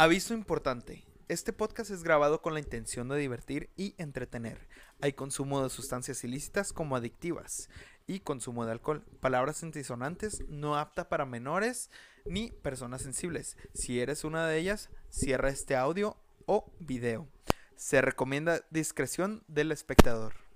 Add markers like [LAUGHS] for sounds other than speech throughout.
Aviso importante. Este podcast es grabado con la intención de divertir y entretener. Hay consumo de sustancias ilícitas como adictivas y consumo de alcohol. Palabras antisonantes no apta para menores ni personas sensibles. Si eres una de ellas, cierra este audio o video. Se recomienda discreción del espectador.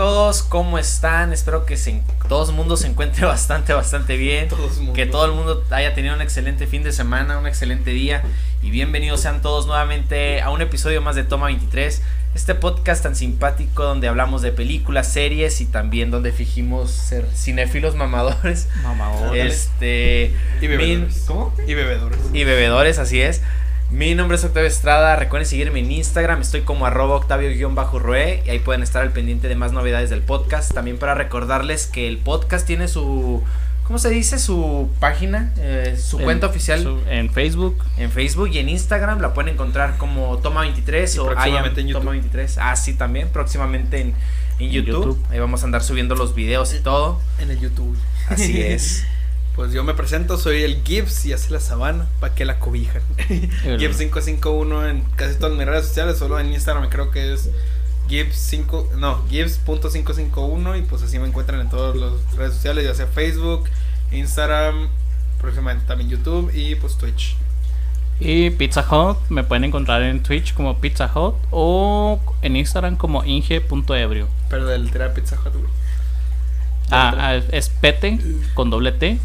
Todos, ¿cómo están? Espero que se, todo el mundo se encuentre [LAUGHS] bastante, bastante bien. Que todo el mundo haya tenido un excelente fin de semana, un excelente día. Y bienvenidos sean todos nuevamente a un episodio más de Toma 23. Este podcast tan simpático donde hablamos de películas, series y también donde fingimos ser cinéfilos mamadores. Mamadores. Este. Y bebedores. ¿Cómo? Y bebedores. Y bebedores, así es. Mi nombre es Octavio Estrada, recuerden seguirme en Instagram, estoy como arroba octavio-roe y ahí pueden estar al pendiente de más novedades del podcast. También para recordarles que el podcast tiene su, ¿cómo se dice? Su página, eh, su En- cuenta oficial su- en Facebook. en Facebook y en Instagram. La pueden encontrar como Toma23 Y o próximamente en YouTube. Toma23. Ah, sí, también, próximamente en, en En YouTube. YouTube. Ahí vamos a andar subiendo los videos y todo. En el YouTube. Así es. [LAUGHS] Pues yo me presento, soy el Gibbs y hace la sabana, ¿para que la cobijan? [LAUGHS] Gibbs 551 en casi todas mis redes sociales, solo en Instagram creo que es Gibbs 5, no, Gibbs.551 y pues así me encuentran en todas las redes sociales, ya sea Facebook, Instagram, próximamente también YouTube y pues Twitch. Y Pizza Hut, me pueden encontrar en Twitch como Pizza Hut o en Instagram como inge.ebrio. Pero del Tira Pizza Hut, güey. Ah, ah, es Pete con doble T,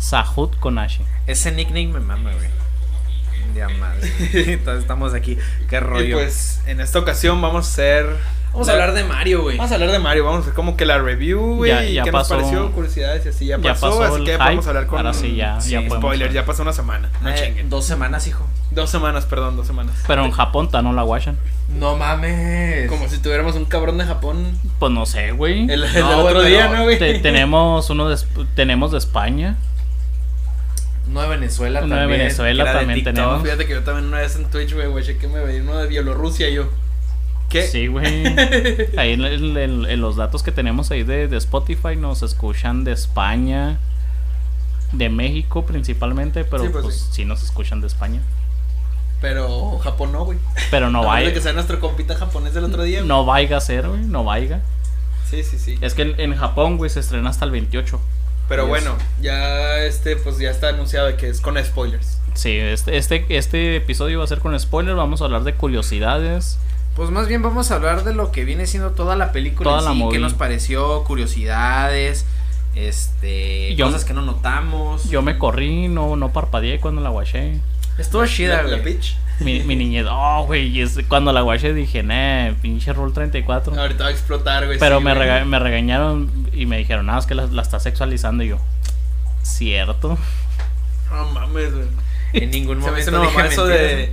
Sahut con H. Ese nickname me mama, güey. Ya madre. [LAUGHS] Entonces estamos aquí. Qué Y rollo. pues en esta ocasión vamos a hacer vamos a hablar de Mario, güey. Vamos a hablar de Mario, vamos a hacer como que la review, güey, Ya- y ya qué pasó- nos pareció, curiosidades y así ya ya pasó, pasó así que ya hype, podemos hablar con ahora sí ya- sí, ya spoiler, ya pasó una semana, no Eh, dos semanas, hijo. Dos semanas, perdón, dos semanas. Pero en Japón ta no la guachan. No mames. Como si tuviéramos un cabrón de Japón Pues no sé, güey. el, No, otro día, ¿no, güey? Te- tenemos uno de, tenemos de España. Uno de Venezuela Uno de también. Venezuela de también TikTok. tenemos. Fíjate que yo también una vez en Twitch, güey, güey, chequé, me veía uno de Bielorrusia y yo. ¿Qué? Sí, güey. [LAUGHS] Ahí en, el- en- en los datos que tenemos ahí de, de Spotify nos escuchan de España, de México principalmente, pero Sí, pues, pues, sí. sí. nos escuchan de España. Pero Japón no, güey. Pero no vaya, que sea nuestro compita japonés del otro día. güey. no vaya a ser, güey, no vaya. Sí, sí, sí. Es que en, en Japón, güey, se estrena hasta el 28. Pero Yes. bueno, ya este, pues ya está anunciado de que es con spoilers. Sí, este, este, este episodio va a ser con spoilers, vamos a hablar de curiosidades. Pues más bien vamos a hablar de lo que viene siendo toda la película Toda en la sí, qué movie. nos pareció, curiosidades, este, Yo- cosas que no notamos. Yo me corrí, no, no parpadeé cuando la guaché. Estuvo chida, la, la güey. pitch. Mi, mi niñez, oh, güey, y es- cuando la guaché dije, nah, pinche Roll 34. Ahorita va a explotar, güey. Pero sí, me, güey. rega- me regañaron y me dijeron, nada, es que la, la está sexualizando. Y yo, ¿cierto? No mames, güey. En ningún Se me hizo momento dije eso de,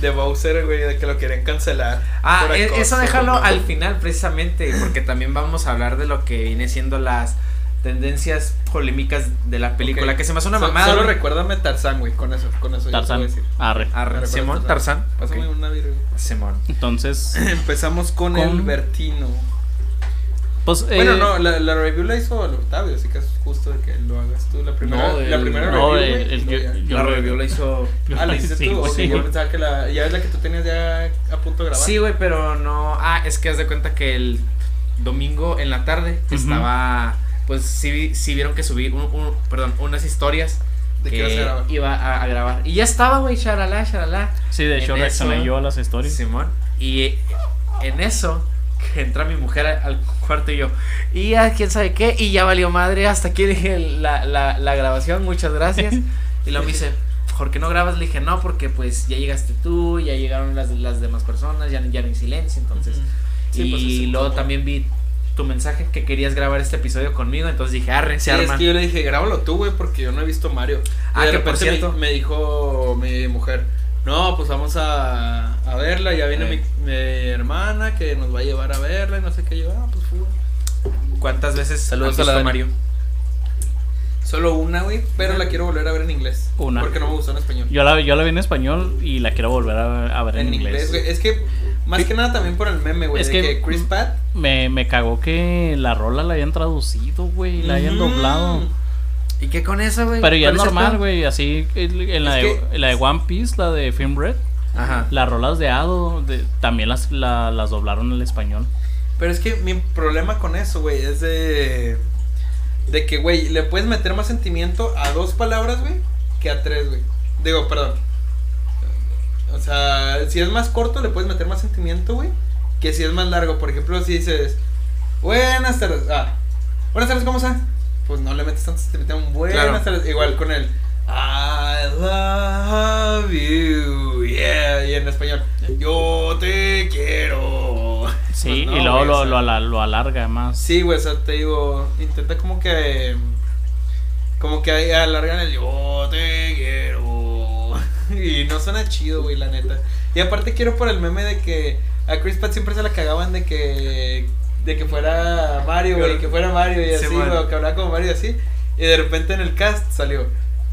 de Bowser, güey, de que lo querían cancelar. Ah, e- acoso, eso déjalo güey. al final precisamente, porque también vamos a hablar de lo que viene siendo las tendencias polémicas de la película, Ok. que se me hace una So- mamada. Solo güey. recuérdame Tarzán, güey, con eso, con eso Tarzán. voy a decir. Arre. Arre, Me recuerda Simón, Tarzán. Pásame ok. una virgen. Simón. Entonces, [LAUGHS] Empezamos con, Con- el Bertino. pues. Bueno, eh, no, la, la review la hizo el Octavio, así que es justo de que lo hagas tú. La primera, No, la primera no, review, el- no, yo- ya. yo- La review la hizo. Ah, la hiciste [LAUGHS] Sí, tú. Ok, güey. yo pensaba que la. Ya es la que tú tenías ya a punto de grabar. Sí, güey, pero no. Ah, es que haz de cuenta que el domingo en la tarde estaba. Pues sí, sí vieron que subí un, un- perdón, unas historias ¿De que a iba a, a grabar. Y ya estaba, güey, charalá, charalá. Sí, de hecho reaccioné a las stories. Simón. Y en eso que entra mi mujer al, cuarto y yo. Y ya quién sabe qué. Y ya valió madre. Hasta aquí dije la, la, la grabación. Muchas gracias. [LAUGHS] Y luego me dice. ¿Por qué no grabas? Le dije, no, porque pues ya llegaste tú, ya llegaron las, las demás personas, ya, ya no hay silencio, entonces. Sí, y pues, es luego también vi tu mensaje que querías grabar este episodio conmigo, entonces dije, arre, Sí, se es arma. que yo le dije, grábalo tú, güey, porque yo no he visto Mario. Ah, de que por me- cierto. Me, dijo mi mujer, no, pues vamos a, a verla, ya viene mi, mi hermana que nos va a llevar a verla y no sé qué. Yo, ah, pues fui. ¿Cuántas veces Saludos a la. Mario? Solo una, güey, pero la quiero volver a ver en inglés. Una. Porque no me gustó en español. Yo la, yo la vi en español y la quiero volver a, a ver en, en inglés, güey. Es que, más que nada también por el meme, güey. Es de que- que, Chris Pratt. Me, me cagó que la rola la hayan traducido, güey, la hayan Mm. doblado. ¿Y qué con eso, güey? Pero ya es ¿Cuál el normal, güey, así en la, de, que- en la de One Piece, la de Film Red, Ajá. las rolas de Ado de- también las, la- las doblaron al español. Pero es que mi problema con eso, güey, es de. De que, güey, le puedes meter más sentimiento a dos palabras, güey, que a tres, güey. Digo, perdón. O sea, si es más corto, le puedes meter más sentimiento, güey, que si es más largo. Por ejemplo, si dices, buenas tardes. Ah, buenas tardes, ¿cómo están? Pues no le metes tanto sentimiento. Buenas Claro. tardes. Igual con el. I love you. Yeah. Y en español, yo te quiero. Sí, Pues no, y luego güey, lo, o sea, lo, ala- lo alarga más. Sí, güey, o sea, te digo, intenta como que. Como que ahí alargan el yo te quiero. [LAUGHS] Y no suena chido, güey, la neta. Y aparte quiero por el meme de que a Chris Pratt siempre se la cagaban de que. De que fuera Mario, güey, que fuera Mario y Sí, así, güey, que hablaba como Mario y así. Y de repente en el cast salió.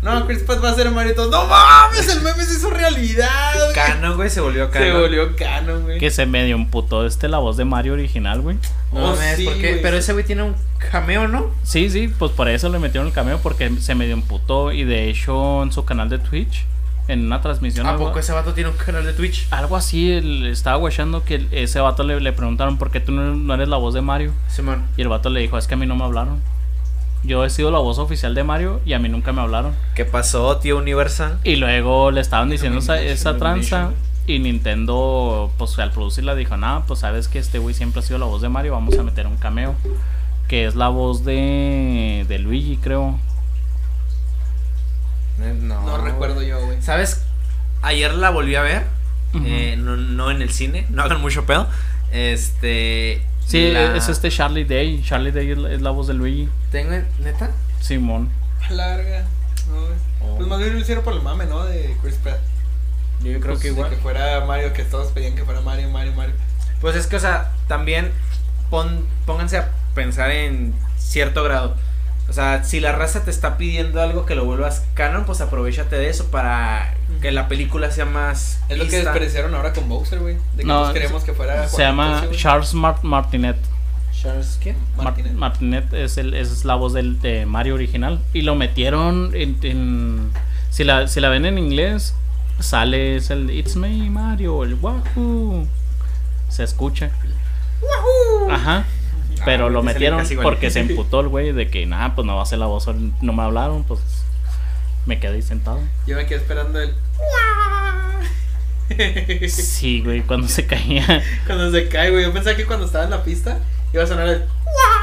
No, Chris Pratt va a ser Mario y todos. ¡No mames! El meme se hizo realidad, güey. Canon, güey, se volvió Se canon. volvió canon, güey. Que se medio emputó este la voz de Mario original, güey. No Oh, mames, sí, ¿por qué? güey. Pero ese güey tiene un cameo, ¿no? Sí, sí, pues por eso le metieron el cameo porque se medio emputó y de hecho en su canal de Twitch, en una transmisión... ¿A algo- poco ese vato tiene un canal de Twitch? Algo así, él estaba guachando que ese vato le, le preguntaron por qué tú no, no eres la voz de Mario. Simón. Y el vato le dijo, es que a mí no me hablaron. Yo he sido la voz oficial de Mario y a mí nunca me hablaron. ¿Qué pasó, tío Universal? Y luego le estaban diciendo esa, tranza. Y Nintendo, pues al producirla dijo, nada, pues sabes que este güey siempre ha sido la voz de Mario, vamos a meter un cameo. Que es la voz de, de Luigi, creo. Eh, No, No recuerdo yo, güey. ¿Sabes? Ayer la volví a ver. Eh, no, no en el cine. No hagan mucho pedo. Este. Sí, la- es este Charlie Day. Charlie Day es la, es la voz de Luigi. ¿Tengo, neta? Simón. Larga. No. Oh. Pues más bien lo hicieron por el mame, ¿no? De Chris Pratt. Yo creo Pues, que de igual. que fuera Mario, que todos pedían que fuera Mario, Mario, Mario. Pues es que, o sea, también pon- pónganse a pensar en cierto grado. O sea, si la raza te está pidiendo algo que lo vuelvas canon, pues aprovechate de eso para que la película sea más. Es lo que vista. desperdiciaron ahora con Bowser, güey. De que No, todos queríamos que fuera. Se llama. Charles Mar- Martinet. Charles, ¿quién? Mar- Martinet. Martinet es, el, es la voz del, de Mario original. Y lo metieron en. en- si, la, si la ven en inglés, sale es el It's me, Mario, el Wahoo. Se escucha. Ajá. Pero lo metieron porque se emputó el güey de que, nada, pues no va a ser la voz, no me hablaron, pues me quedé ahí sentado. Yo me quedé esperando el. [LAUGHS] Sí, güey, cuando se caía. cuando se cae, güey. Yo pensaba que cuando estaba en la pista iba a sonar el.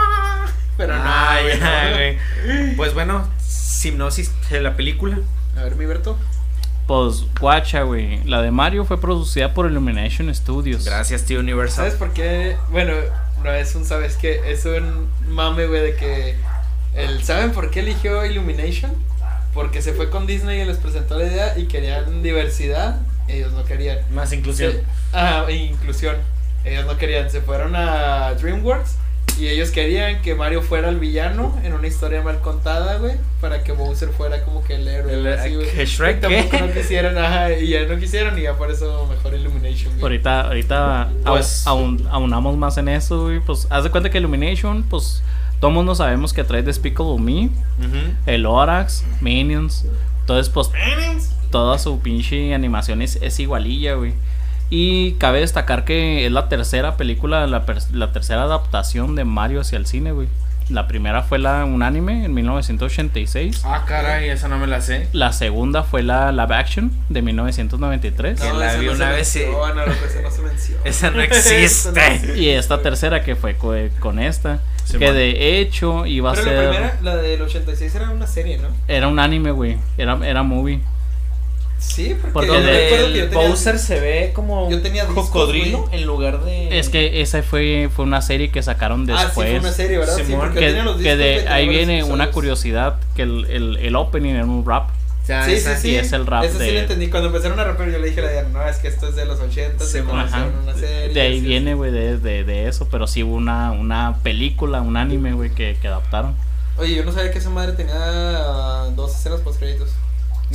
[LAUGHS] Pero no, Ah, güey, ya, no. güey. Pues bueno, hipnosis de la película. A ver, mi Berto. Pues, guacha, güey. La de Mario fue producida por Illumination Studios. Gracias, tío Universal. ¿Sabes por qué? Bueno, no es un, ¿sabes qué? Es un mame, güey, de que. El, ¿Saben por qué eligió Illumination? Porque se fue con Disney y les presentó la idea y querían diversidad. Ellos no querían. Más inclusión. Se- ah, inclusión. Ellos no querían. Se fueron a DreamWorks y ellos querían que Mario fuera el villano en una historia mal contada, güey. Para que Bowser fuera como que el héroe. El- así, güey. ¿que Shrek Y tampoco qué? no quisieron, ajá. Y ya no quisieron y ya por eso mejor Illumination, güey. Ahorita, ahorita Pues- aun- aun- aunamos más en eso, güey. Pues haz de cuenta que Illumination, pues todos mundo sabemos que trae Despicable Me, Ujú. el Orax, Minions. Entonces, pues toda su pinche animación es, es igualilla, güey. Y cabe destacar que es la tercera película, la, la tercera adaptación de Mario hacia el cine, güey. La primera fue la, un anime en 1986. Ah, caray, esa no me la sé. La segunda fue la live action de 1993. que la vi no una vez, loco, esa no se menciona. [LAUGHS] Esa no existe. Y esta tercera que fue co- con esta. Sí, que man. de hecho iba a Pero ser. la primera, la del 86 era una serie, ¿no? Era un anime, güey. Era, era movie. Sí, porque, Donde Bowser se ve como yo tenía discos, cocodrilo güey. en lugar de. Es que esa fue, fue una serie que sacaron Ah, sí, después. fue una serie, ¿verdad? Sí, Simón, porque que, tenía los que de ahí viene una curiosidad que el, el, el opening era un rap. Ya, Sí, sí, esa- sí. y es el rap Eso sí de- lo entendí. Cuando empezaron a rapear, yo le dije a la Diana, no, es que esto es de los 80, se Simón, conocieron Ajá. una serie. De ahí así, viene, güey, de, de, de eso. Pero sí hubo una, una película, un anime, güey, que, que adaptaron. Oye, yo no sabía que esa madre tenía dos escenas post créditos.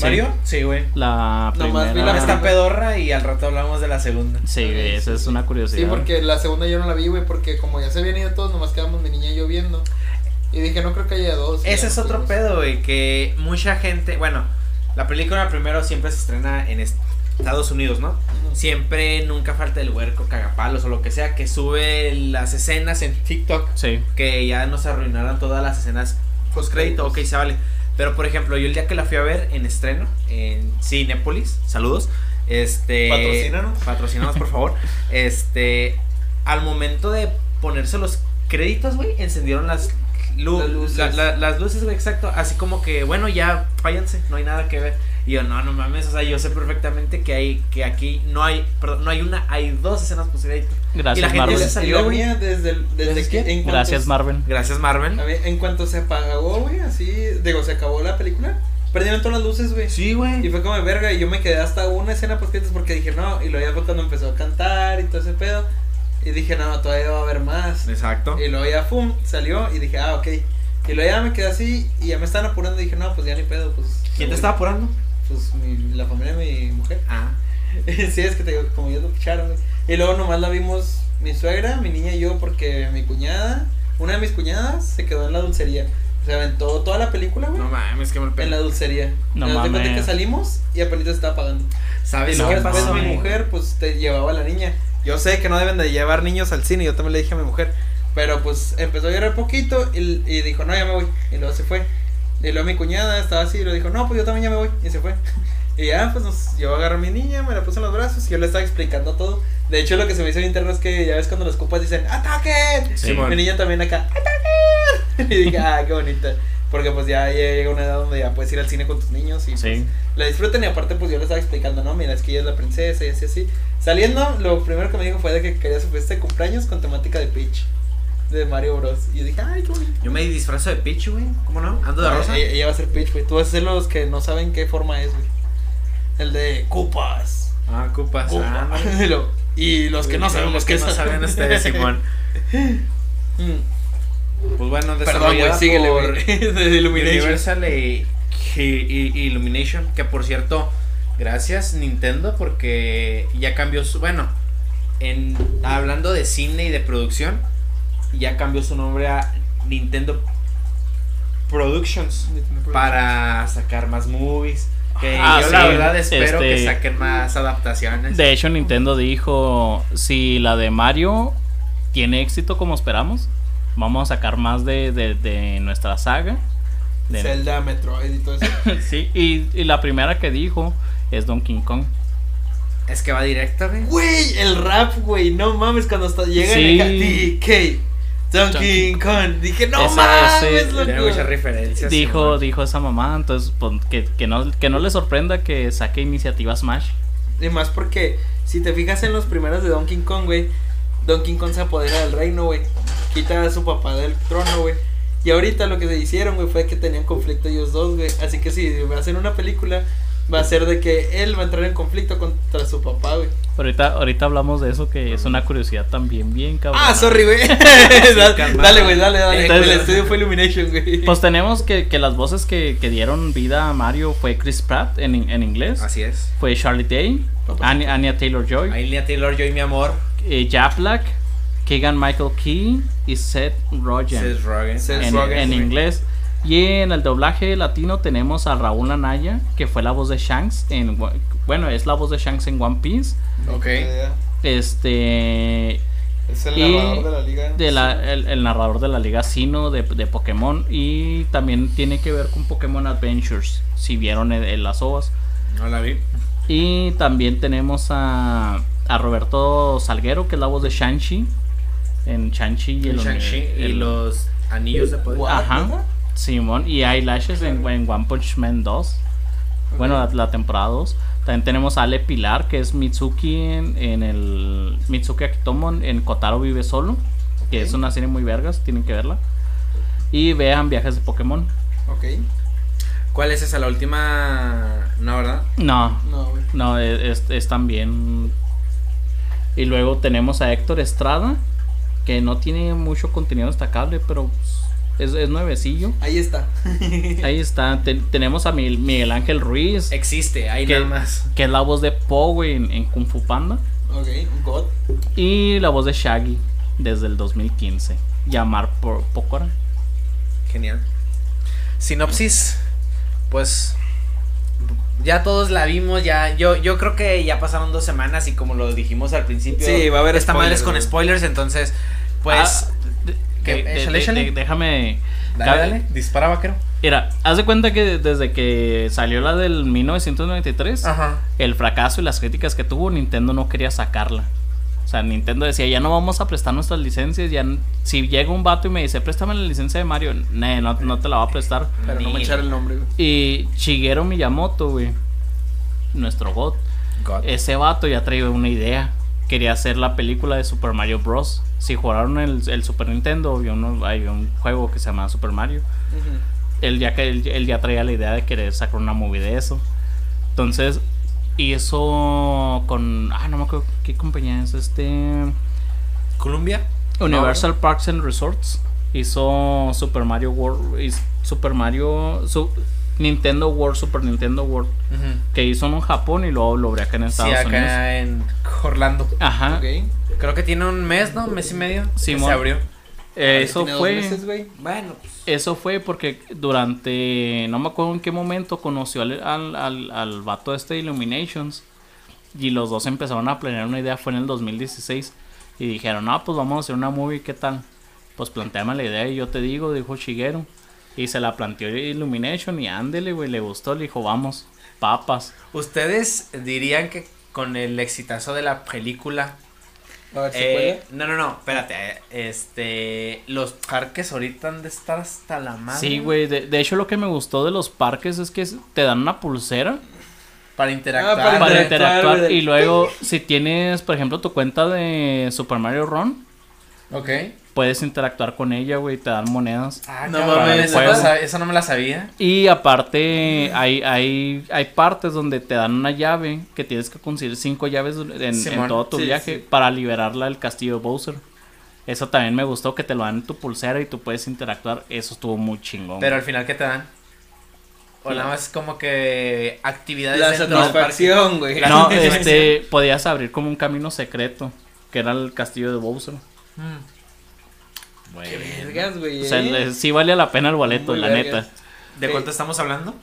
¿Mario? Sí, güey. La Nomás vi primera. la- Está pedorra y al rato hablamos de la segunda. Sí, güey, esa es una curiosidad. Sí, porque la segunda yo no la vi, güey, porque como ya se habían ido todos, nomás quedamos mi niña y yo viendo. Y dije, no creo que haya dos. Ese Ya es otro pedo, güey, que mucha gente, bueno, la película primero siempre se estrena en Estados Unidos, ¿no? Siempre nunca falta el huerco, cagapalos o lo que sea, que sube las escenas en TikTok, Sí. que ya nos arruinaron todas las escenas post crédito, ok, se vale. Pero por ejemplo, yo el día que la fui a ver en estreno, en Cinépolis, saludos, este... Patrocínanos. Patrocínanos, por favor. [LAUGHS] Este, al momento de ponerse los créditos, güey, encendieron las, lu- Las luces. la- la- las luces, güey, exacto. Así como que, bueno, ya, váyanse, no hay nada que ver. Y yo, no, no mames, o sea, yo sé perfectamente que hay, que aquí no hay, perdón, no hay una, hay dos escenas post crédito. Gracias, Y la gente Marvel. se Y salió, la güey. mía desde, el- desde ¿Desde que. qué? En cuanto- Gracias, Marvel. Gracias, Marvel. A ver, en cuanto se apagó, güey, así. Digo, se acabó la película. Perdieron todas las luces, güey. Sí, Y güey. fue como de verga. Y yo me quedé hasta una escena post créditos porque dije, no. Y luego ya fue cuando empezó a cantar y todo ese pedo. Y dije, no, todavía va a haber más. Exacto. Y luego ya, pum, salió y dije, ah, ok. Y luego ya me quedé así y ya me estaban apurando y dije, no, pues ya ni pedo, pues. ¿Quién te me voy". estaba apurando? Pues mi, la familia de mi mujer. Ah, [LAUGHS] sí, es que te digo, como ya lo picharon, güey. Y luego nomás la vimos mi suegra, mi niña y yo, porque mi cuñada, una de mis cuñadas, se quedó en la dulcería. Se aventó toda la película, güey. no mames, que me en la dulcería. No Nos mames. que salimos y apenas se estaba pagando. Y ¿Sabes luego qué después pasó? mi mujer, pues te llevaba a la niña. Yo sé que no deben de llevar niños al cine, yo también le dije a mi mujer. Pero pues empezó a llorar poquito y, y dijo, no, ya me voy. Y luego se fue. Y luego mi cuñada estaba así y le dijo, no, pues yo también ya me voy. Y se fue. Y ya, pues nos, yo agarré a mi niña, me la puse en los brazos y yo le estaba explicando todo. De hecho, lo que se me hizo bien interno es que ya ves cuando los copas dicen, ¡ataquen! Sí, mi niña también acá, ¡ataquen! [LAUGHS] Y dije, ah, qué bonita. Porque pues ya llega una edad donde ya puedes ir al cine con tus niños y pues, Sí. la disfruten y aparte pues yo le estaba explicando, no, mira, es que ella es la princesa y así así. Saliendo, lo primero que me dijo fue de que quería su fiesta de cumpleaños con temática de Peach, de Mario Bros. Y yo dije, ay, qué bonito. Yo me disfrazo de Peach, güey. ¿Cómo no? Ando de rosa. Ella, ella va a ser Peach, güey. Tú vas a ser los que no saben qué forma es, güey. El de Cupas. Ah, cupas. Cupa. Ah, [LAUGHS] Y lo- y los que no sabemos los qué que no es. saben ustedes, Simón. [LAUGHS] Mm. Pues bueno, Perdón, güey, síguele, por. [LAUGHS] De Illumination. Universal y, y- y- Illumination, que por cierto, gracias Nintendo porque ya cambió su, bueno, en hablando de cine y de producción, ya cambió su nombre a Nintendo Productions para sacar más movies. Que Ah, yo la verdad espero que este- saquen más adaptaciones. De hecho, Nintendo dijo, si la de Mario tiene éxito como esperamos, vamos a sacar más de, de- de nuestra saga. De- Zelda, Metroid y todo eso. [LAUGHS] sí, y, y la primera que dijo es Donkey Kong. Es que va directa, güey. Güey, el rap, güey, no mames, cuando hasta llegan Sí. acá, DK, Donkey Kong, dije, no Ese- mames, muchas referencias. Dijo, dijo esa mamá, entonces pues, que, que no, que no le sorprenda que saque iniciativa Smash. Y más porque, si te fijas en los primeros de Donkey Kong, güey, Donkey Kong se apodera del reino, güey, quita a su papá del trono, güey. Y ahorita lo que se hicieron, güey, fue que tenían conflicto ellos dos, güey. Así que si hacer una película, va a ser de que él va a entrar en conflicto contra su papá, güey. Ahorita, ahorita hablamos de eso, que es una curiosidad también bien cabrón. Ah, sorry, güey. [LAUGHS] dale, güey, dale, dale. Entonces- el estudio fue Illumination, güey. Pues tenemos que, que las voces que, que dieron vida a Mario fue Chris Pratt en, en inglés, Así es. fue Charlie Day. Anya, Anya Taylor Joy, Ahí Nia Taylor, yo y mi amor. eh, Jack Black, Keegan Michael Key y Seth Rogen Seth Rogen. Seth en, Rogen, en inglés. Y en el doblaje latino tenemos a Raúl Anaya, que fue la voz de Shanks en bueno, es la voz de Shanks en One Piece. Ok. Este Es el Y narrador de la liga. de la- el, el narrador de la liga Sino de, de Pokémon y también tiene que ver con Pokémon Adventures, si vieron en, en las ovas. No la vi. Y también tenemos a, a Roberto Salguero, que es la voz de Shang-Chi. En Shang-Chi y, el- Shang-Chi y el- los anillos de poder. Ajá. Simón y Eyelashes en, en One Punch Man 2. Bueno, la, la temporada 2. También tenemos a Ale Pilar, que es Mitsuki en, en el Mitsuki Akitomo en- Kotaro Vive Solo. Que es una serie muy vergas, tienen que verla. Y vean Viajes de Pokémon. Ok. ¿Cuál es esa? La última. No, ¿verdad? No, No, no, es, es- es también. Y luego tenemos a Héctor Estrada, que no tiene mucho contenido destacable, pero pues, Es, es nuevecillo. Ahí está. [LAUGHS] Ahí está. Te- tenemos a Miguel, Miguel Ángel Ruiz, Existe, ahí que, nada más. que es la voz de Po, güey, en, en Kung Fu Panda. Ok, God. Y la voz de Shaggy desde el 2015. Llamar por Pokora. Genial. Sinopsis, pues ya todos la vimos, ya yo yo creo que ya pasaron dos semanas y como lo dijimos al principio, Sí, va a haber esta madre es con spoilers, entonces pues Ah, de- ¿qué? de- Échale, déjame. dale, cabe- dale, dispara vaquero. Mira, haz de cuenta que desde que salió la del 1993, Ajá. el fracaso y las críticas que tuvo, Nintendo no quería sacarla. O sea, Nintendo decía, ya no vamos a prestar nuestras licencias. Ya, si llega un vato y me dice, préstame la licencia de Mario, "Nee, no, no te la va a prestar. Pero no me echar el nombre, güey. Y Shigeru Miyamoto, güey, nuestro God, God. ese vato ya traía una idea. Quería hacer la película de Super Mario Bros. Si jugaron el, el Super Nintendo, había, uno- hay un juego que se llama Super Mario. Él ya, que él, él ya traía la idea de querer sacar una movie de eso. Entonces, hizo con. Ah, no me acuerdo qué compañía es. Este. Columbia. Universal Parks and Resorts. Hizo Super Mario World. Super Mario. su- Nintendo World, Super Nintendo World. Que hizo uno en Japón y luego lo abrió acá en Sí, Estados Unidos. acá en Orlando. Ajá. Creo que tiene un mes, ¿no? Un mes y medio. que Simón. se abrió. Eh, eso Tiene dos fue. meses. Bueno, pues. Eso fue porque durante, no me acuerdo en qué momento, conoció al, al, al, al vato este de Illuminations y los dos empezaron a planear una idea, fue en el 2016 y dijeron, no, pues vamos a hacer una movie, ¿qué tal? Pues planteame la idea y yo te digo, dijo Shigeru. Y se la planteó Illumination y ándele, güey, le gustó, le dijo, vamos, papas. ¿Ustedes dirían que con el exitazo de la película A ver, ¿se Eh, puede? no, no, no, espérate. eh, Este. Los parques ahorita han de estar hasta la madre. Sí, güey, de, de hecho lo que me gustó de los parques es que te dan una pulsera Para interactuar. Ah, para para interactuar, interactuar y luego si tienes por ejemplo tu cuenta de Super Mario Run Ok. puedes interactuar con ella güey te dan monedas Ah, No no mames. Esa, no la- esa no me la sabía. y aparte hay hay hay partes donde te dan una llave que tienes que conseguir cinco llaves en, todo tu sí, viaje sí. para liberarla del castillo de Bowser eso también me gustó que te lo dan en tu pulsera y tú puedes interactuar eso estuvo muy chingón Pero al final, ¿qué te dan? O nada más como que actividades La dentro del parque. satisfacción, güey. La- no [LAUGHS] este podías abrir como un camino secreto que era el castillo de Bowser Mm. Qué vergas, güey. O sea, eh. sí vale la pena el boleto, Muy la vergas. neta. ¿De cuánto estamos hablando?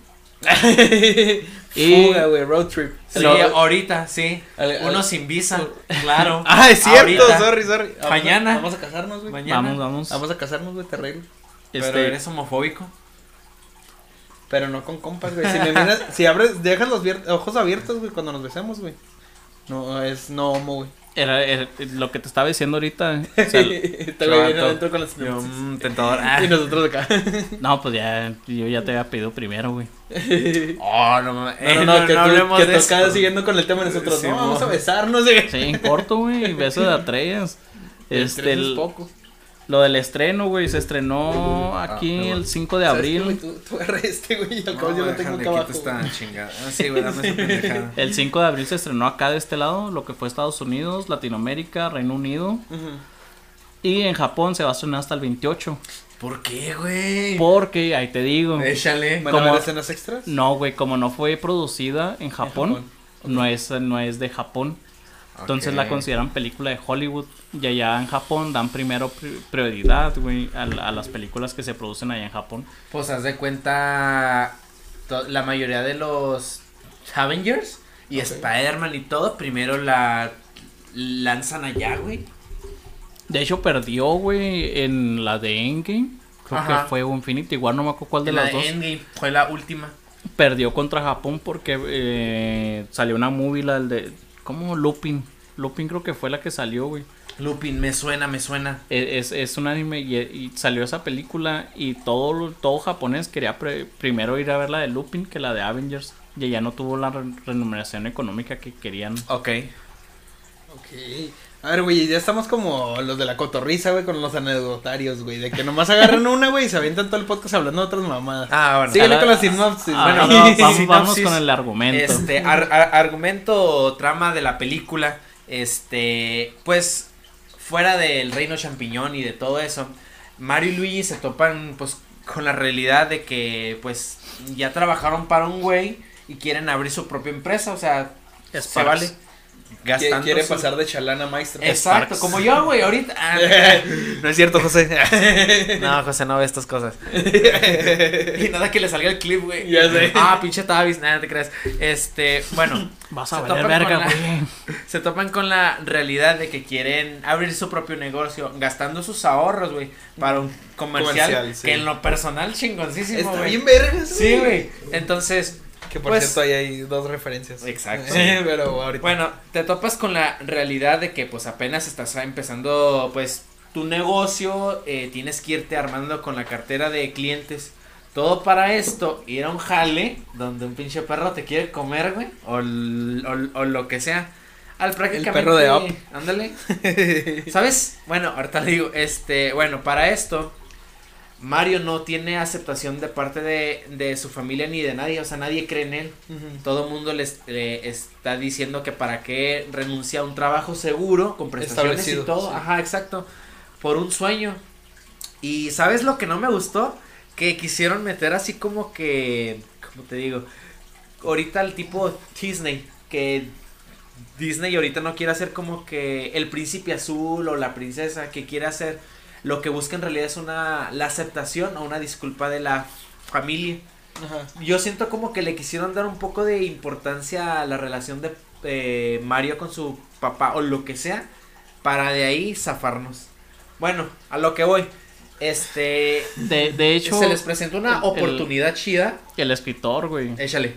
[LAUGHS] Y- Fuga, güey, road trip. Sí, Lo- ahorita, sí. Al- al- Uno sin visa, claro. [LAUGHS] Ah, es cierto, Ahorita. sorry, sorry. Vamos a- Mañana. Vamos a casarnos, güey. Mañana. Vamos, vamos. Vamos a casarnos, güey, te arreglo. Pero Este, eres homofóbico. Pero no con compas, güey. Si me miras, [LAUGHS] si abres, dejas los ojos abiertos, güey, cuando nos besemos, güey. No, es no homo, güey. Era, era lo que te estaba diciendo ahorita. o sea, [LAUGHS] bien adentro con las Yo, mm, tentador. [LAUGHS] Ah. Y nosotros acá. no, pues ya, yo ya te había pedido primero, güey. [LAUGHS] Oh, no mames. No, Eh, no, no, que, tú, que de tú acá siguiendo con el tema de nosotros. Sí, no, vamos a besarnos, güey. Sí, en corto, güey. Beso de. Este, Tres es el- poco. Lo del estreno, güey. Se estrenó aquí Ah, el 5 de ¿Sabes qué, güey? abril. Tú, tú este, güey, y al cabo No, yo lo tengo acá abajo. chingada. Ah, sí, güey, dame [LAUGHS] esa pendejada. El 5 de abril se estrenó acá de este lado, lo que fue Estados Unidos, Latinoamérica, Reino Unido. Y en Japón se va a estrenar hasta el 28. ¿Por qué, güey? Porque, ahí te digo. Échale. ¿Van a Como- ver escenas extras? No, güey, como no fue producida en Japón, no es no es de Japón. Entonces la consideran película de Hollywood. Y allá en Japón dan primero pri- prioridad, güey, a, a las películas que se producen allá en Japón. Pues haz de cuenta. La mayoría de los Avengers y Ok. Spider-Man y todo, primero la lanzan allá, güey. De hecho, perdió, güey, en la de Endgame. Creo Ajá. que fue Infinity War, no me acuerdo cuál de la las de dos. Endgame fue la última. Perdió contra Japón porque eh, salió una movie, la del de. ¿Cómo? Lupin. Lupin creo que fue la que salió, güey. Lupin, me suena, me suena. E- Es, es un anime y, y salió esa película y todo, todo japonés quería pre- primero ir a ver la de Lupin que la de Avengers. Y ya no tuvo la re- remuneración económica que querían. Ok. Ok. A ver, güey, ya estamos como los de la cotorriza, güey, con los anecdotarios, güey. De que nomás agarran una, güey, y se avientan todo el podcast hablando de otras mamadas. Ah, bueno. Síguele Ah, con la sinopsis. Ah, bueno, no, vamos, vamos con el argumento. Este, ar- ar- argumento o trama de la película, este, pues, fuera del reino champiñón y de todo eso, Mario y Luigi se topan pues con la realidad de que pues ya trabajaron para un güey y quieren abrir su propia empresa, o sea, se vale. Gastando Quiere su- pasar de chalana a maestro. Exacto, Sparks. como yo, güey, ahorita. [LAUGHS] Ah, no es cierto, José. [LAUGHS] No, José no ve estas cosas. [LAUGHS] Y nada que le salga el clip, güey. Ya sé. Ah, pinche Tavis, nada te creas. Este, bueno, Vas Se a valer topan verga, con la- güey. se topan con la realidad de que quieren abrir su propio negocio, gastando sus ahorros, güey, para un comercial, Comercial, sí. que en lo personal chingoncísimo, Está güey. bien verga. Sí, güey. Entonces, Que por Pues- cierto ahí hay dos referencias. Exacto. Pero ahorita. Bueno, te topas con la realidad de que pues apenas estás empezando pues tu negocio, eh, tienes que irte armando con la cartera de clientes. Todo para esto, ir a un jale donde un pinche perro te quiere comer, güey, o, o lo que sea. Al prácticamente. perro de Up. Ándale. [LAUGHS] ¿Sabes? Bueno, ahorita le digo, este, bueno, para esto, Mario no tiene aceptación de parte de, de su familia ni de nadie, o sea, nadie cree en él. Todo el mundo les le está diciendo que para qué renuncia a un trabajo seguro, con prestaciones y todo. sí. Ajá, exacto. Por un sueño. Y ¿sabes lo que no me gustó? Que quisieron meter así como que, ¿cómo te digo? Ahorita el tipo Disney, que Disney ahorita no quiere hacer como que el príncipe azul o la princesa, que quiere hacer, lo que busca en realidad es una, la aceptación o una disculpa de la familia Ajá. yo siento como que le quisieron dar un poco de importancia a la relación de eh, Mario con su papá o lo que sea para de ahí zafarnos. Bueno, a lo que voy. Este De, de hecho, se les presentó una el- oportunidad chida. el escritor, güey. Échale.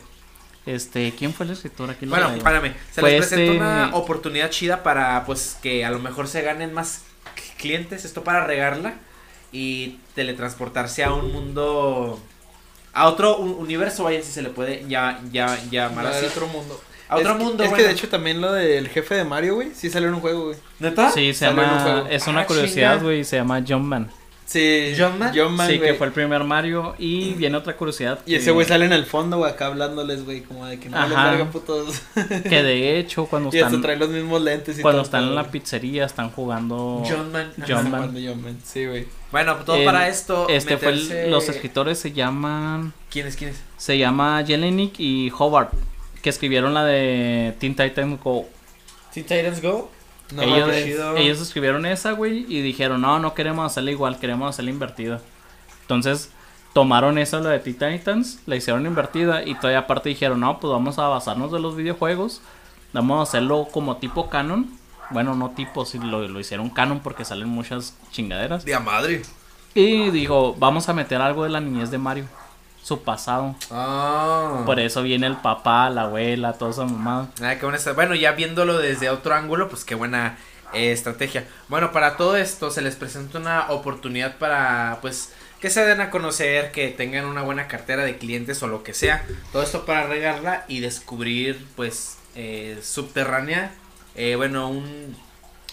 Este, ¿quién fue el escritor aquí? lo Bueno, espérame. Se les presentó este- una oportunidad chida para pues que a lo mejor se ganen más clientes, esto para regarla y teletransportarse a un mundo a otro un- universo, vaya si se le puede ya ya llamar así. otro mundo. A otro es que- mundo, Es que de hecho también lo del jefe de Mario, güey, sí salió en un juego, güey. ¿Neta? Sí, se Salió en un llama. juego. Es una Ah, curiosidad, güey. Se llama Jumpman. Sí. ¿Jumpman? Jumpman, sí, que fue el primer Mario. Y viene otra curiosidad. Y ese güey sale en el fondo, güey, acá hablándoles, güey, como de que no les Ajá. verga putos. [LAUGHS] Que de hecho, cuando [LAUGHS] Y están. trae los mismos lentes y Cuando todo, están en la pizzería, están jugando. John Man. John Están Man. Sí, güey. Bueno, todo El- para esto. Este fue el- los escritores se llaman. ¿Quiénes, quiénes? Se llama Jelenic y Hobart. Que escribieron la de Teen Titans Go. Teen Titans Go. No ellos, ellos escribieron esa, güey, y dijeron, no, no queremos hacerla igual, queremos hacerla invertida. Entonces, tomaron esa, la de Titans, la hicieron invertida, y todavía aparte dijeron, no, pues vamos a basarnos de los videojuegos, vamos a hacerlo como tipo canon. Bueno, no tipo, si lo, lo hicieron canon porque salen muchas chingaderas. Día madre. Y dijo, vamos a meter algo de la niñez de Mario, su pasado. Ah. Por eso viene el papá, la abuela, toda esa mamada. Ah, qué buena Bueno, ya viéndolo desde otro ángulo, pues qué buena eh, estrategia. Bueno, para todo esto se les presenta una oportunidad para, pues, que se den a conocer, que tengan una buena cartera de clientes o lo que sea. Todo esto para regarla y descubrir, pues, eh, subterránea, eh, bueno, un,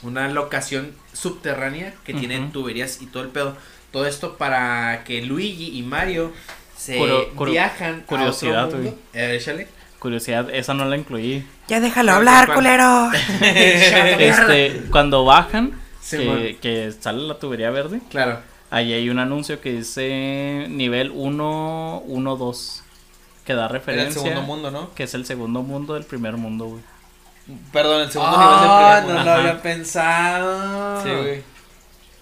una locación subterránea que tiene tuberías y todo el pedo. Todo esto para que Luigi y Mario se Curio- curio- viajan curiosidad, a otro mundo. Eh. Curiosidad, esa no la incluí. Ya déjalo hablar, culero. [LAUGHS] Este, cuando bajan, Simón. que, que sale la tubería verde, Claro. ahí hay un anuncio que dice nivel 1, 1, 2. Que da Era el referencia. segundo mundo, ¿no? Que es el segundo mundo del primer mundo, güey. Perdón, el segundo Ah, nivel del no primer lo mundo. Ajá. había pensado. Sí, güey.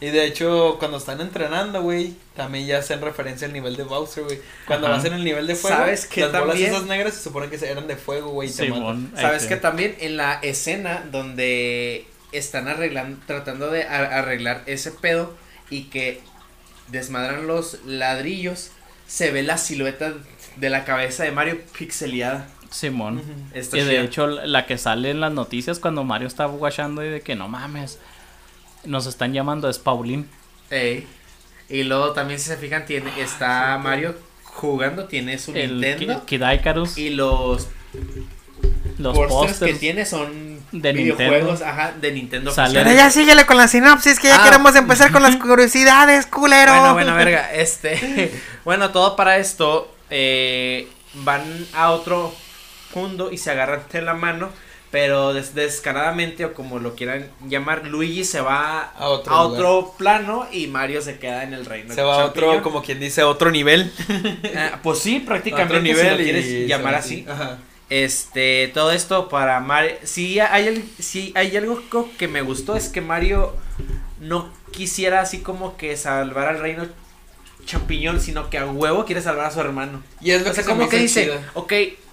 Y de hecho, cuando están entrenando, güey, también ya hacen referencia al nivel de Bowser, güey. Cuando Ajá. vas en el nivel de fuego, ¿Sabes qué las bolas también? esas negras se supone que se- eran de fuego, güey, ahí Sabes sí. que también en la escena donde están arreglando, tratando de arreglar ese pedo y que desmadran los ladrillos, se ve la silueta de la cabeza de Mario pixeleada. Simón. Y de hecho, la que sale en las noticias cuando Mario está guachando y de que no mames. Nos están llamando es Paulín. Ey. Y luego también si se fijan tiene está Mario jugando, tiene su El Nintendo Ki- y los los pósters que tiene son de videojuegos, Nintendo. ajá, de Nintendo. Sale-. Pero ya síguele con la sinopsis que ya Ah. queremos empezar con las [LAUGHS] curiosidades, culero. Bueno, bueno, verga, este, [LAUGHS] bueno, todo para esto, eh, van a otro mundo y se agarran de la mano Pero des- descaradamente, o como lo quieran llamar, Luigi se va A otro a lugar. otro plano y Mario se queda en el reino. Se va a otro, como quien dice, a otro nivel. [LAUGHS] Ah, pues sí, prácticamente otro nivel si lo quieres llamar así. Ajá. Este, todo esto para Mario. Si hay, si hay algo que me gustó es que Mario no quisiera así como que salvar al reino champiñón, sino que a huevo quiere salvar a su hermano. Y es lo O sea, que como que dice, chido. ok,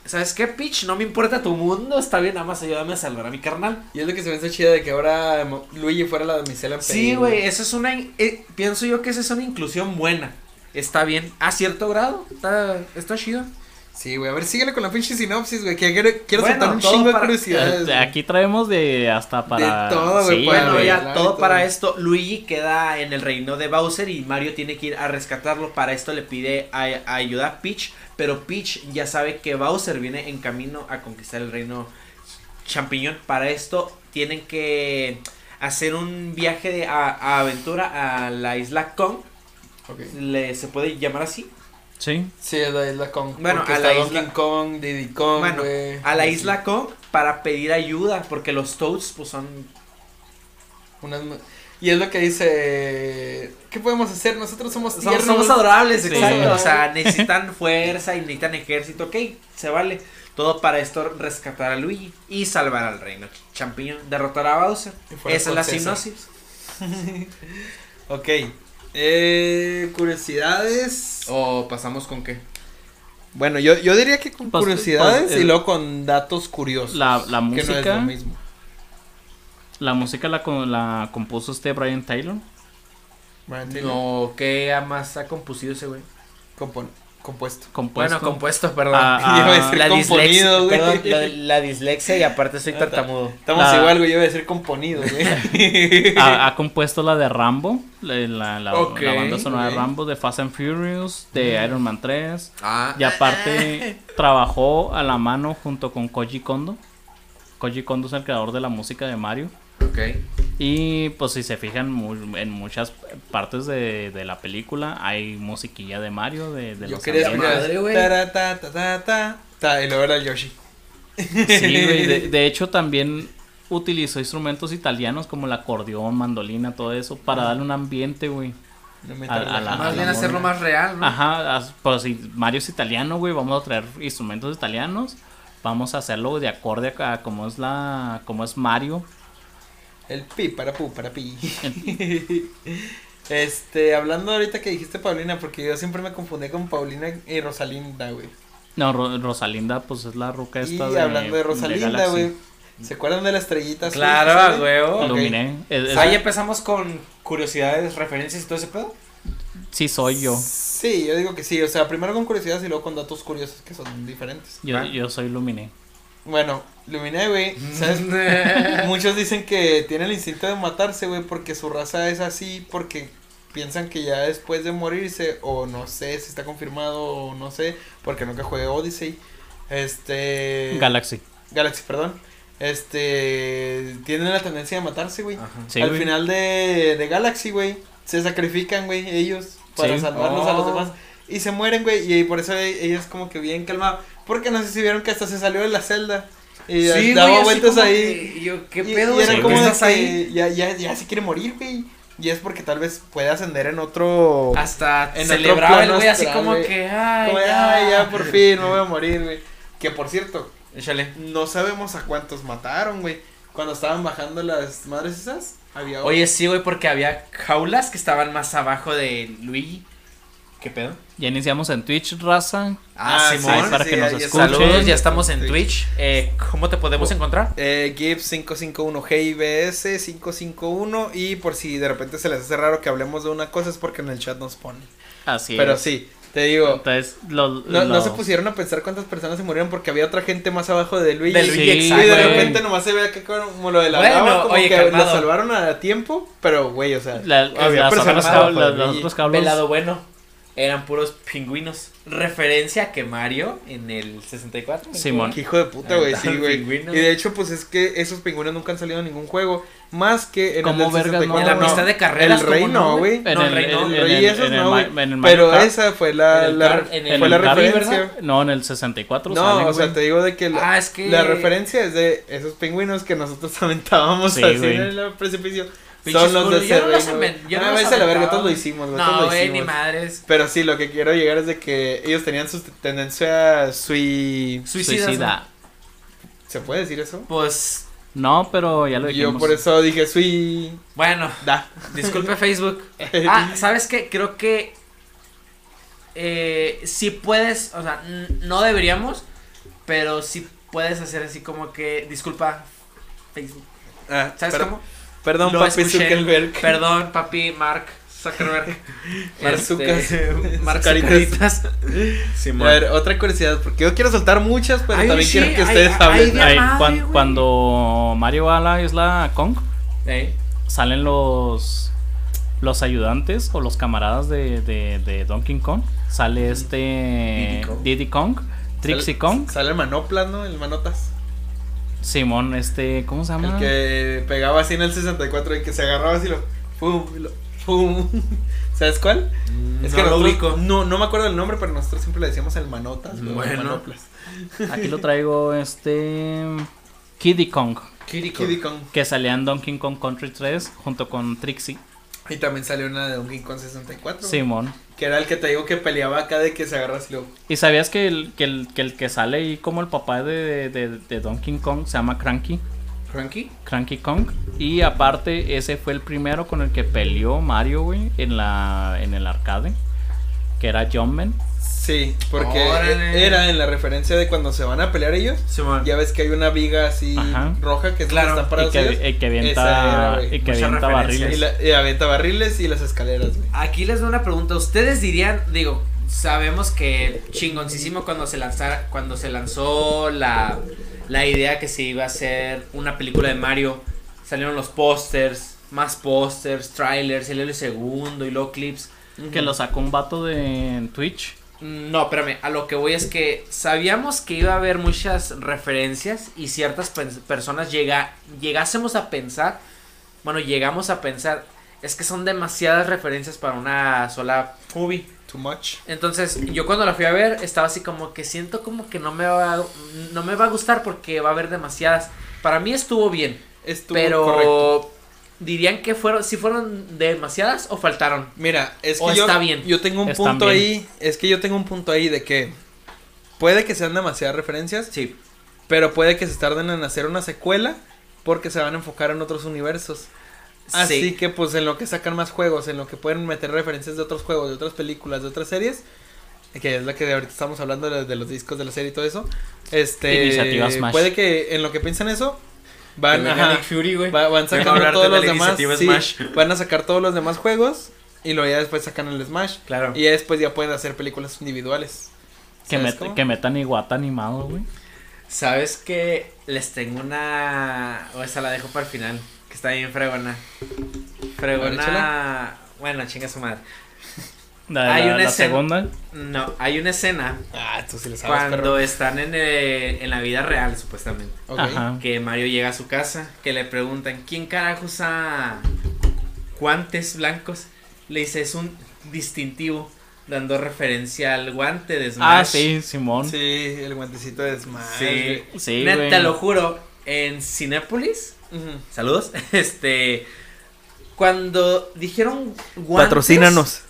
¿sabes qué, Peach? No me importa tu mundo, está bien, nada más ayúdame a salvar a mi carnal. Y es lo que se me hizo chido de que ahora Luigi fuera la damisela en Sí, güey, eso es una, eh, pienso yo que esa es una inclusión buena. Está bien, a cierto grado, está, está chido. Sí, güey. A ver, síguele con la pinche sinopsis, güey. Que quiero, quiero Bueno, soltar un chingo de curiosidades. Eh. Aquí traemos de hasta para. todo, güey, Sí, Bueno, güey, ya todo para esto, Luigi queda en el reino de Bowser y Mario tiene que ir a rescatarlo. Para esto le pide a, a ayuda a Peach, pero Peach ya sabe que Bowser viene en camino a conquistar el reino champiñón. Para esto tienen que hacer un viaje de a, a aventura a la isla Kong, le, se puede llamar así. Sí. Sí, es la isla Kong. Bueno, a la isla- Kong, Diddy Kong, Bueno, a la Sí. isla Kong para pedir ayuda, porque los Toads pues son Unas Y es lo que dice. ¿Qué podemos hacer? Nosotros somos Somos, tiernos. somos adorables, Sí. exacto. O sea, [LAUGHS] necesitan fuerza y necesitan ejército. Ok, se vale. Todo para esto rescatar a Luigi y salvar al reino champiñón. Derrotar a Bowser. Esa es la sinopsis. [LAUGHS] Ok. Eh, curiosidades. ¿O pasamos con qué? Bueno, yo, yo diría que con Pues, curiosidades pues, y el- luego con datos curiosos. La, la que no es lo música. mismo. la música la, con- la compuso este Brian Taylor. Brian Taylor, No, ¿qué más ha compusido ese güey? compon- compuesto. Compuesto. Bueno, compuesto, perdón. Ah, ah, [LAUGHS] Iba a decir la, componido, dislexia, güey. perdón, la, la dislexia y aparte soy tartamudo. Estamos La- igual, güey. Yo iba a decir componido, güey. [LAUGHS] ha, ha compuesto la de Rambo, la, la, la- Ok, la banda sonora ok. de Rambo, de Fast and Furious, de Iron Man 3. Ah, Y aparte [LAUGHS] trabajó a la mano junto con Koji Kondo. Koji Kondo es el creador de la música de Mario. Ok. Y pues si se fijan en muchas partes de, de la película hay musiquilla de Mario, de, de Yo los quería madre, güey. escuchar. ta, ta, ta, ta, ta, y luego era Yoshi. Sí, güey. De, [LAUGHS] de hecho, también utilizó instrumentos italianos como el acordeón, mandolina, todo eso, para darle un ambiente, güey. No me A- a relaja. la- Más a bien la hacerlo más real, ¿no? Ajá, pues si Mario es italiano, güey, vamos a traer instrumentos italianos. Vamos a hacerlo de acorde a a cómo es la, cómo es Mario. El pi para pu para pi. [LAUGHS] este, hablando ahorita que dijiste Paulina, porque yo siempre me confundí con Paulina y Rosalinda, güey. No, Ro- Rosalinda, pues es la ruca Y esta de hablando de Rosalinda, güey. ¿Se acuerdan de la estrellita azul Claro, que a sale? huevo. Iluminé. Es- es- Ahí empezamos con curiosidades, referencias y todo ese pedo. sí soy yo. Sí, yo digo que sí. O sea, primero con curiosidades y luego con datos curiosos que son diferentes. Yo, Va. yo soy Luminé. Bueno, Luminé, güey. ¿Sabes? [LAUGHS] Muchos dicen que tiene el instinto de matarse, güey, porque su raza es así, porque piensan que ya después de morirse, o no sé si está confirmado, o no sé, porque nunca jugué Odyssey. Este. Galaxy. Galaxy, perdón. Este. Tienen la tendencia de matarse, güey. Sí, Al final de, de Galaxy, güey, se sacrifican, güey, ellos para Sí. salvarlos a los Oh. demás. Y se mueren, güey, y por eso e- ella es como que bien calmada. Porque no sé si vieron que hasta se salió de la celda. Y Sí, daba güey, vueltas ahí. que yo, ¿qué Y- pedo? Y, era Sí, como de ahí? ya, ya, ya se quiere morir, güey. Y es porque tal vez puede ascender en otro. Hasta En otro el güey así como que, ay, como ya. "Ay, ya por [LAUGHS] fin me voy a morir, güey. Que por cierto, Échale. no sabemos a cuántos mataron, güey. Cuando estaban bajando las madres esas, había Oye, sí, güey, porque había jaulas que estaban más abajo de Luigi. ¿Qué pedo? Ya iniciamos en Twitch, raza. Ah, Simón. sí, para que nos escuchen. Saludos, ya estamos en Sí. Twitch. Eh, ¿Cómo te podemos encontrar? Eh, Gibbs 551 GIBS 551 y por si de repente se les hace raro que hablemos de una cosa es porque en el chat nos pone. Así Pero es. sí, te digo, Entonces, los, no, no los- se pusieron a pensar cuántas personas se murieron porque había otra gente más abajo de Luigi. De Luigi, Sí, y exacto. de repente nomás se ve acá como lo de la Bueno, lava, como oye, que calmado. lo salvaron a tiempo, pero güey, o sea, la- había las personas abajo los Luigi. otros cabros. Velado bueno. Eran puros pingüinos. Referencia a que Mario en el 64. Simón. Qué hijo de puta, güey, sí, güey. pingüinos. Y de hecho, pues es que esos pingüinos nunca han salido en ningún juego. Más que en ¿Cómo el del vergas no? 64. En la pista de carreras. El ¿cómo rey no, güey. En No, el, Rey no. en- El rey esos no, Ma- güey. en el Mario Pero Kart. esa fue la, En el la, car- en el- fue la referencia. ¿verdad? No, en el 64 No, salen, o sea, te digo de que la, Ah, es que. la referencia es de esos pingüinos que nosotros [LAUGHS] aventábamos Sí, así en el precipicio. Son los de culos, yo ese no los yo no Ah, los váyase a la verga, todos lo hicimos, güey. No, lo güey, ni madres. Pero sí, lo que quiero llegar es de que ellos tenían su tendencia sui... Suicidas. Suicida. ¿Se puede decir eso? Pues. No, pero ya lo dijimos. Yo por eso dije sui... Bueno, Da. disculpe [LAUGHS] Facebook. Ah, ¿sabes qué? Creo que. Eh, si puedes. O sea, no deberíamos. Pero si puedes hacer así como que. Disculpa, Facebook. Ah, ¿Sabes cómo? Perdón, papi. Zuckerberg. Perdón, papi, Mark Zuckerberg. [LAUGHS] Este. Mark Caritas. [LAUGHS] A ver, otra curiosidad, porque yo quiero soltar muchas, pero Ay, también sí, quiero que ay, ustedes ay, hablen. de- Ay, madre, cuan- güey. cuando Mario va a la isla Kong, salen los los ayudantes o los camaradas de, de, de Donkey Kong. Sale este Diddy Kong. Diddy Kong, Trixie Sale- Kong, Sale el Manoplas, ¿no? El Manotas. Simón, este, ¿cómo se llama? El que pegaba así en el 64 y que se agarraba así lo. ¡Pum! y lo ¡Pum! [LAUGHS] ¿Sabes cuál? Es no que lo nosotros- ubico. No, no me acuerdo el nombre, pero nosotros siempre le decíamos el Manotas. Bueno. Manoplas. Aquí lo traigo, este Kiddy Kong, Kiddy Kong. Kiddy Kong. que salía en Donkey Kong Country 3 junto con Trixie. Y también salió una de Donkey Kong 64. Simón. Que era el que te digo que peleaba acá de que se agarra así lo. ¿Y sabías que el que, el, que, el que sale ahí como el papá de, de, de Donkey Kong se llama Cranky? Cranky. Cranky Kong. Y aparte, ese fue el primero con el que peleó Mario, güey, en, la, en el arcade. Que era Jumpman. Sí, porque Órale. era en la referencia de cuando se van a pelear ellos. Ya ves que hay una viga así Ajá. roja que es Claro, donde están Y ellos. que, y que Esa avienta, era, y que avienta barriles. Y, la, y avienta barriles y las escaleras, güey. Aquí les doy una pregunta. ¿Ustedes dirían, digo, sabemos que chingoncísimo cuando se lanzara, cuando se lanzó la, la idea que se iba a hacer una película de Mario, salieron los pósters, más pósters, trailers, el segundo y luego clips. Que lo sacó un vato de Twitch. Mm, No, espérame, a lo que voy es que sabíamos que iba a haber muchas referencias y ciertas personas llega, llegásemos a pensar, bueno, llegamos a pensar, es que son demasiadas referencias para una sola movie. Too much. Entonces, yo cuando la fui a ver, estaba así como que siento como que no me va, a- no me va a gustar porque va a haber demasiadas. Para mí estuvo bien, Estuvo pero correcto. Dirían que fueron, si fueron demasiadas o faltaron. Mira, es que O yo, está bien. yo tengo un Están punto bien. ahí. Es que yo tengo un punto ahí de que puede que sean demasiadas referencias, Sí. pero puede que se tarden en hacer una secuela porque se van a enfocar en otros universos. Así Sí. que pues en lo que sacan más juegos, en lo que pueden meter referencias de otros juegos, de otras películas, de otras series, que es la que de ahorita estamos hablando de, de los discos de la serie y todo eso. Este Iniciativa Smash. puede que en lo que piensan eso van Que ajá, venga Nick Fury, güey. va- van a sacando hablarte todos de los demás, iniciativa sí, Smash. van a sacar todos los demás juegos y luego ya después sacan el Smash Claro. y ya después ya pueden hacer películas individuales. Que, ¿Sabes met- que metan Iguata animado, güey. ¿Sabes que Les tengo una. O esa la dejo para el final. Que está bien fregona. A Fregona. Bueno, chinga su madre. La, Hay la- una la escena- segunda. No, hay una escena Ah, tú sí le sabes, cuando perro. están en, eh, en la vida real, supuestamente. Ok. Ajá. Que Mario llega a su casa. Que le preguntan: ¿Quién carajo usa guantes blancos? Le dice: Es un distintivo. Dando referencia al guante de Smash. Ah, sí, Simón. Sí, el guantecito de Smash. Sí. Sí, Neta, güey. te lo juro. En Cinépolis. Saludos. [LAUGHS] Este. Cuando dijeron guantes. Patrocínanos.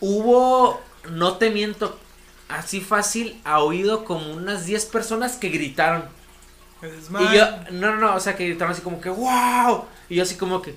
Hubo. No te miento. Así fácil. A oído como unas 10 personas que gritaron. Y yo. No, no, no. O sea, que gritaron así como que. ¡Wow! Y yo así como que.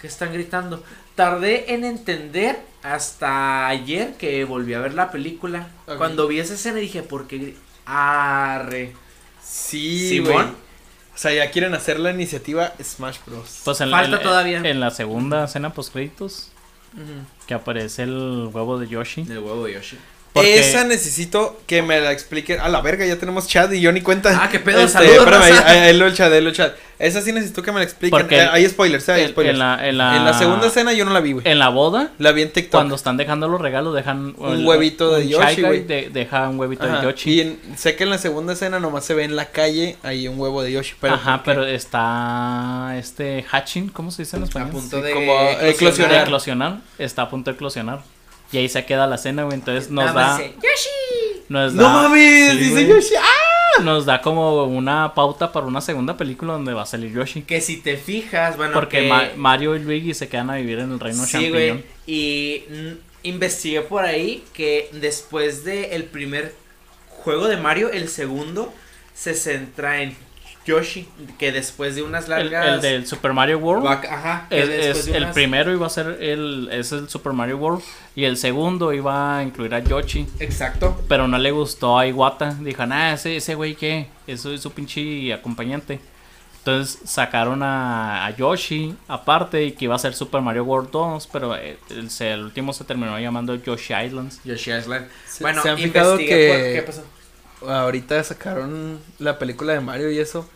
¿Qué están gritando? Tardé en entender hasta ayer que volví a ver la película. Cuando vi esa escena dije, ¿por qué? Arre. Sí, güey. O sea, ya quieren hacer la iniciativa Smash Bros. Pues en, Falta en- todavía. En la segunda escena post créditos Ujú. que aparece el huevo de Yoshi. Del huevo Yoshi. Porque- Esa necesito que me la expliquen. A la verga, ya tenemos chat y yo ni cuenta. Ah, qué pedo, Este, saludos, espérame, ahí, raza. ahí, ahí lo el chat, ahí lo el chat. Esa sí necesito que me la expliquen. Porque Eh, hay spoilers, ¿eh? hay En, spoilers. en la, en, la, En la segunda escena yo no la vi, güey. En la boda, La vi en TikTok. cuando están dejando los regalos, dejan Un huevito de un Yoshi, güey. de- deja un huevito Ajá, de Yoshi. Y en- sé que en la segunda escena nomás se ve en la calle ahí un huevo de Yoshi. Pero Ajá, pero está este hatching, ¿cómo se dice en español? A punto Sí, de como, eh, de eclosionar. eclosionar, está a punto de eclosionar. Y ahí se queda la escena, güey. Entonces nos Nada más da, dice, Yoshi. nos ¡No mames! sí, dice güey. Yoshi. ¡Ah! nos da como una pauta para una segunda película donde va a salir Yoshi. Que si te fijas, bueno, Porque que- Ma- Mario y Luigi se quedan a vivir en el reino Sí, champiñón. güey. Y investigué por ahí que después de el primer juego de Mario, el segundo se centra en Yoshi, que después de unas El, largas el del Super Mario World. ajá, que Es, después es- de el primero iba a ser el, es el Super Mario World y el segundo iba a incluir a Yoshi, Exacto. pero no le gustó a Iwata. Dijo, ah, ese, ese güey qué, eso es su pinche acompañante. Entonces sacaron a, a Yoshi aparte y que iba a ser Super Mario World 2, pero eh, el, el último se terminó llamando Yoshi Islands. Yoshi Island. Se- Bueno, ¿se han fijado investigué que- por- ¿Qué pasó? Ahorita sacaron la película de Mario y eso.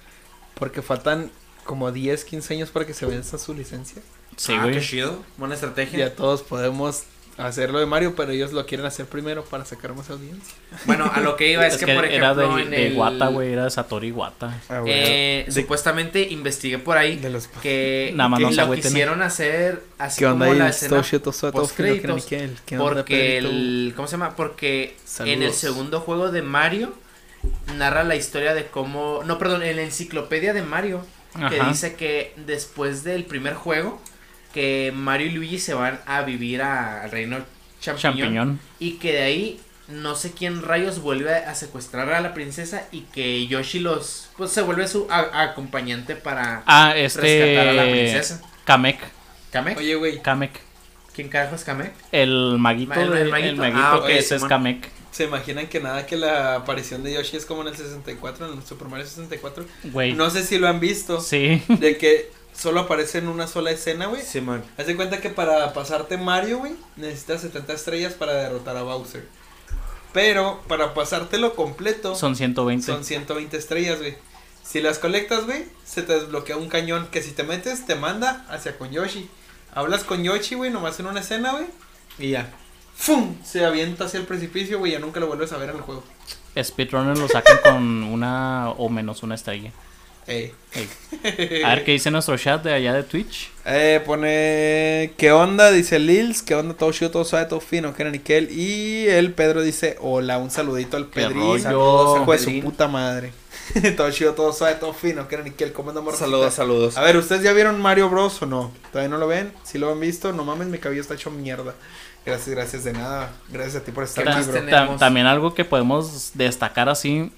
Porque faltan como 10, 15 años para que se venza su licencia. Sí, ah, güey. qué chido. Buena estrategia. Ya todos podemos hacerlo de Mario, pero ellos lo quieren hacer primero para sacar más audiencia. Bueno, a lo que iba es, Es que, que por era ejemplo de, en de el Iwata, güey, era de Satoru Iwata. eh, De- supuestamente investigué por ahí de los que, Nada más que no lo quisieron hacer así ¿Qué onda como la escena Toshio Tosato, postcréditos, Fino Nickel, ¿qué onda, porque el ¿cómo se llama? Porque en el segundo juego de Mario narra la historia de cómo no, perdón, en la enciclopedia de Mario que Ajá. dice que después del primer juego que Mario y Luigi se van a vivir a- al reino champiñón, Champiñón. y que de ahí no sé quién rayos vuelve a secuestrar a la princesa y que Yoshi los pues se vuelve su a- acompañante para Ah, rescatar a la este. princesa. Kamek. ¿Kamek? Oye, güey, Kamek. ¿Quién carajo es Kamek? El maguito, Ma- el- el maguito. Ah, que ese es. Kamek. ¿se imaginan que nada que la aparición de Yoshi es como en el 64, en el Super Mario 64? Güey. No sé si lo han visto. Sí. De que solo aparece en una sola escena, güey. Simón. Haz de cuenta que para pasarte Mario, güey, necesitas 70 estrellas para derrotar a Bowser. Pero para pasártelo completo Son 120. son 120 estrellas, güey. Si las colectas, güey, se te desbloquea un cañón que si te metes te manda hacia con Yoshi. Hablas con Yoshi, güey, nomás en una escena, güey, y ya. ¡Fum! Se avienta hacia el precipicio, güey, ya nunca lo vuelves a ver en el juego. Speedrunners lo sacan con una o menos una estrella. Ey. Ey. A ver qué dice nuestro chat de allá de Twitch. Eh, pone. ¿Qué onda? Dice Lils. ¿Qué onda? Todo chido, todo suave, todo fino. Que era Nickel. Y el Pedro dice: Hola, un saludito al Pedrín. Saludos, Hijo de su puta madre. [LAUGHS] todo chido, todo suave, todo fino. Que era Nickel. ¿Cómo andamos? Saludos, saludos. A ver, ¿ustedes ya vieron Mario Bros o no? ¿Todavía no lo ven? Si lo han visto, no mames, mi cabello está hecho mierda. Gracias, gracias de nada. Gracias a ti por estar ¿Qué aquí, bro. también algo que podemos destacar así.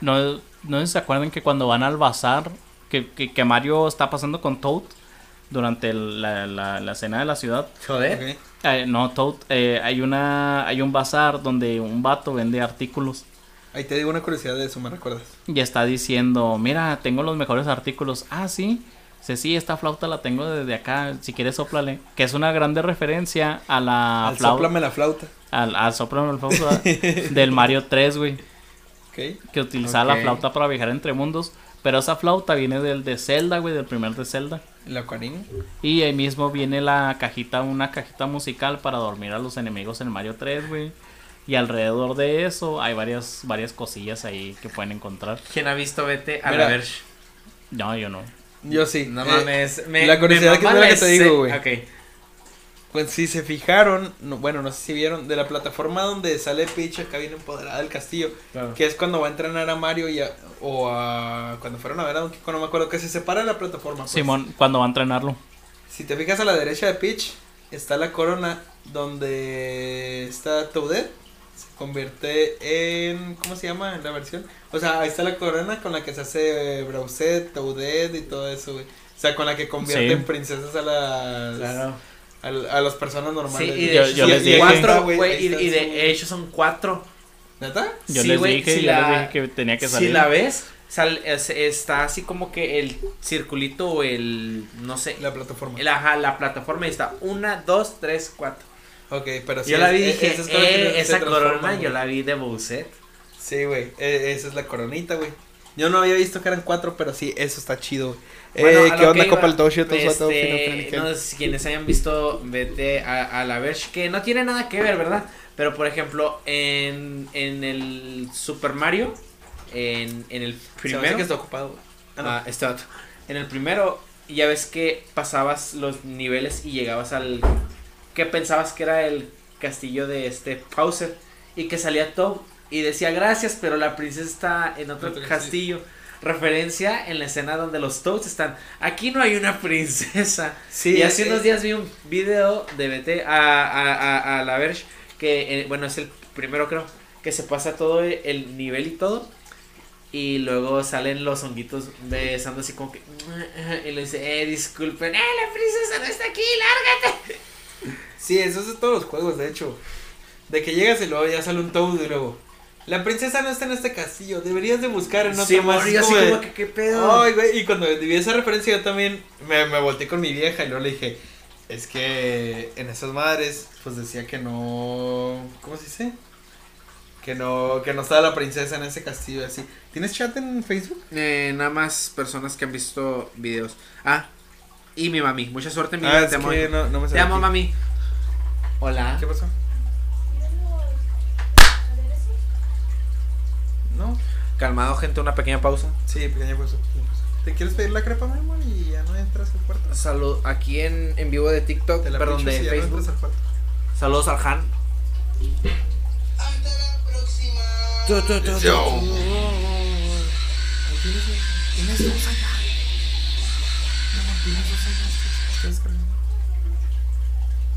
No, no sé si se acuerdan que cuando van al bazar, que, que, que Mario está pasando con Toad durante la, la, la escena de la ciudad. Joder. Ok. Eh, no, Toad, eh, hay, una, hay un bazar donde un vato vende artículos. Ahí te digo una curiosidad de eso, ¿me recuerdas? Y está diciendo, mira, tengo los mejores artículos. Ah, sí. Dice, sí, esta flauta la tengo desde acá. Si quieres, soplale. Que es una grande referencia a la Al flauta. sóplame la flauta. Al, al sóplame la flauta [LAUGHS] del Mario 3, güey. Que utilizaba la flauta para viajar entre mundos. Pero esa flauta viene del de Zelda, güey, del primer de Zelda. La ocarina. Y ahí mismo viene la cajita, una cajita musical para dormir a los enemigos en Mario 3, güey. Y alrededor de eso hay varias, varias cosillas ahí que pueden encontrar. ¿Quién ha visto Vete a Mira. la Verge? No, yo no. Yo sí. No Eh, mames. me- la curiosidad me que mama es la que te digo, güey. Ok. Pues si se fijaron, no- bueno, no sé si vieron, de la plataforma donde sale Peach acá viene empoderada del castillo, que es cuando va a entrenar a Mario y a- o a cuando fueron a ver a Donkey Kong, no me acuerdo, que se separa la plataforma. pues. Simón, cuando va a entrenarlo. Si te fijas a la derecha de Peach, está la corona donde está Toadette, se convierte en, ¿cómo se llama en la versión? O sea, ahí está la corona con la que se hace Browset, Toadette y todo eso, güey. O sea, con la que convierte Sí. en princesas a las... Claro. A, a las personas Sí, normales. y de Yo- hecho yo son les dije- cuatro, güey. Y, de hecho son cuatro. ¿Neta? Yo Sí, les güey, dije, si yo la- les dije que tenía que salir. Si la ves, sal- es- está así como que el circulito o el, no sé, La plataforma. el, ajá, la plataforma y está una, dos, tres, cuatro. Ok, pero sí. yo la es- vi y e- dije, esa es eh, esa corona yo la vi de Bowser. Sí, güey. e- esa es la coronita, güey. Yo no había visto que eran cuatro, pero sí, eso está chido, güey. Bueno, eh, ¿Qué onda, Copa el? Todo todo fino, este, fino. no sé si quienes hayan visto, vete a, a la Verge, que no tiene nada que ver, ¿verdad? Pero por ejemplo, en, en el Super Mario, en, en el Se me hace primero, que está ocupado. Ah, no. ah, este vato. en el primero, ya ves que pasabas los niveles y llegabas al que pensabas que era el castillo de este Bowser y que salía Toad y decía gracias, pero la princesa está en otro Otro castillo. Referencia en la escena donde los Toads están. Aquí no hay una [LAUGHS] princesa. Sí, y hace eh, unos días vi un video de BT a, a, a, a la Verge, que eh, bueno, es el primero creo, que se pasa todo el nivel y todo. Y luego salen los honguitos besando así como que... [LAUGHS] Y le dice, eh, disculpen, eh, la princesa no está aquí, lárgate. [LAUGHS] Sí, eso es de todos los juegos, de hecho. De que llegas y luego ya sale un Toad y luego. La princesa no está en este castillo, deberías de buscar en otro Sí, más. así como como que, ¿qué pedo? Ay, güey, y cuando vi esa referencia yo también me, me volteé con mi vieja y luego le dije, es que en esas madres, pues decía que no, ¿cómo se dice? Que no, que no estaba la princesa en ese castillo así. ¿Tienes chat en Facebook? Eh, nada más personas que han visto videos. Ah, y mi mami. Mucha suerte, mi Ah, te amo. no, no me Te amo, aquí. mami. Hola. ¿Qué pasó? ¿No? Calmado, gente, una pequeña pausa. Sí, pequeña pausa, pequeña pausa. ¿Te quieres pedir la crepa, mi amor? Y ya no entras al cuarto. Salud, aquí en, en vivo de TikTok, Te la perdón, de si ya no Facebook. entras al cuarto. Saludos al Han. Hasta la próxima. Tu, tu, tu, tu. Tienes dos allá. Mi amor, tienes dos allá. Estoy descargando.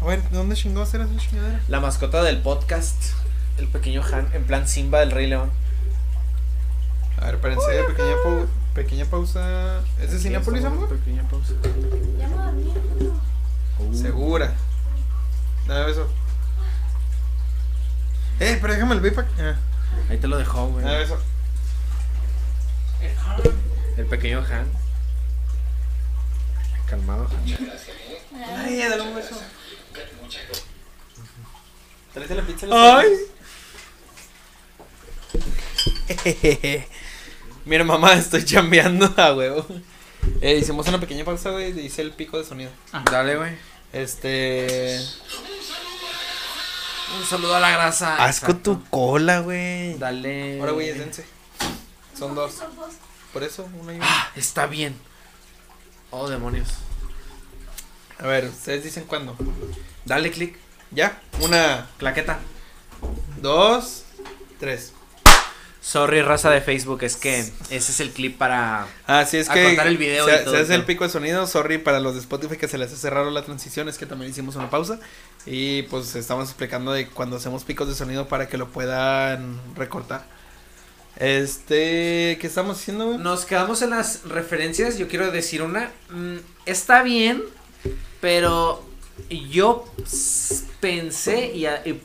A ver, ¿de dónde chingados era esa chingadera? La mascota del podcast, el pequeño Han, en plan Simba del Rey León. A ver, espérense, pequeña, pau- pequeña pausa. ¿Es de Cinépolis, amor? Pequeña pausa. Segura. Dame beso. Eh, pero déjame el aquí. Ah, Ahí te lo dejó, güey. dame beso. El pequeño Han. Calmado, Han. Ay, dale un beso. Tráete la pizza. Ay. [LAUGHS] Mira, mamá, [LAUGHS] estoy chambeando a huevo. Eh, hicimos una pequeña pausa, güey. y Hice el pico de sonido. Dale, güey. Este. Un saludo a la grasa. Asco Exacto. tu cola, güey. Dale. Ahora, güey, dense. Son dos. Por eso, uno y uno. Ah, está bien. Oh, demonios. A ver, ustedes dicen cuándo. Dale click. Ya. Una, Claqueta. dos, tres. Sorry, raza de Facebook, es que ese es el clip para. Ah, sí, es que. el video se, y todo se hace el pico de sonido. Sorry para los de Spotify que se les hace raro la transición. Es que también hicimos una pausa. Y pues estamos explicando de cuando hacemos picos de sonido para que lo puedan recortar. Este. ¿Qué estamos haciendo? Nos quedamos en las referencias. Yo quiero decir una. mm, está bien, pero yo pensé y, y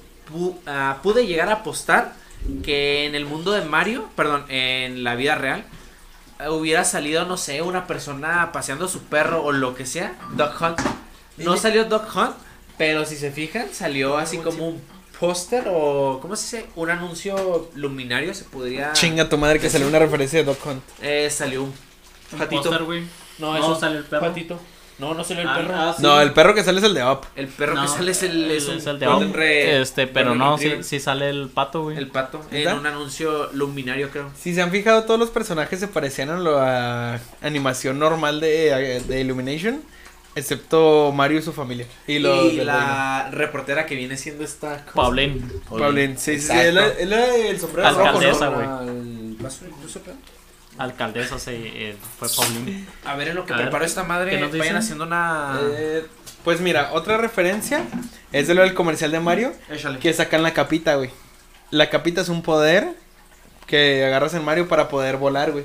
ah, pude llegar a apostar que en el mundo de Mario, perdón, en la vida real, hubiera salido, no sé, una persona paseando su perro o lo que sea, Dog Hunt. No salió Dog Hunt, pero si se fijan, salió así como un póster o, ¿cómo se dice? Un anuncio luminario, se podría... Chinga tu madre que salió una referencia de Doc Hunt. Eh, salió un Un patito. póster, güey. No, No, eso sale el perro. Patito. No, no salió el Ah, perro. ah, sí. No, el perro que sale es el de Up. El perro No, que sale es el, es un es el de Up. re- Este, pero no, sí, sí sale el pato, güey. El pato. En un anuncio luminario, creo. Si se han fijado, todos los personajes se parecían a la animación normal de, de Illumination. Excepto Mario y su familia. Y, los y la reportera que viene siendo esta. ¿cómo se Paulín. Paulín, sí, sí, sí. Él, él era el sombrero rojo, Alcaldesa, ¿no? güey. Alcaldesa se, eh, fue Paulín. A ver, en lo que A ver, preparó esta madre, ¿qué nos vayan dicen? haciendo una. Eh, pues mira, otra referencia es de lo del comercial de Mario. Échale. Que sacan la capita, güey. La capita es un poder que agarras en Mario para poder volar, güey.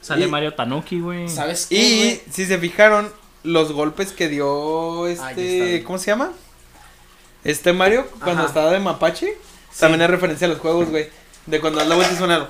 Sale Y- Mario Tanuki, güey. ¿Sabes qué? Y si se fijaron, los golpes que dio este. está. ¿Cómo se llama? Este Mario, cuando Ajá. estaba de Mapache. También es referencia a los juegos, güey. De cuando la vuelta y suena.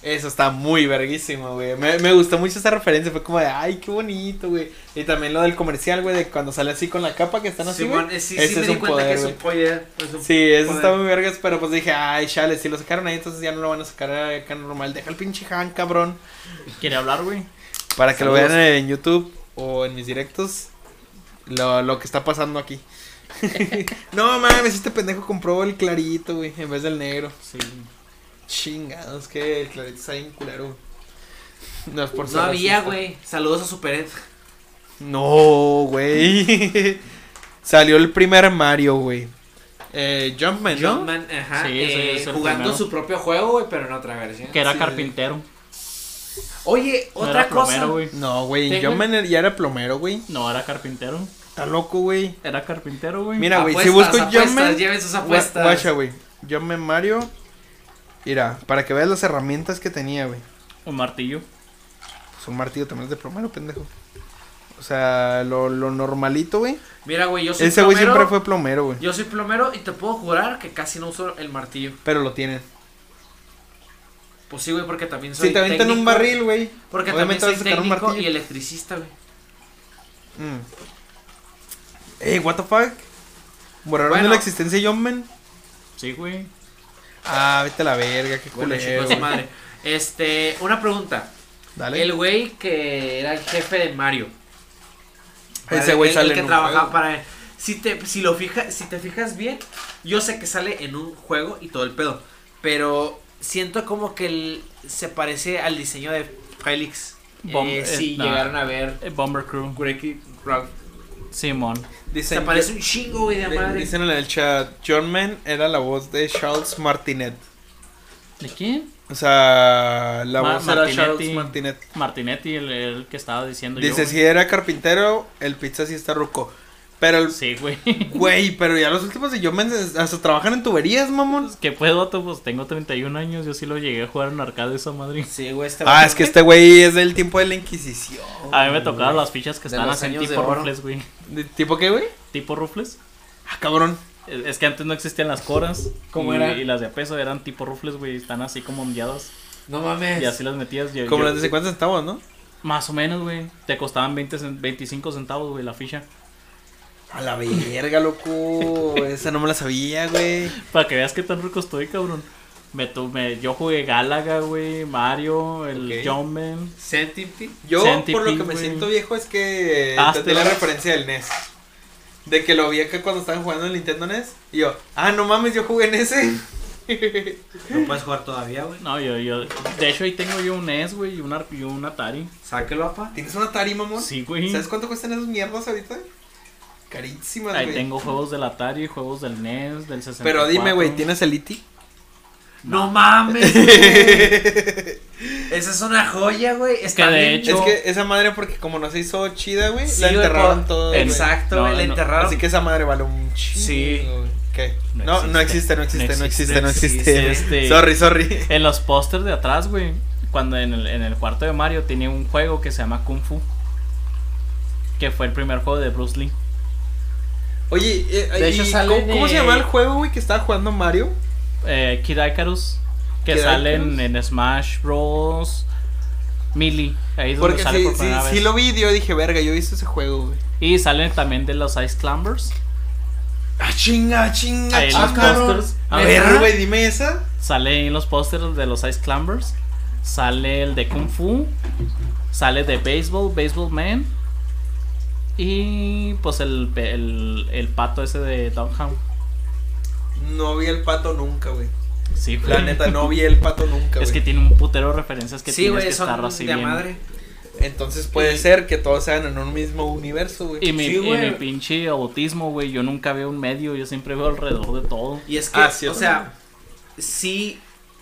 Eso está muy verguísimo, güey. Me, me gustó mucho esa referencia. Fue como de, ay, qué bonito, güey. Y también lo del comercial, güey, de cuando sale así con la capa que están así, güey. eh, sí, Ese sí me es di un cuenta poder, que es güey. un poder. es un Sí, eso poder. está muy vergas, pero pues dije, ay, chale, si lo sacaron ahí, entonces ya no lo van a sacar acá normal. Deja el pinche Han, cabrón. ¿Quiere hablar, güey? Para que lo vean en YouTube o en mis directos, lo, lo que está pasando aquí. [LAUGHS] no mames, este pendejo compró el clarito, güey, en vez del negro. Sí. Chingados, que el clarito está bien culero. No es por ser No había, racista. güey. Saludos a Super Ed. No, güey. [LAUGHS] Salió el primer Mario, güey. Eh, Jumpman, ¿no? Jumpman, ajá. Sí, ese eh, es el jugando primero. su propio juego, güey, pero en otra versión. Que era Sí. carpintero. Oye, No otra era cosa. plomero, güey. No, güey, Jumpman ya era plomero, güey. No, era carpintero. Está loco, güey. Era carpintero, güey. Mira, güey, si Apuestas, busco apuestas, Jumpman. Lleven sus Gua- apuestas. Guacha, güey. Jumpman Mario. Mira, para que veas las herramientas que tenía, güey. Un martillo. Pues un martillo también es de plomero, pendejo. O sea, lo, lo normalito, güey. Mira, güey, yo soy Ese güey plomero. siempre fue plomero, güey. Yo soy plomero y te puedo jurar que casi no uso el martillo. Pero lo tienen. Pues sí, güey, porque también soy Si te aventan un técnico, barril, güey. Porque también soy un técnico martillo. y electricista, güey. Mm. Ey, what the fuck. ¿Borraron Bueno. de la existencia de Jumpman? Sí, güey. Ah, vete a la verga, qué Bueno, culero. chicos, madre. Este, una pregunta. Dale. El güey que era el jefe de Mario. Ese güey sale el que en un trabajaba juego. para si te si lo fijas, si te fijas bien, yo sé que sale en un juego y todo el pedo, pero siento como que el- se parece al diseño de Félix. Bom- Eh, eh, si nah. llegaron a ver Eh, Bomber Crew. Wreck-It Ralph. Simón. Se Dicen, parece un chingo, güey, de madre. dicen en el chat, John Man era la voz de Charles Martinet. ¿De quién? O sea, la Ma- voz Martinetti. Charles Martinet. Martinetti, el, el que estaba diciendo yo. Dice, güey. si era carpintero, el pizza sí está ruco. Pero, el- Sí, güey. güey, pero ya los últimos de John Man hasta trabajan en tuberías, mamón. ¿Qué puedo, vato? Pues tengo 31 años. Yo sí lo llegué a jugar en arcade esa madre. Sí, güey, este Ah, es que este güey es del tiempo de la Inquisición. A mí me tocaron las fichas que De están los así en años de tipo rufles, güey. ¿De ¿Tipo qué, güey? ¿Tipo rufles? Ah, cabrón. Es que antes no existían las coras. ¿Cómo y, era? Y las de a peso eran tipo rufles, güey. Están así como ondeadas. No mames. Y así las metías. yo- Como yo- las de 50 centavos, ¿no? Más o menos, güey. Te costaban 20, cen- 25 centavos, güey, la ficha. A la verga, loco. Esa no me la sabía, güey. Para que veas qué tan rico estoy, cabrón. Me, tu- me- yo jugué Galaga, güey, Mario, el Ok. Jumpman. Centipede. Yo, Centipede, por lo que me siento viejo, es que te la referencia del NES. De que lo vi acá cuando estaban jugando en Nintendo NES. Y yo, ah, no mames, yo jugué en ese. [LAUGHS] No puedes jugar todavía, güey. No, yo, yo. De hecho, ahí tengo yo un NES, güey, y un, y un Atari. Sáquelo, apa. ¿Tienes una Atari, mamón? Sí, güey. ¿Sabes cuánto cuestan esas mierdas ahorita? Carísimas, Ahí güey. tengo juegos del Atari, juegos del NES, del 64. Pero dime, güey, ¿tienes el E IT? No mames. güey. [LAUGHS] Esa es una joya, güey. Está Que de bien. hecho- Es que esa madre, porque como no se hizo chida, güey, Sí, la enterraron por- todo. güey. Exacto, No, la no, enterraron. Así que esa madre vale un chingo. Sí. güey. ¿Qué? No No, no existe, existe. no existe, no No existe, no existe, existe. este- Sorry, sorry. En los pósters de atrás, güey, cuando en el, en el cuarto de Mario tenía un juego que se llama Kung Fu. Que fue el primer juego de Bruce Lee. Oye, eh, De hecho, ¿y sale ¿cómo, cómo se llama el juego, güey, que estaba jugando Mario? Eh, Kid Icarus. Que Kid sale en, Icarus. en Smash Bros. Melee. Ahí es donde Porque sale sí, por sí, primera sí vez. lo vi, yo dije, verga, yo he visto ese juego, güey. Y salen también de los Ice Climbers. Ah, chinga, chinga, Ahí en chinga. los pósters. A ver, güey, dime esa. Sale en los pósters de los Ice Climbers. Sale el de Kung Fu. Sale de Baseball, Baseball Man. Y pues el, el, el pato ese de Doghound. No vi el pato nunca, güey. Sí, La güey. neta, no vi el pato nunca, Es que tiene un putero de referencias que sí, tienes güey, que son estar así de bien. madre. Entonces puede Y- ser que todos sean en un mismo universo, güey. Y mi, Sí, y güey. mi pinche autismo, güey, yo nunca veo un medio, yo siempre veo alrededor de todo. Y es que, Ah, sí, o sea, sí,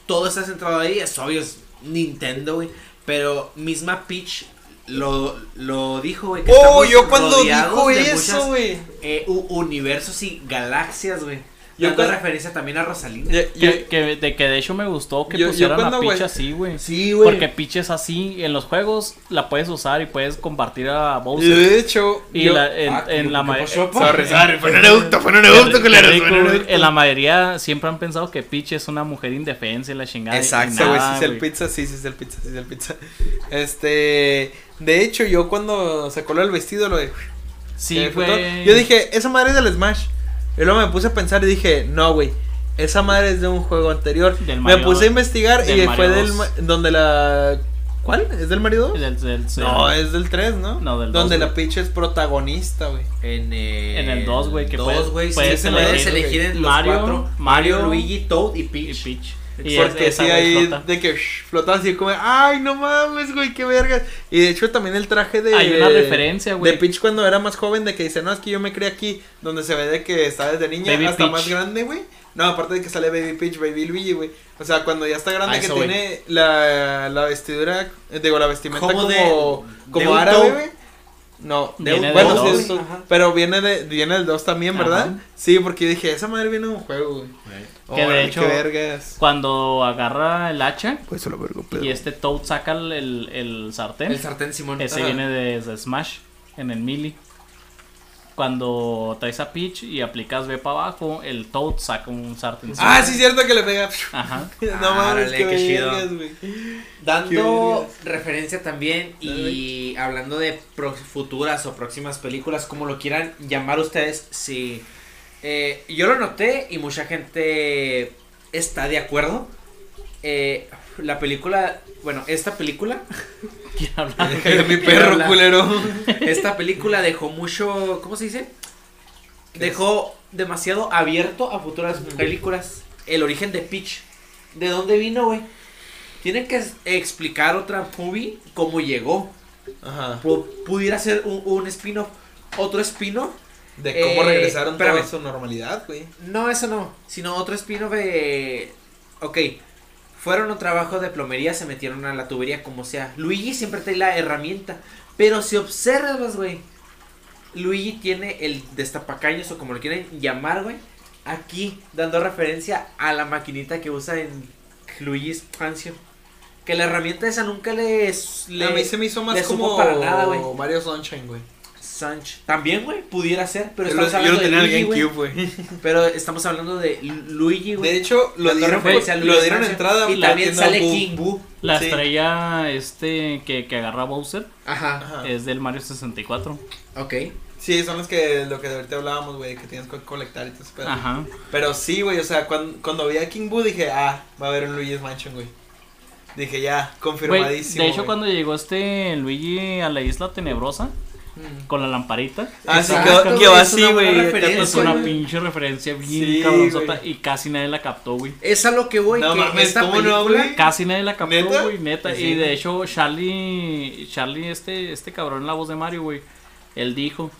todo está centrado ahí, es obvio, es Nintendo, güey. Pero misma Peach lo, lo dijo, güey. que Oh, yo cuando dijo de eso, güey. eh, universos y galaxias, güey. Yo cuando- referencia también a Rosalinda. Yo- yo- Que, que- de que de hecho me gustó que Yo- yo pusieran cuando, a Peach así, güey. Sí, güey. Porque Peach es así, en los juegos la puedes usar y puedes compartir a Y Bowser. de hecho, Y yo- la- en, Ah, en la ¿qué ma- pasó, pa? Sorry, sorry, fue un eructo, fue un eructo, Qué culeros, rico, fue un güey. eructo. En la mayoría siempre han pensado que Peach es una mujer indefensa y la chingada. Exacto, güey, sí es el pizza, sí, sí es el pizza, sí es el pizza. Este, de hecho, yo cuando sacó lo del vestido, lo de... Sí, güey. Yo dije, esa madre es del Smash. Y luego me puse a pensar y dije, no, güey, esa madre es de un juego anterior. Del me Mario puse a investigar del y Mario fue del... 2. ma- Donde la... ¿Cuál? ¿Es del Mario 2? Del- del- No, es del 3, ¿no? No, del Donde 2, la. Peach es protagonista, güey. En, eh, En el dos, güey, que dos, puedes- güey, sí, puedes se puedes elegir, elegir en los Mario, cuatro. Mario, Luigi, Toad y y Peach. Y Porque es- sí, ahí flota. de que shh, flotaba así como, ay, no mames, güey, qué vergas. Y de hecho también el traje de... Hay una referencia, De güey. Peach cuando era más joven, de que dice, no, es que yo me crié aquí, donde se ve de que está desde niña Baby hasta Peach. más grande, güey. No, aparte de que sale Baby Peach, Baby Luigi, güey. O sea, cuando ya está grande que tiene la, la vestidura, digo, la vestimenta Como como, de- como de árabe, güey. No, de Viene un- bueno, dos, sí, un- pero viene de viene del 2 también, ¿verdad? Ajá. Sí, porque yo dije, esa madre viene de un juego, güey. Que de hecho- qué vergas. Cuando agarra el hacha Pues se lo vergo, y este Toad saca el, el, el sartén, El sartén Simón. ese Ajá. viene de, de Smash en el Melee. Cuando traes a Peach y aplicas B para abajo, el Toad saca un sartén. Ah, sí, cierto que le pega. Ajá. [LAUGHS] No mames, Árale, qué, qué chido. vergas, güey. Dando Qué referencia también y hablando de futuras o próximas películas, como lo quieran llamar ustedes, sí. Eh, yo lo noté y mucha gente está de acuerdo. Eh, la película, bueno, esta película. [LAUGHS] Deja a mi perro, culero. esta película dejó mucho, ¿cómo se dice? Dejó demasiado abierto a futuras películas. El origen de Peach. ¿De dónde vino, güey? Tienen que explicar otra movie cómo llegó. Ajá. Pu- pudiera ser un, un spin-off. Otro spin-off. De cómo Eh, regresaron toda su normalidad, güey. No, eso no. Sino otro spin-off de... Ok. Fueron a un trabajo de plomería, se metieron a la tubería, como sea. Luigi siempre trae la herramienta. Pero si observas, güey. Luigi tiene el destapacaños o como lo quieren llamar, güey. Aquí, dando referencia a la maquinita que usa en Luigi's Mansion. Que la herramienta esa nunca les... a mí se me hizo más le como para nada. Mario Sunshine, güey. Sanch. También, güey, pudiera ser, pero Yo estamos yo lo hablando tenía en de Luigi, GameCube, güey. [LAUGHS] Pero estamos hablando de Lu- Luigi, güey. De hecho, lo dieron, lo Mansion. entrada Y la también sale Boo. King Boo. La Sí. estrella este que, que agarra Bowser Ajá. Ajá. es del Mario 64. Ok. Sí, son los que lo que de ahorita hablábamos, güey, que tienes que colectar y todo pedo. Ajá. Pero sí, güey, o sea, cuando, cuando vi a King Boo dije, ah, va a haber un Luigi's Mansion, güey. Dije, ya, confirmadísimo. de hecho, cuando llegó este Luigi a la isla tenebrosa. Con la lamparita, Ah, sí, Exacto, que, que es una así, güey. es una pinche referencia bien Sí, cabronzota y casi nadie la captó, güey. Es a lo que voy, No que mames, esta ¿cómo no, película... güey? Casi nadie la captó, güey, neta. Sí. Y de hecho, Charlie, Charlie, este, este cabrón en la voz de Mario, güey, él dijo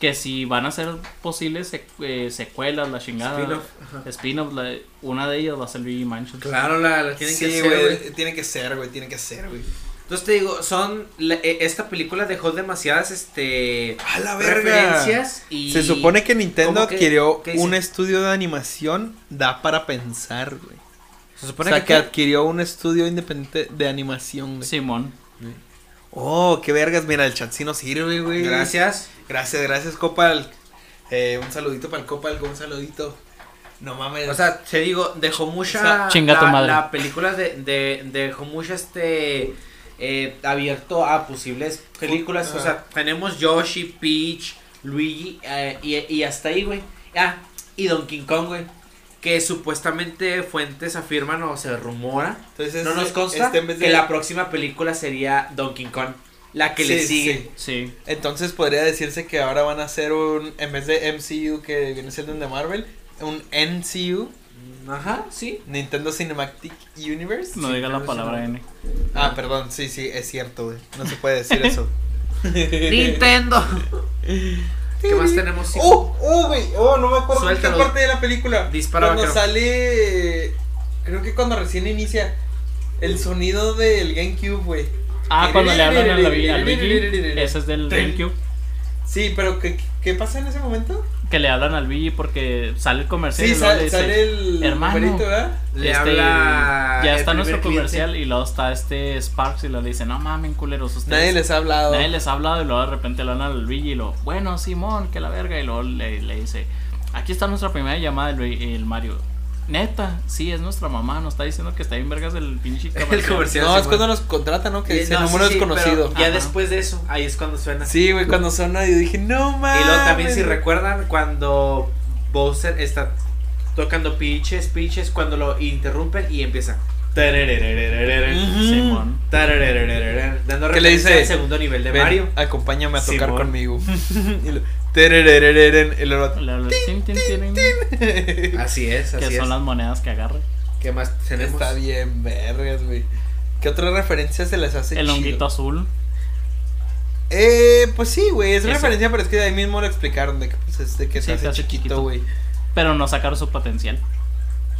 que si van a ser posibles sec- eh, secuelas, la chingada, Spin-off, la- una de ellas va a ser Luigi Mansion. Claro, la, la tienen que Sí, güey, tiene que ser, güey, tiene que ser, güey. Entonces te digo, son... la- eh, esta película dejó demasiadas, este... A la verga. Referencias y... Se supone que Nintendo ¿Cómo que- adquirió un estudio de animación, da para pensar, güey. Se O supone sea, que... que adquirió un estudio independiente de animación, güey. Simón. Oh, qué vergas, mira, el chat sí nos sirve, güey. Gracias. Gracias, gracias, Copal. Eh, un saludito para el Copal, un saludito. No mames. O sea, te digo, dejó mucha. O sea, chinga la, tu madre. la película de, de, dejó mucho este. Eh, abierto a posibles películas. O Ajá. sea, tenemos Yoshi, Peach, Luigi eh, y, y hasta ahí, güey. Ah, y Donkey Kong, güey. Que supuestamente fuentes afirman o se rumora. Entonces, no nos consta este de- que la próxima película sería Donkey Kong. La que le sigue. sí. Sí. Entonces podría decirse que ahora van a hacer un, en vez de MCU que viene siendo el de Marvel, un NCU, Ajá, sí. Nintendo Cinematic Universe. No Sí, diga la palabra N. Ah, perdón, sí, sí, es cierto, güey. No se puede decir eso. [LAUGHS] Nintendo. [LAUGHS] ¿Qué más tenemos? Oh, oh, güey, oh, no me acuerdo de qué parte de la película. Dispara, Cuando vaquero. sale, creo que cuando recién inicia el sonido del GameCube, güey. Ah, cuando le hablan a la Luigi, [LAUGHS] ese es del GameCube. Sí, pero ¿qué, qué pasa en ese momento? Que le hablan al Luigi porque sale el comercial Sí, y luego le sale, dice, sale el hermano. numerito, ¿verdad? Le este, habla ya está nuestro cliente. comercial y luego está este Sparks y le dice, no mamen culeros ustedes. Nadie les ha hablado. Nadie les ha hablado y luego de repente le hablan al Luigi y lo, bueno, Simón, que la verga. Y luego le, le dice, aquí está nuestra primera llamada el Mario. Neta, sí, es nuestra mamá, nos está diciendo que está bien vergas el pinche comercial. comercial. No, es Simón. cuando nos contratan, ¿no? Que Eh, dice no, sí, número sí, desconocido. pero Ya Ajá. después de eso, ahí es cuando suena. Sí, güey, cuando suena yo dije, no mames. Y luego también si güey". recuerdan cuando Bowser está tocando pitches, pitches, cuando lo interrumpen y empieza. Ujú. Simón. Dando ¿Qué le referencia dice? al segundo nivel de Ven, Mario. Acompáñame a tocar Simón. conmigo. [LAUGHS] y lo, tererereren, tin, tin, [LAUGHS] Así es, así que es. son las monedas que agarra. ¿Qué más tenemos? Está bien, vergas, güey. ¿Qué otras referencias se les hace El chido? honguito azul. Eh, pues sí, güey, es Ese- referencia, pero es que ahí mismo lo explicaron de que pues es de que Sí, se hace se hace chiquito, chiquito. güey. Pero no sacaron su potencial.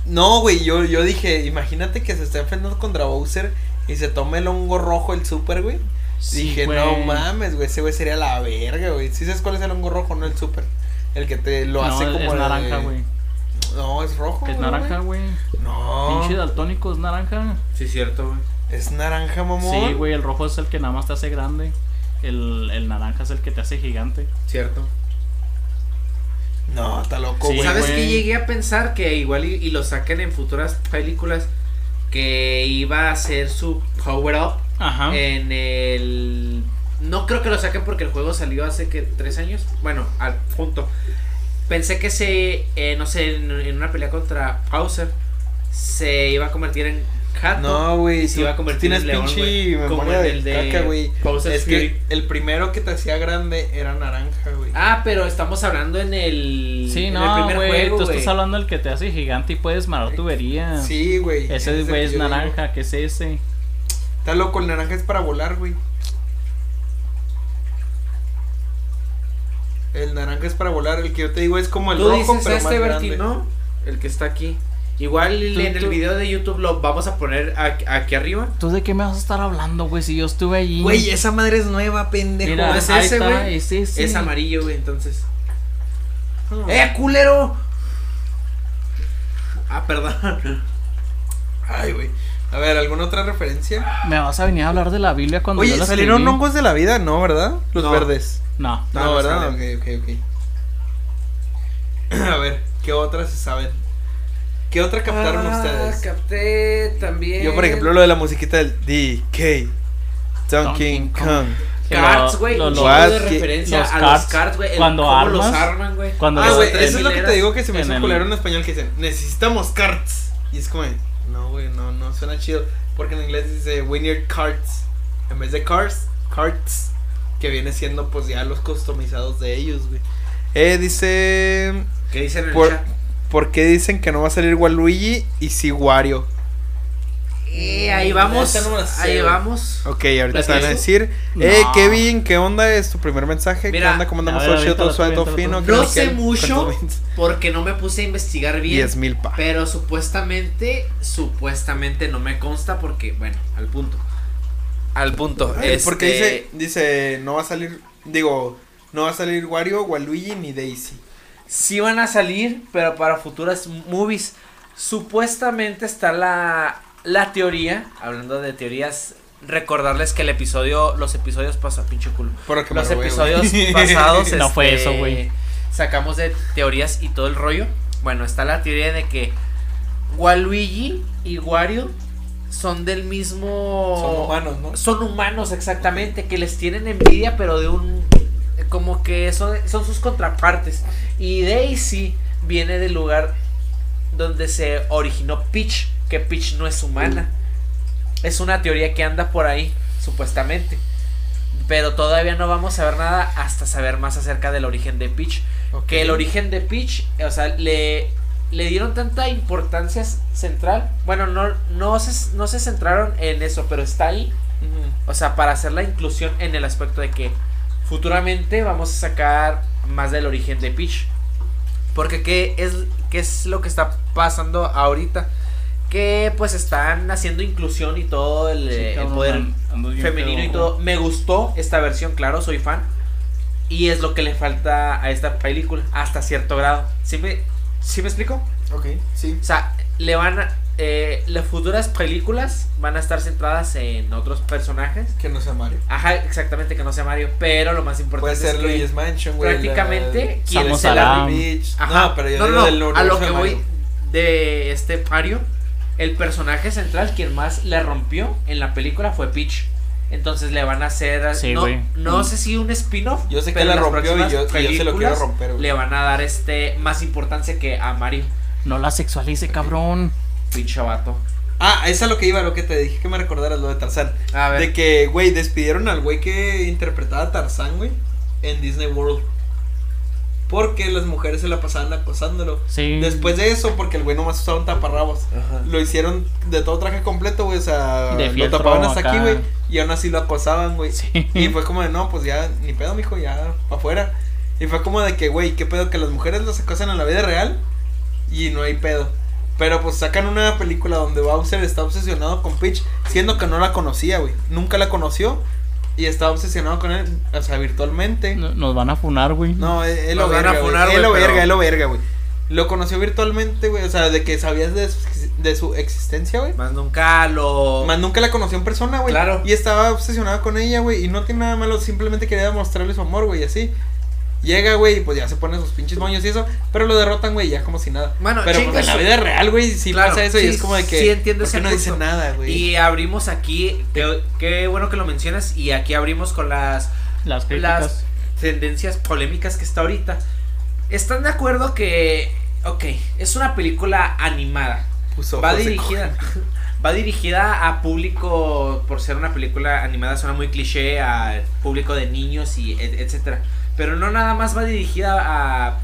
No, güey, yo, yo dije, imagínate que se está enfrentando contra Bowser y se toma el hongo rojo el super, güey. Sí, dije, güey. no mames, güey, ese güey sería la verga, güey. ¿Sí sabes cuál es el hongo rojo, no el super? El que te lo no, hace como es naranja, güey. No, es rojo. Es güey. naranja, güey. No. Pinche daltónico es naranja. Sí, cierto, güey. Es naranja, mamón. Sí, güey, el rojo es el que nada más te hace grande. El, el naranja es el que te hace gigante. Cierto. No, está loco, Sí, güey. ¿Sabes qué llegué a pensar? Que igual y, y lo saquen en futuras películas. Que iba a ser su power up Ajá. en el. No creo que lo saquen porque el juego salió hace que tres años. Bueno, al punto. Pensé que se, eh, no sé, en, en una pelea contra Bowser se iba a convertir en gato. No, güey, se iba a convertir tienes en león, pinche como en el de caca, güey. Es que el primero que te hacía grande era naranja, güey. Ah, pero estamos hablando en el. Sí, en el no, primer güey. juego, Tú estás hablando del que te hace gigante y puedes marar tubería. Sí, güey. Ese güey que es digo. naranja, ¿qué es ese? Está loco, el naranja es para volar, güey. El naranja es para volar, el que yo te digo es como el Tú rojo, dices pero este más grande. ¿no? El que está aquí. Igual Tú- en el tú- video de YouTube lo vamos a poner aquí, aquí arriba. ¿Tú de qué me vas a estar hablando, güey? Si yo estuve allí. Güey, esa madre es nueva, pendejo. Mira, es ahí ese, güey. es ese. Es amarillo, güey, entonces. Ah. ¡Eh, culero! Ah, perdón. [LAUGHS] Ay, güey. A ver, ¿alguna otra referencia? Me vas a venir a hablar de la Biblia cuando yo Oye, la salieron escribí? hongos de la vida, ¿no? ¿Verdad? Los No. verdes. No. No, No, ¿verdad? Ok, ok, ok. [CLEARS THROAT] A ver, ¿qué otras se saben? ¿Qué otra captaron Ah, ustedes? capté también. Yo, por ejemplo, lo de la musiquita del DK. Donkey Donkey Kong. Kong. Que Cards, lo- güey. lo- un lo- chingo de ¿Qué? referencia Los a los cards, cards, güey. el cuando cómo los armas, arman, güey. cuando Ah, los- güey, eso es lo que te digo que se me en hizo el- culero en español que dicen, necesitamos cards. Y es como, no, güey, no, no suena chido. Porque en inglés dice, we need cards. En vez de cars, cards. Que viene siendo pues ya los customizados de ellos, güey. Eh, dice, ¿Qué dicen en el por, chat? ¿por qué dicen que no va a salir Waluigi y sí Wario? Eh, ahí vamos. Ahí vamos. Ok, ahorita ¿La te van a decir. Eh, No. Kevin, ¿qué onda? Es tu primer mensaje. Mira, ¿Qué onda? ¿Cómo andamos? a ver, Todo suave, fino. No ¿Qué- sé mucho porque no me puse a investigar bien. 10 mil pa. Pero supuestamente, supuestamente no me consta porque, bueno, al punto. Al punto. Ay, Porque este, dice, dice, no va a salir, digo, no va a salir Wario, Waluigi ni Daisy. Sí van a salir, pero para futuras movies. Supuestamente está la, la teoría, hablando de teorías, recordarles que el episodio, los episodios pasados, pinche culo. Por que me Los episodios [LAUGHS] pasados, No fue este, eso, güey. Sacamos de teorías y todo el rollo. Bueno, está la teoría de que Waluigi y Wario son del mismo. Son humanos, ¿no? Son humanos, exactamente, que les tienen envidia, pero de un. Como que son, son sus contrapartes. Y Daisy viene del lugar donde se originó Peach, que Peach no es humana. Es una teoría que anda por ahí, supuestamente. Pero todavía no vamos a ver nada hasta saber más acerca del origen de Peach. Que el origen de Peach, o sea, le, le dieron tanta importancia central. Bueno, no, no, se, no se centraron en eso, pero está ahí. O sea, para hacer la inclusión en el aspecto de que futuramente vamos a sacar más del origen de Peach. Porque ¿qué es, qué es lo que está pasando ahorita? Que pues están haciendo inclusión y todo el, Sí, el cabrón, poder ando femenino y todo. Me gustó esta versión, claro, soy fan. Y es lo que le falta a esta película, hasta cierto grado. ¿Sí me, sí me explico? Ok, sí. O sea, le van a, eh, las futuras películas van a estar centradas en otros personajes. Que no sea Mario. Ajá, exactamente, que no sea Mario. Pero lo más importante Puede ser es que Luigi's Mansion, güey. prácticamente la- Samus ser la. Ajá. No, pero yo no, digo no, del a lo que voy de este Mario, el personaje central quien más le rompió en la película fue Peach. Entonces le van a hacer Sí, no, no Mm. sé si un spin-off. Yo sé que la rompió y yo, y yo se lo quiero romper, güey. Le van a dar este más importancia que a Mario, No la sexualice, cabrón. Pinche vato. Ah, eso es lo que iba, lo que te dije que me recordaras, lo de Tarzán. A ver. De que, güey, despidieron al güey que interpretaba a Tarzán, güey, en Disney World. Porque las mujeres se la pasaban acosándolo. Sí. Después de eso, porque el güey nomás usaba un taparrabos. Ajá. Lo hicieron de todo traje completo, güey. O sea, De lo tapaban hasta acá. aquí, güey. Y aún así lo acosaban, güey. Sí. Y fue como de, no, pues ya, ni pedo, mijo, ya, pa' afuera. Y fue como de que, güey, qué pedo que las mujeres las acosan en la vida real y no hay pedo. Pero pues sacan una película donde Bowser está obsesionado con Peach, siendo que no la conocía, güey. Nunca la conoció y está obsesionado con él, o sea, virtualmente. No- Nos van a funar, güey. No, él, lo van a verga. Él lo verga, él lo verga, güey. Lo conoció virtualmente, güey. O sea, de que sabías de su, de su existencia, güey. Más nunca lo. Más nunca la conoció en persona, güey. Claro. Y estaba obsesionado con ella, güey. Y no tiene nada malo, simplemente quería demostrarle su amor, güey, y así. Llega, güey, y pues ya se pone sus pinches moños y eso. Pero lo derrotan, güey, ya como si nada. Bueno, pero pues, en la vida real, güey, sí Claro, pasa eso. sí, y es como de que. sí entiendo ¿por qué ese no dice nada, güey. Y abrimos aquí. Qué, qué bueno que lo mencionas. Y aquí abrimos con las Las tendencias polémicas que está ahorita. ¿Están de acuerdo que, ok, es una película animada? Puso Va dirigida, [LAUGHS] va dirigida a público, por ser una película animada, suena muy cliché, a público de niños y et- etcétera. Pero no nada más va dirigida a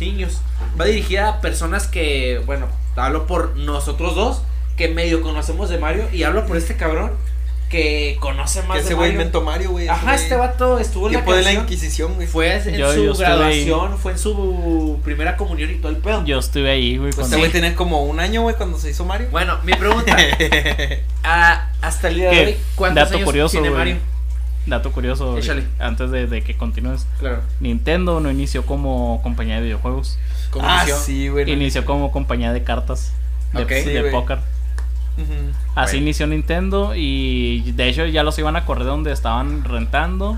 niños, va dirigida a personas que, bueno, hablo por nosotros dos, que medio conocemos de Mario, y hablo por este cabrón que conoce más Que de ese güey inventó Mario, güey. Ajá, este vato estuvo en la de la. Inquisición, güey. Fue en Yo- su yo estuve ahí. graduación, fue en su primera comunión y todo el pedo. Yo estuve ahí, güey. Pues este güey tenía como un año, güey, cuando se hizo Mario. Bueno, mi pregunta, [LAUGHS] ah, hasta el día de hoy, ¿cuántos Dato años curioso, tiene. Mario? Dato curioso, Échale. antes de, de que continúes. Claro. Nintendo no inició como compañía de videojuegos. ¿Cómo ah, inició? sí. Inició como compañía de cartas. De, Sí, póker. Así Bueno. inició Nintendo y de hecho ya los iban a correr donde estaban rentando.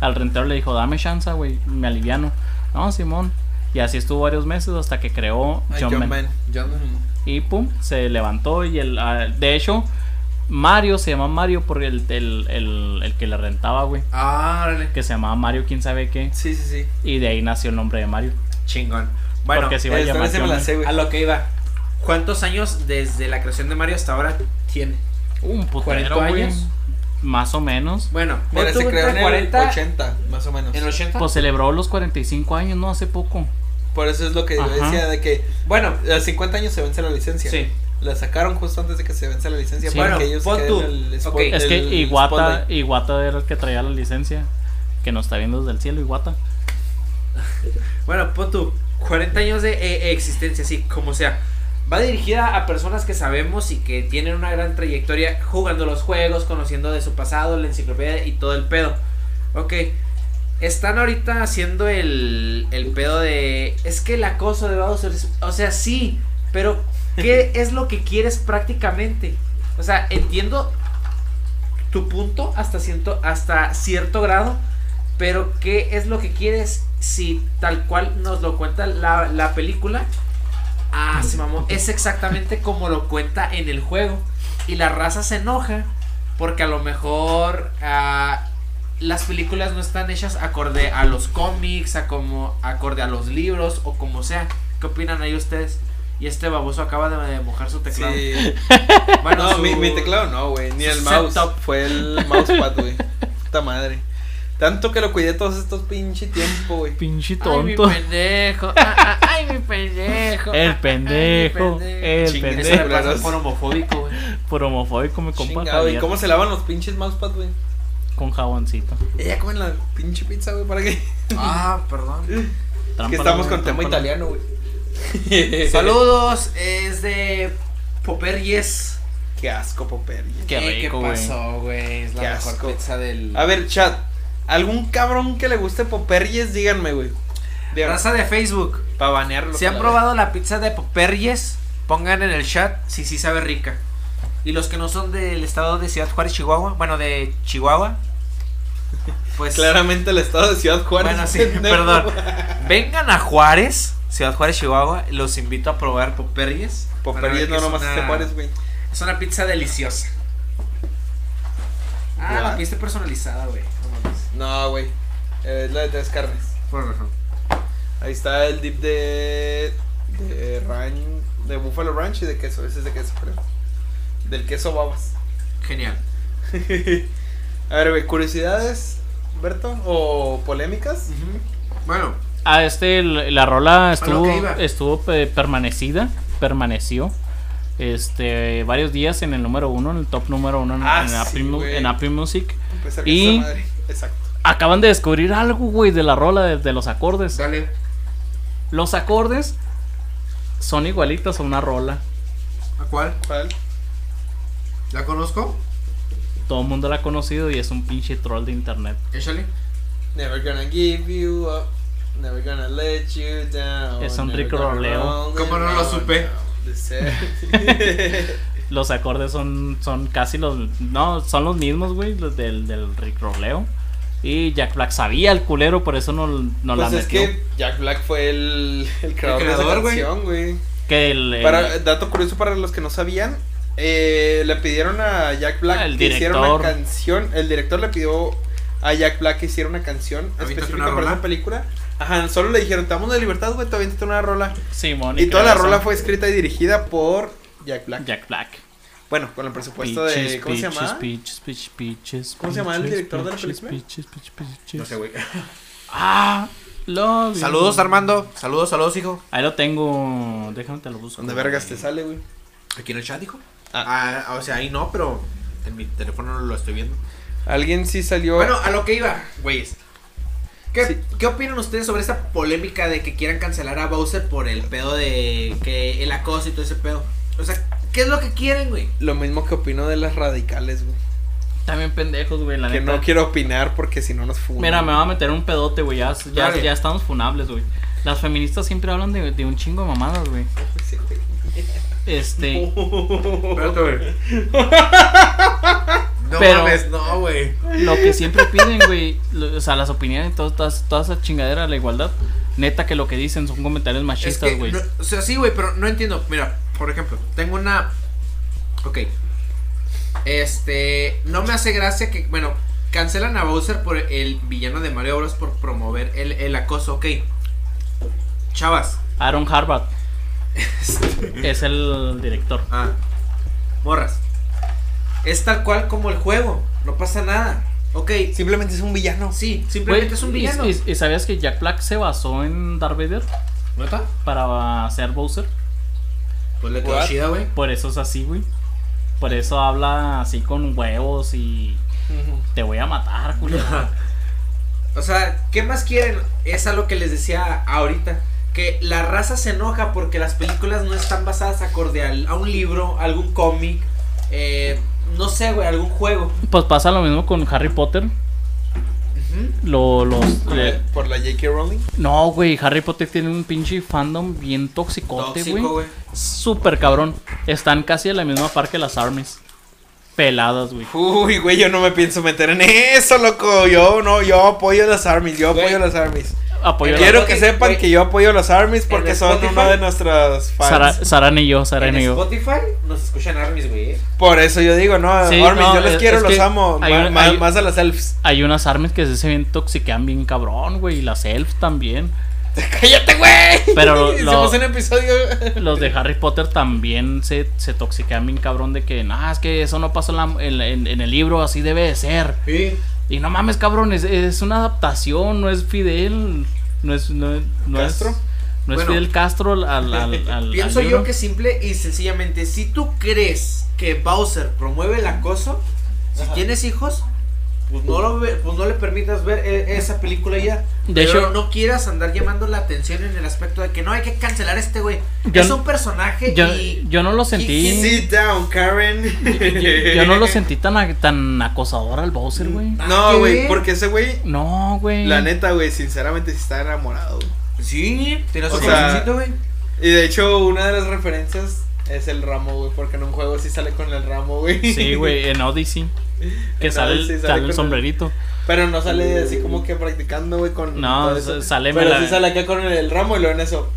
Al rentero le dijo, dame chance, güey, me aliviano. No, Simón. Y así estuvo varios meses hasta que creó Ay, John John Man. Man. John Man. Y pum, se levantó y el... ah, de hecho, Mario se llama Mario por el, el, el, el que le rentaba, güey. Ah, órale. Que se llamaba Mario, quién sabe qué. Sí, sí, sí. Y de ahí nació el nombre de Mario. Chingón. Bueno, porque se iba a llamar se me la sé, güey. a lo que iba. ¿Cuántos años desde la creación de Mario hasta ahora tiene? Un putero, 40 güey. años. Más o menos. Bueno, Mira, se creó en entre el 40, 80, más o menos. en 80. Pues celebró los 45 años, ¿no? Hace poco. Por eso es lo que yo Ajá. decía, de que bueno, a los 50 años se vence la licencia. sí. La sacaron justo antes de que se vence la licencia Sí. para Bueno, que ellos pon tú. el Es que el Iguata. Iguata era el que traía la licencia. Que nos está viendo desde el cielo, Iguata. [LAUGHS] Bueno, pon tú 40 años de eh, existencia, sí, como sea. Va dirigida a personas que sabemos y que tienen una gran trayectoria jugando los juegos, conociendo de su pasado, la enciclopedia y todo el pedo. Ok, están ahorita haciendo el, el pedo de... Es que el acoso de Bowser... es- O sea, sí, pero ¿qué es lo que quieres prácticamente? O sea, entiendo tu punto hasta cierto, hasta cierto grado, pero ¿qué es lo que quieres si tal cual nos lo cuenta la, la película? Ah, se mamó. Es exactamente como lo cuenta en el juego. Y la raza se enoja porque a lo mejor ah, las películas no están hechas acorde a los cómics, a como acorde a los libros o como sea. ¿Qué opinan ahí ustedes? Y este baboso acaba de mojar su teclado. Sí. [LAUGHS] Bueno, no, su- mi, mi teclado no, güey. Ni el mouse. setup. Fue el [LAUGHS] mousepad, güey. Puta madre. Tanto que lo cuidé todos estos pinche tiempo, güey. Pinche Ay, mi tonto. pendejo. Ah, ah, ay, mi pendejo. El [LAUGHS] pendejo, ay, el Chingue, Eso pendejo. me pasa por homofóbico, güey. Por homofóbico, mi compa Chingado, ¿y cómo se lavan los pinches mousepad, güey? Con jaboncito. Ella comen la pinche pizza, güey, ¿para qué? Ah, perdón. Es que estamos con tema italiano, güey. [LAUGHS] Saludos, es de Popper Yes. Qué asco, Popper. Qué rico, ¿Qué pasó, güey? Es la Qué mejor asco. pizza del. A ver, chat. Algún cabrón que le guste Poperries, díganme, güey. Díganme. Raza de Facebook. Para banearlo. Si han probado la pizza de Poperries, pongan en el chat si sí sabe rica. Y los que no son del estado de Ciudad Juárez, Chihuahua, bueno, de Chihuahua, pues [LAUGHS] Claramente el estado de Ciudad Juárez. Bueno, sí, perdón. [LAUGHS] Vengan a Juárez, Ciudad Juárez, Chihuahua. Los invito a probar Poperries. Poperries no nomás es de Juárez, güey. Es una pizza deliciosa. Ah, la piste personalizada, güey. No, güey. Eh, Es la de tres carnes. Por razón. Ahí está el dip de. de ranch. de Buffalo Ranch y de queso. Ese es de queso, creo. Del queso babas. Genial. [LAUGHS] A ver, güey, curiosidades, Berto, o polémicas. Bueno, Ah, este, la rola lo estuvo, estuvo pe- permanecida, permaneció. Este, varios días en el número uno, en el top número uno en, Ah, en sí, Apple, en Apple Music. Y-. Exacto. Acaban de descubrir algo, güey, de la rola, de, de los acordes. dale. Los acordes son igualitos a una rola. ¿A cuál? ¿Cuál? ¿La conozco? Todo el mundo la ha conocido y es un pinche troll de internet. Échale. Never gonna give you up. Never gonna let you down. Es un Rick Roleo. ¿Cómo no lo supe? [LAUGHS] Los acordes son, son casi los. No, son los mismos, güey, los del, del Rick Roleo. Y Jack Black sabía el culero, por eso no, no la pues es metió. que Jack Black fue el, el creador, creador, de esa güey. canción, güey. Que el, el- Para, dato curioso para los que no sabían, eh, le pidieron a Jack Black Ah, el que hiciera una director. canción. El director le pidió a Jack Black que hiciera una canción ¿Aviéntate específica una para esa película. Ajá, solo le dijeron, te damos de libertad, güey, te aviéntate una rola. Simón Y toda la rola fue escrita y dirigida por Jack Black. Jack Black. Bueno, con el presupuesto de. Peaches, ¿Cómo se peaches, llama? peaches, peaches, peaches, ¿Cómo se llama el peaches, director de la película? peaches, peaches, peaches. No sé, güey. Ah, love you. Saludos, Armando. Saludos, saludos, hijo. Ahí lo tengo. Déjame te lo busco. ¿Dónde vergas te sale, güey? Aquí en el chat, hijo. Ah. Ah, o sea, ahí no, pero en mi teléfono lo estoy viendo. Alguien sí salió. Bueno, a lo que iba, güeyes. ¿Qué, Sí. ¿Qué opinan ustedes sobre esta polémica de que quieran cancelar a Bowser por el pedo de que el acoso y todo ese pedo? O sea, ¿qué es lo que quieren, güey? lo mismo que opino de las radicales, güey. También pendejos, güey, la Que neta. no quiero opinar porque si no nos funan. Mira, me va a meter un pedote, güey. Ya, ya, ya estamos funables, güey. Las feministas siempre hablan de, de un chingo de mamadas, güey. Este. [LAUGHS] Espérate, güey. [LAUGHS] No Pero- mames, no, güey. Lo que siempre piden, güey, o sea, las opiniones, todas, todas, toda esa chingadera, la igualdad, neta que lo que dicen son comentarios Es machistas, que, güey. no- o sea, sí, güey, pero no entiendo. Mira, por ejemplo, tengo una. Ok. Este. No me hace gracia que. Bueno, cancelan a Bowser por el villano de Mario Bros. por promover el, el acoso. Ok. Chavas. Aaron Harvard [LAUGHS] es el director. Ah. Morras. Es tal cual como el juego. No pasa nada. Ok. Simplemente es un villano. Sí, simplemente es un villano. Y, y sabías que Jack Black se basó en Darth Vader ¿Neta? para hacer Bowser? Pues le quedó chida, güey. Por eso es así, güey. Por eso habla así con huevos y te voy a matar, culero. [LAUGHS] O sea, ¿qué más quieren? Es a lo que les decía ahorita. Que la raza se enoja porque las películas no están basadas acorde a un libro, algún cómic, eh, no sé, güey, algún juego. Pues pasa lo mismo con Harry Potter. Lo, los, eh, Por la J.K. Rowling. no, güey, Harry Potter tiene un pinche fandom bien toxicote, Tóxico, güey. güey. Súper cabrón. Están casi a la misma par que las armies. Peladas, güey. Uy, güey, yo no me pienso meter en eso, loco. Yo no, yo apoyo las armies, yo Güey. apoyo las armies. Apoyo Quiero la- que sepan güey. que yo apoyo las armies porque son Spotify. uno de nuestras fans. Sara, Saran y yo, Saran En y yo. Spotify nos escuchan armies, güey. eh. Por eso yo digo, no, Sí, armies, no, yo les es- quiero, es los amo. hay- más a las elfs. Hay unas armies que se bien toxiquean bien cabrón, güey. Y las elfs también. [LAUGHS] ¡Cállate, güey! Pero [LAUGHS] lo- Hicimos un episodio. [LAUGHS] Los de Harry Potter también se, se toxiquean bien cabrón de que, no, es que eso no pasó en, la- en- en- en el libro, así debe de ser. Sí. Y no mames, cabrón, es, es una adaptación, no es Fidel, no es, no, es- no es- ¿Castro? no es. Fidel Castro al, al, al- al- Pienso yo que simple y sencillamente, si tú crees que Bowser promueve el acoso, si Ajá. tienes hijos, pues no, lo ve- pues no le permitas ver e- esa película ya. De Pero hecho- no quieras andar llamando la atención en el aspecto de que no hay que cancelar a este güey. Yo- es un personaje Yo, y. yo no lo sentí. Sit down, Karen. [LAUGHS] Yo no lo sentí tan, tan acosador al Bowser, güey. Que No, güey, porque ese güey, No, güey. la neta, güey, sinceramente sí está enamorado. Sí, tiene su O sea, corazoncito, güey. Y de hecho, una de las referencias es el ramo, güey, porque en un juego sí sale con el ramo, güey. Sí, güey, en [LAUGHS] Odyssey. Que sale, el- Odyssey sale sale el el- sombrerito. Pero no sale así como que practicando, güey, con No, eso. sale Pero la- sí sale acá con el ramo y luego en eso.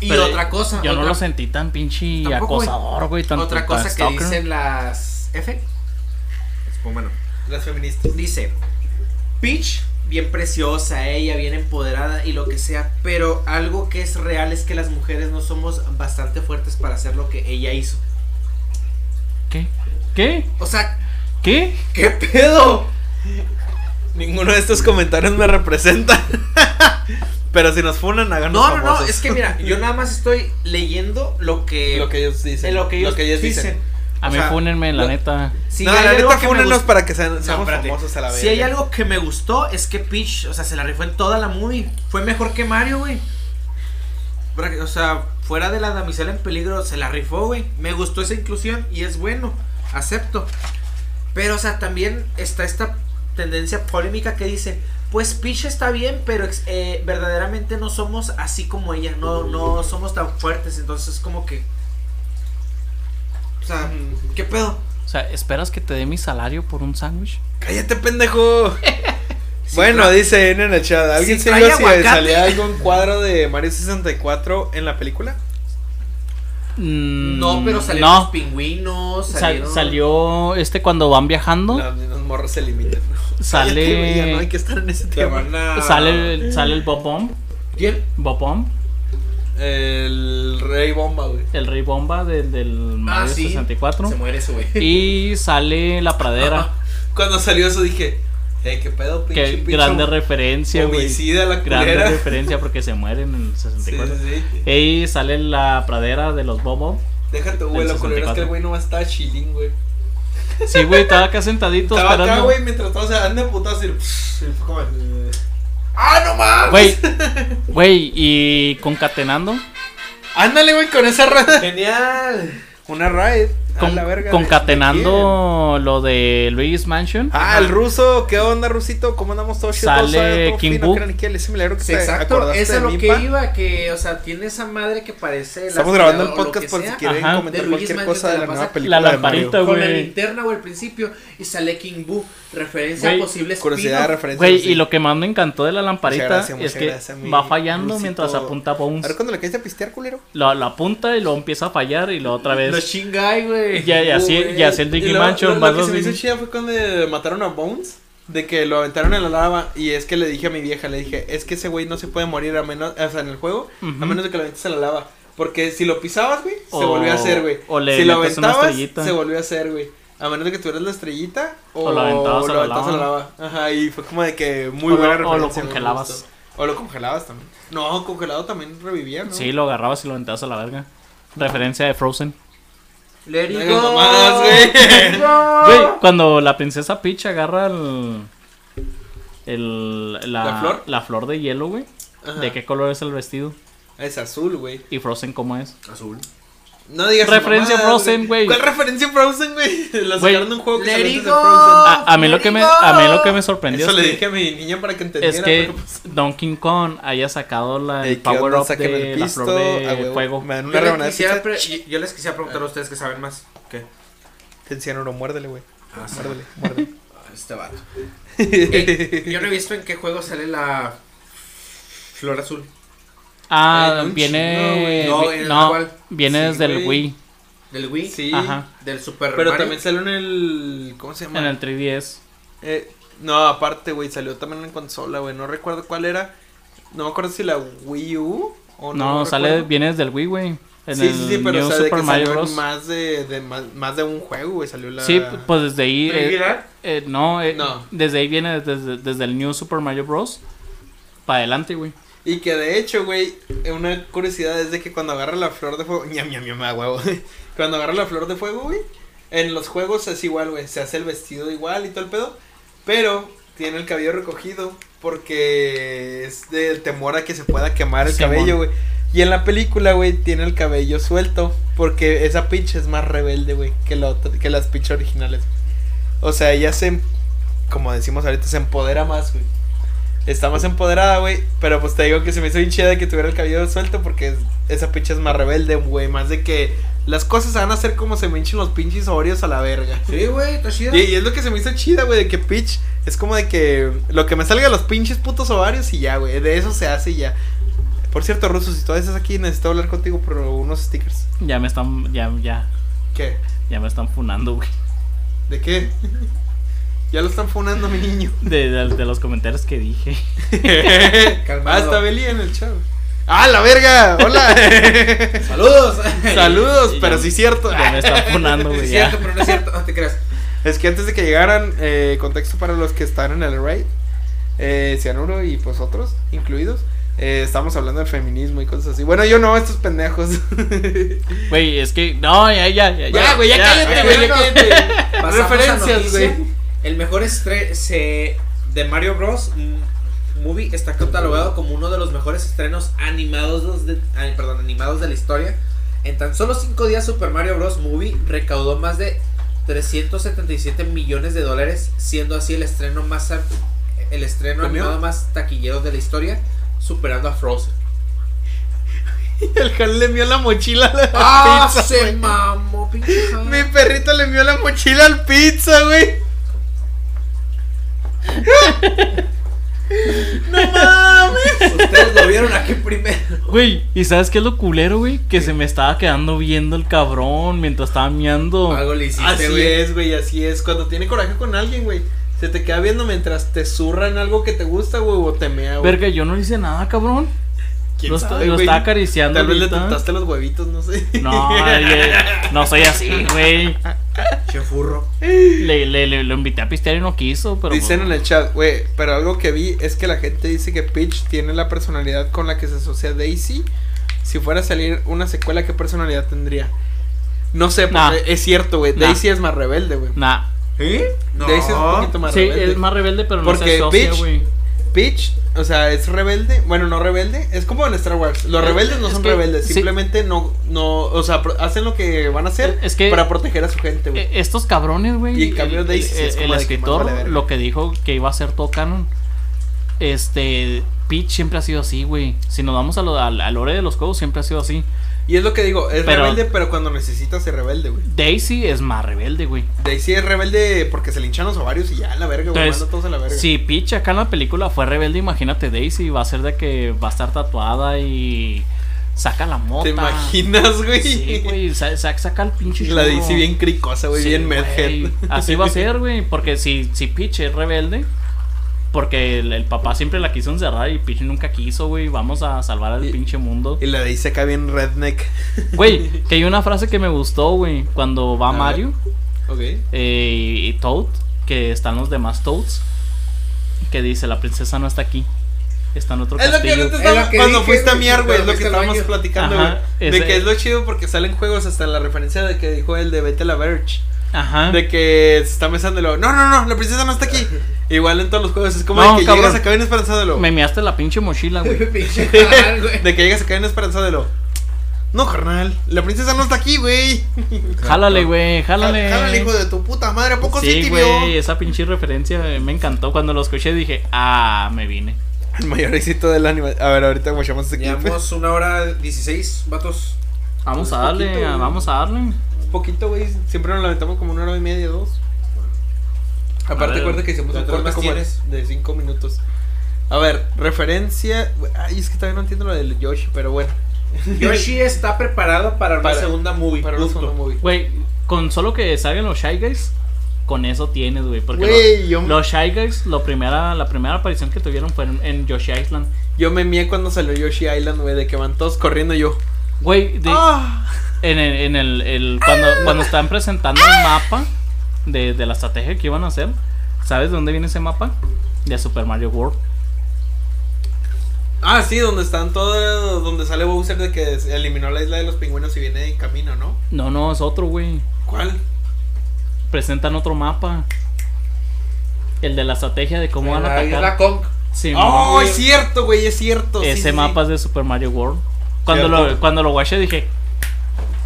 Y Pero otra cosa. Yo no lo sentí tan pinche Tampoco, acosador, güey. tan- Otra tan cosa que stalker. dicen las F. Bueno. Las feministas. Dice, Peach, bien preciosa, ella bien empoderada y lo que sea, pero algo que es real es que las mujeres no somos bastante fuertes para hacer lo que ella hizo. ¿Qué? ¿Qué? O sea, ¿Qué? ¿qué pedo? Ninguno de estos comentarios me representa. [LAUGHS] Pero si nos funan, háganos No, no, no, es que mira, [LAUGHS] yo nada más estoy leyendo lo que, Lo que ellos dicen. eh, lo que ellos, ellos dicen. A O mí sea, fúnenme, la lo- neta. Si no, hay la algo neta, que me fúnenos gust- para que sean, No, seamos espérate. famosos a la vez. Si hay algo que me gustó es que Peach, o sea, se la rifó en toda la movie. Fue mejor que Mario, güey. O sea, fuera de la damisela en peligro, se la rifó, güey. Me gustó esa inclusión y es bueno. Acepto. Pero, o sea, también está esta tendencia polémica que dice, pues Peach está bien, pero eh, verdaderamente no somos así como ella. No, no somos tan fuertes. Entonces, como que... O sea, ¿qué pedo? O sea, ¿esperas que te dé mi salario por un sándwich? Cállate, pendejo. [LAUGHS] Si bueno, dice en el chat. ¿Alguien si se vio si aguacate. salía algún cuadro de Mario 64 en la película? Mm, No, pero salieron los No, pingüinos. Sal- Salieron... salió este cuando van viajando. No, los morros se limitan. [LAUGHS] Sale- no hay que estar en ese tema. a- Sale, el- sale el Bob Bomb. ¿Quién? Bob Bomb. El Rey Bomba, güey. El Rey Bomba del, del Mario Ah, sí. 64. Se muere ese güey. Y sale la pradera. [LAUGHS] Cuando salió eso dije, eh, qué pedo, pinche que pinche grande referencia, güey. homicida la Grande culera. [LAUGHS] referencia porque se mueren en el Sí, 64. sí, sí. Sale la pradera de los Bobo. Déjate, güey, lo culero es que 64. el güey nomás estaba chilling, güey. Sí, güey, estaba acá sentadito Estaba acá, güey, mientras todos se dan de putas y... eh, ¡Ah, no mames! Güey, güey, y concatenando. Ándale, güey, con esa red. Genial. Una raid. Con- la verga. ¿de- concatenando lo de Luis Mansion. Ah, el ruso. ¿Qué onda, rusito? ¿Cómo andamos todos? Sale Todo King ese milagro que Sí, te exacto. Eso es lo que pa. iba, que, o sea, tiene esa madre que parece. Estamos grabando o lo podcast que por si quieren Ajá. comentar cualquier Mansion cosa de la la nueva la película de lamparita, Mario. Con la güey. linterna, güey, al principio. Y sale King Boo. Referencia Güey, a posibles Curiosidad, referencia. Güey, sí. y lo que más me encantó de la lamparita gracias, es que va fallando mientras apunta a A Bones. ver, cuando le caes a pistear, culero. Lo, lo apunta y luego empieza a fallar y luego otra vez. Los chingai, güey. Ya, y así, Güey, y así el y Diggy lo- Lo, lo que se me hizo chida fue cuando mataron a Bones. De que lo aventaron en la lava. Y es que le dije a mi vieja, le dije, es que ese güey no se puede morir a menos, o sea, en el juego, a menos de que lo aventes en la lava. Porque si lo pisabas, güey, se O- volvió a hacer, güey. o le Si lo aventabas, se volvió a hacer, güey. A menos de que tuvieras la estrellita o, O lo aventabas a la aventabas lava. Ajá, y fue como de que muy O lo- buena o lo congelabas. O lo congelabas también. No, congelado también revivía, ¿no? Sí, lo agarrabas y lo aventabas a la verga. Referencia de Frozen. Let it go. mamadas, güey. Güey, cuando la princesa Peach agarra el. el la, ¿La flor? la flor de hielo, güey. Ajá. ¿De qué color es el vestido? Es azul, güey. ¿Y Frozen cómo es? Azul. No digas Referencia mamadas, Frozen, güey. ¿Cuál referencia Frozen, güey? [LAUGHS] La sacaron de un juego que antes de. Frozen. A, a mí lo que me, a mí lo que me sorprendió Eso es le que, dije a mi niña para que entendiera. es que pues, Donkey Kong haya sacado la, el power up de el la pisto, flor de a huevo. fuego. Me dan una Yo, les quisiera yo- les quisiera preguntar a ustedes que saben más. ¿Qué? Te enciano, no, muérdele, güey. Ah, sí. Muérdele, muérdele. [LAUGHS] Este vato. [LAUGHS] Eh, yo no he visto en qué juego sale la flor azul. Ah, Eh, viene. chingo, güey. No, vi- ¿en no, viene Sí, desde el. Wii, Del Wii. Sí. Ajá. Del Super Pero Mario. también salió en el. ¿Cómo se llama? en el 3DS. Eh, no, aparte, güey, salió también en consola, güey. No recuerdo cuál era. No me acuerdo si la Wii U o no. No, sale, recuerdo. viene desde el Wii, güey. En Sí, el sí, sí, pero New o sea, de Super que Mario salió Bros. más de, de más, más de un juego, güey, salió la... Sí, pues desde ahí. eh, eh, no, eh, No. desde ahí viene desde, desde el New Super Mario Bros. Para adelante, güey. Y que de hecho, güey, una curiosidad es de que cuando agarra la flor de fuego, [LAUGHS] ñam, ñam, ñam, huevo. cuando agarra la flor de fuego, güey, en los juegos es igual, güey, se hace el vestido igual y todo el pedo. Pero tiene el cabello recogido porque es del temor a que se pueda quemar el cabello, güey. Y en la película, güey, tiene el cabello suelto porque esa Peach es más rebelde, güey, que, la otra- que las Peach originales. O sea, ella se, como decimos ahorita, se empodera más, güey. Está más empoderada, güey. Pero pues te digo que se me hizo bien chida de que tuviera el cabello suelto porque es- esa Peach es más rebelde, güey. Más de que las cosas se van a hacer como se me hinchen los pinches Oreos a la verga. Sí, güey, está chida. Y, y es lo que se me hizo chida, güey, de que Peach es como de que lo que me salga de los pinches putos ovarios y ya, güey. De eso se hace y ya. Por cierto, Russo, si todavía estás aquí, necesito hablar contigo por unos stickers. Ya me están, ya, ya, ¿Qué? ya me están funando, güey. ¿De qué? [LAUGHS] ya lo están funando, mi niño. [LAUGHS] De, de, de los comentarios que dije. [LAUGHS] Calmado. ah, está Beli en el chat. ¡Ah, la verga! ¡Hola! [LAUGHS] Saludos. Saludos, pero sí cierto. Ya me están funando, Sí, güey. es ya. cierto, pero no es cierto. No te creas. Es que antes de que llegaran, eh, contexto para los que están en el raid, eh, Cianuro y pues otros incluidos, eh, estamos hablando del feminismo y cosas así. Bueno, yo no, estos pendejos. Güey, es que. No, ya, ya, ya. ya, güey, ya, cállate, ya, güey, cállate. A Referencias, güey. El mejor estreno de Mario Bros. Movie está catalogado como uno de los mejores estrenos animados de, perdón, animados de la historia. En tan solo 5 días Super Mario Bros. Movie recaudó más de 377 millones de dólares, siendo así el estreno más el estreno animado más taquillero de la historia, superando a Frozen. [LAUGHS] El Jan le envió la mochila a la ¡Ah, pizza. se mamó, pinche! Mi perrito le envió la mochila al pizza, güey. No mames. Ustedes lo vieron aquí primero. Güey, ¿y sabes qué es lo culero, güey? Que se me estaba quedando viendo el cabrón mientras estaba miando. Algo le hiciste, Así güey. es, güey, así es. Cuando tiene coraje con alguien, güey. Se te queda viendo mientras te zurran algo que te gusta, güey, o te mea, güey. Verga, yo no le hice nada, cabrón. ¿Quién Lo, sabe, lo estaba acariciando. Tal vez le tentaste los huevitos, no sé. No, [LAUGHS] no soy así, güey. Che furro. Le, le, le- lo invité a pistear y no quiso, pero. Dicen en el chat, güey, pero algo que vi es que la gente dice que Peach tiene la personalidad con la que se asocia Daisy. Si fuera a salir una secuela, ¿qué personalidad tendría? No sé, porque Nah. es cierto, güey. Nah. Daisy es más rebelde, güey. Nah. ¿Eh? No. Daisy es un poquito más Sí, rebelde. es más rebelde, pero no Porque se asocia, Peach- güey. Peach, o sea, es rebelde. Bueno, no rebelde. Es como en Star Wars. Los Es- rebeldes no es son que- rebeldes. sí. Simplemente no, no, o sea, hacen lo que van a hacer Es que- para proteger a su gente, güey. Eh, Estos cabrones, güey. Y en cambio el- Daisy sí el, es como el escritor vale lo que dijo que iba a ser todo canon. Este. Peach siempre ha sido así, güey. Si nos vamos a lo, al, al lore de los juegos, siempre ha sido así. Y es lo que digo, es Pero- rebelde, pero cuando necesita ser rebelde, güey. Daisy es más rebelde, güey. Daisy es rebelde porque se le hinchan los ovarios y ya la verga, güey. Entonces, Manda todos a la verga. Si Peach acá en la película fue rebelde, imagínate Daisy. Va a ser de que va a estar tatuada y saca la mota. ¿Te imaginas, güey? Sí, güey. sa- sa- saca el pinche. La. Daisy bien cricosa, güey, Sí, bien medhead. Así va a ser, güey. Porque si, si Peach es rebelde, porque el, el papá siempre la quiso encerrar y Peach nunca quiso, güey. Vamos a salvar al Y- pinche mundo. Y la Daisy acá bien redneck. [LAUGHS] Güey, que hay una frase que me gustó, güey. Cuando va A ver. Mario Ok. eh, y Toad, que están los demás Toads, que dice: La princesa no está aquí. Está en otro Es lo que castillo. Es estaba- lo que cuando dije, fuiste a miar, güey, es lo que estábamos platicando, güey. De que es lo chido porque salen juegos hasta la referencia de que dijo el de Vete la Verge. Ajá. De que se está besándolo. No, no, no, la princesa no está aquí. [LAUGHS] Igual en todos los juegos es como No, de que cabrón. llegas acá bien esperanzadelo. Me miaste la pinche mochila, güey. [LAUGHS] [LAUGHS] De que llegas acá bien esperanzadelo. No, carnal, la princesa no está aquí, güey. Jálale, güey, jálale. Jálale, hijo de tu puta madre, ¿a poco sí, güey, esa pinche referencia me encantó. Cuando lo escuché dije, ah, me vine. El mayor éxito del anime. A ver, ahorita guachamos este clip. Llevamos una hora 16, vatos. Vamos a darle, poquito, vamos a darle. Poquito, güey. Siempre nos lamentamos como una hora y media, dos. Aparte, ver, acuérdate que hicimos un ¿cuántos corte más como de 5 minutos. A ver, referencia. Ay, es que todavía no entiendo lo del Yoshi, pero bueno. [LAUGHS] Yoshi está preparado para una Para- segunda movie. Para una segunda movie. Güey, con solo que salgan los Shy Guys, con eso tienes, güey. Porque Güey, lo- yo- los Shy Guys, lo primera, la primera aparición que tuvieron fue en, en Yoshi Island. Yo me mié cuando salió Yoshi Island, güey, de que van todos corriendo yo. Güey, de- Ah. en el, en el, el- cuando, cuando están presentando el mapa de, de la estrategia que iban a hacer, ¿sabes de dónde viene ese mapa? De Super Mario World. Ah, sí, donde están todos. Donde sale Bowser de que se eliminó la isla de los pingüinos y viene en camino, ¿no? No, no, es otro, güey. ¿Cuál? Presentan otro mapa. El de la estrategia de cómo van a La isla atacar. Kong. Sí, Oh, güey. es cierto, güey, es cierto. sí, Ese sí, sí. mapa es de Super Mario World. Cuando Cierto. lo, cuando lo watché dije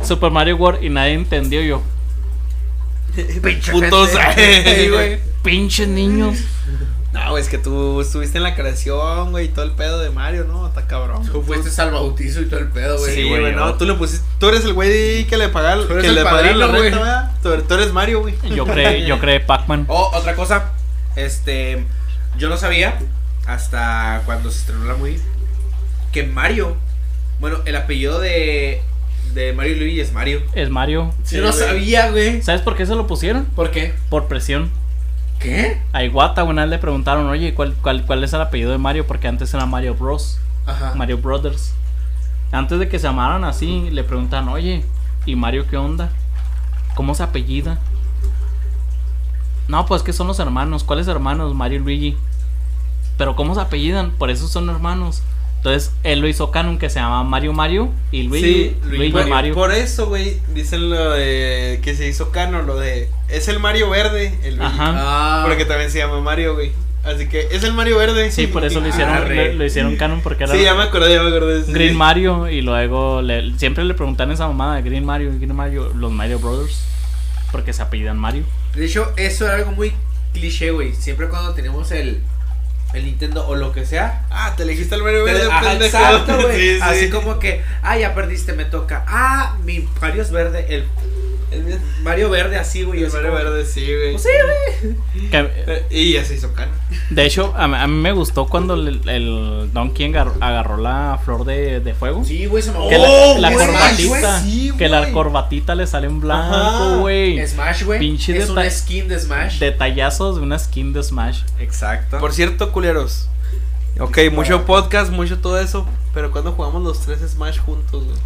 Super Mario World y nadie entendió yo. [LAUGHS] Putos. Sí, [LAUGHS] güey. Pinches niños. No, güey, es que tú estuviste en la creación, güey, y todo el pedo de Mario, ¿no? Está cabrón. Tú fuiste al bautizo y todo el pedo, güey. Sí, güey, no, tú le pusiste. Tú eres el güey que le paga, Tú eres que el le paga la padrino, renta. ¿verdad? Tú, tú eres Mario, güey. Yo creé, yo creé Pac-Man. Oh, otra cosa. Este. Yo no sabía. Hasta cuando se estrenó la movie. Que Mario. Bueno, el apellido de. De Mario y Luigi es Mario. Es Mario. yo no güey. sabía, güey. ¿Sabes por qué se lo pusieron? ¿Por qué? Por presión. ¿Qué? A Iwata una vez le preguntaron, oye, ¿cuál, cuál, cuál es el apellido de Mario? Porque antes era Mario Bros. Ajá. Mario Brothers. Antes de que se llamaran así, le preguntan, oye, ¿y Mario qué onda? ¿Cómo se apellida? No, pues que son los hermanos. ¿Cuáles hermanos? Mario y Luigi. Pero ¿cómo se apellidan? Por eso son hermanos. Entonces él lo hizo canon que se llama Mario Mario y Luigi, Sí, Luigi por, Mario. por eso, güey, dicen lo de que se hizo cano, lo de es el Mario verde, el Luigi. Ajá. Ah. Porque también se llama Mario, güey. Así que es el Mario verde. Sí, por eso lo hicieron, lo, lo hicieron canon porque era Sí, ya me acordé, ya me acordé. sí, Green. Mario y luego le- siempre le preguntan esa mamada de Green Mario, Green Mario, los Mario Brothers, porque se apellidan Mario. De hecho, eso era algo muy cliché, güey. Siempre cuando tenemos el. El Nintendo o lo que sea. Ah, te elegiste el Mario verde, ajá, exacto, [LAUGHS] güey. Sí, sí. Así como que, ah, ya perdiste, me toca. Ah, mi Mario es verde. El, el Mario verde, así, güey. El así Mario como- verde, sí, güey. Pues sí, güey. Eh, Y ya se hizo cano. de hecho, a, a mí me gustó cuando el, el Donkey agar- agarró la flor de, de fuego. Sí, güey, se mamó. Que la, Oh, la güey, corbatita, sí, que la corbatita le sale en Ajá. blanco, güey. Smash, güey. Pinche es una skin de Smash. Detallazos de una skin de Smash. Exacto. Por cierto, culeros. Ok, mucho podcast, mucho todo eso. Pero cuando jugamos los tres Smash juntos, güey.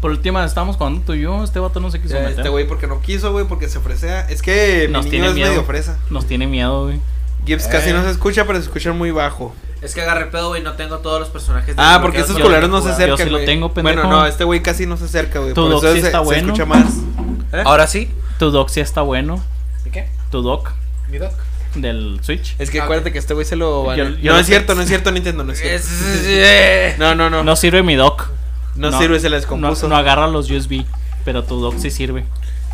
Por última, estábamos jugando tú y yo. Este vato no se quiso meter. Este güey porque no quiso, güey, porque se ofrecea. Es que Nos mi tiene es miedo. medio fresa. Nos tiene miedo, güey. Gibbs Eh. casi no se escucha, pero se escucha muy bajo. Es que agarré pedo, güey. No tengo todos los personajes. Ah, porque desbloqueados estos para culeros no se jugar. acercan, Yo sí lo güey. tengo, pendejo. Bueno, no, este güey casi no se acerca, güey. Tu Por doc eso sí se, está se bueno. escucha más. ¿Eh? Ahora sí. Tu doc sí está bueno. ¿Y qué? Tu doc Mi doc. del Switch. Es que Ah, acuérdate que este güey se lo Yo- yo No lo es sé. cierto, no es cierto, Nintendo, no es [LAUGHS] cierto. Es- No, no, no. No sirve mi doc. No, no, sirve, se les No, compuso. no agarra los USB. Pero tu doc sí sirve.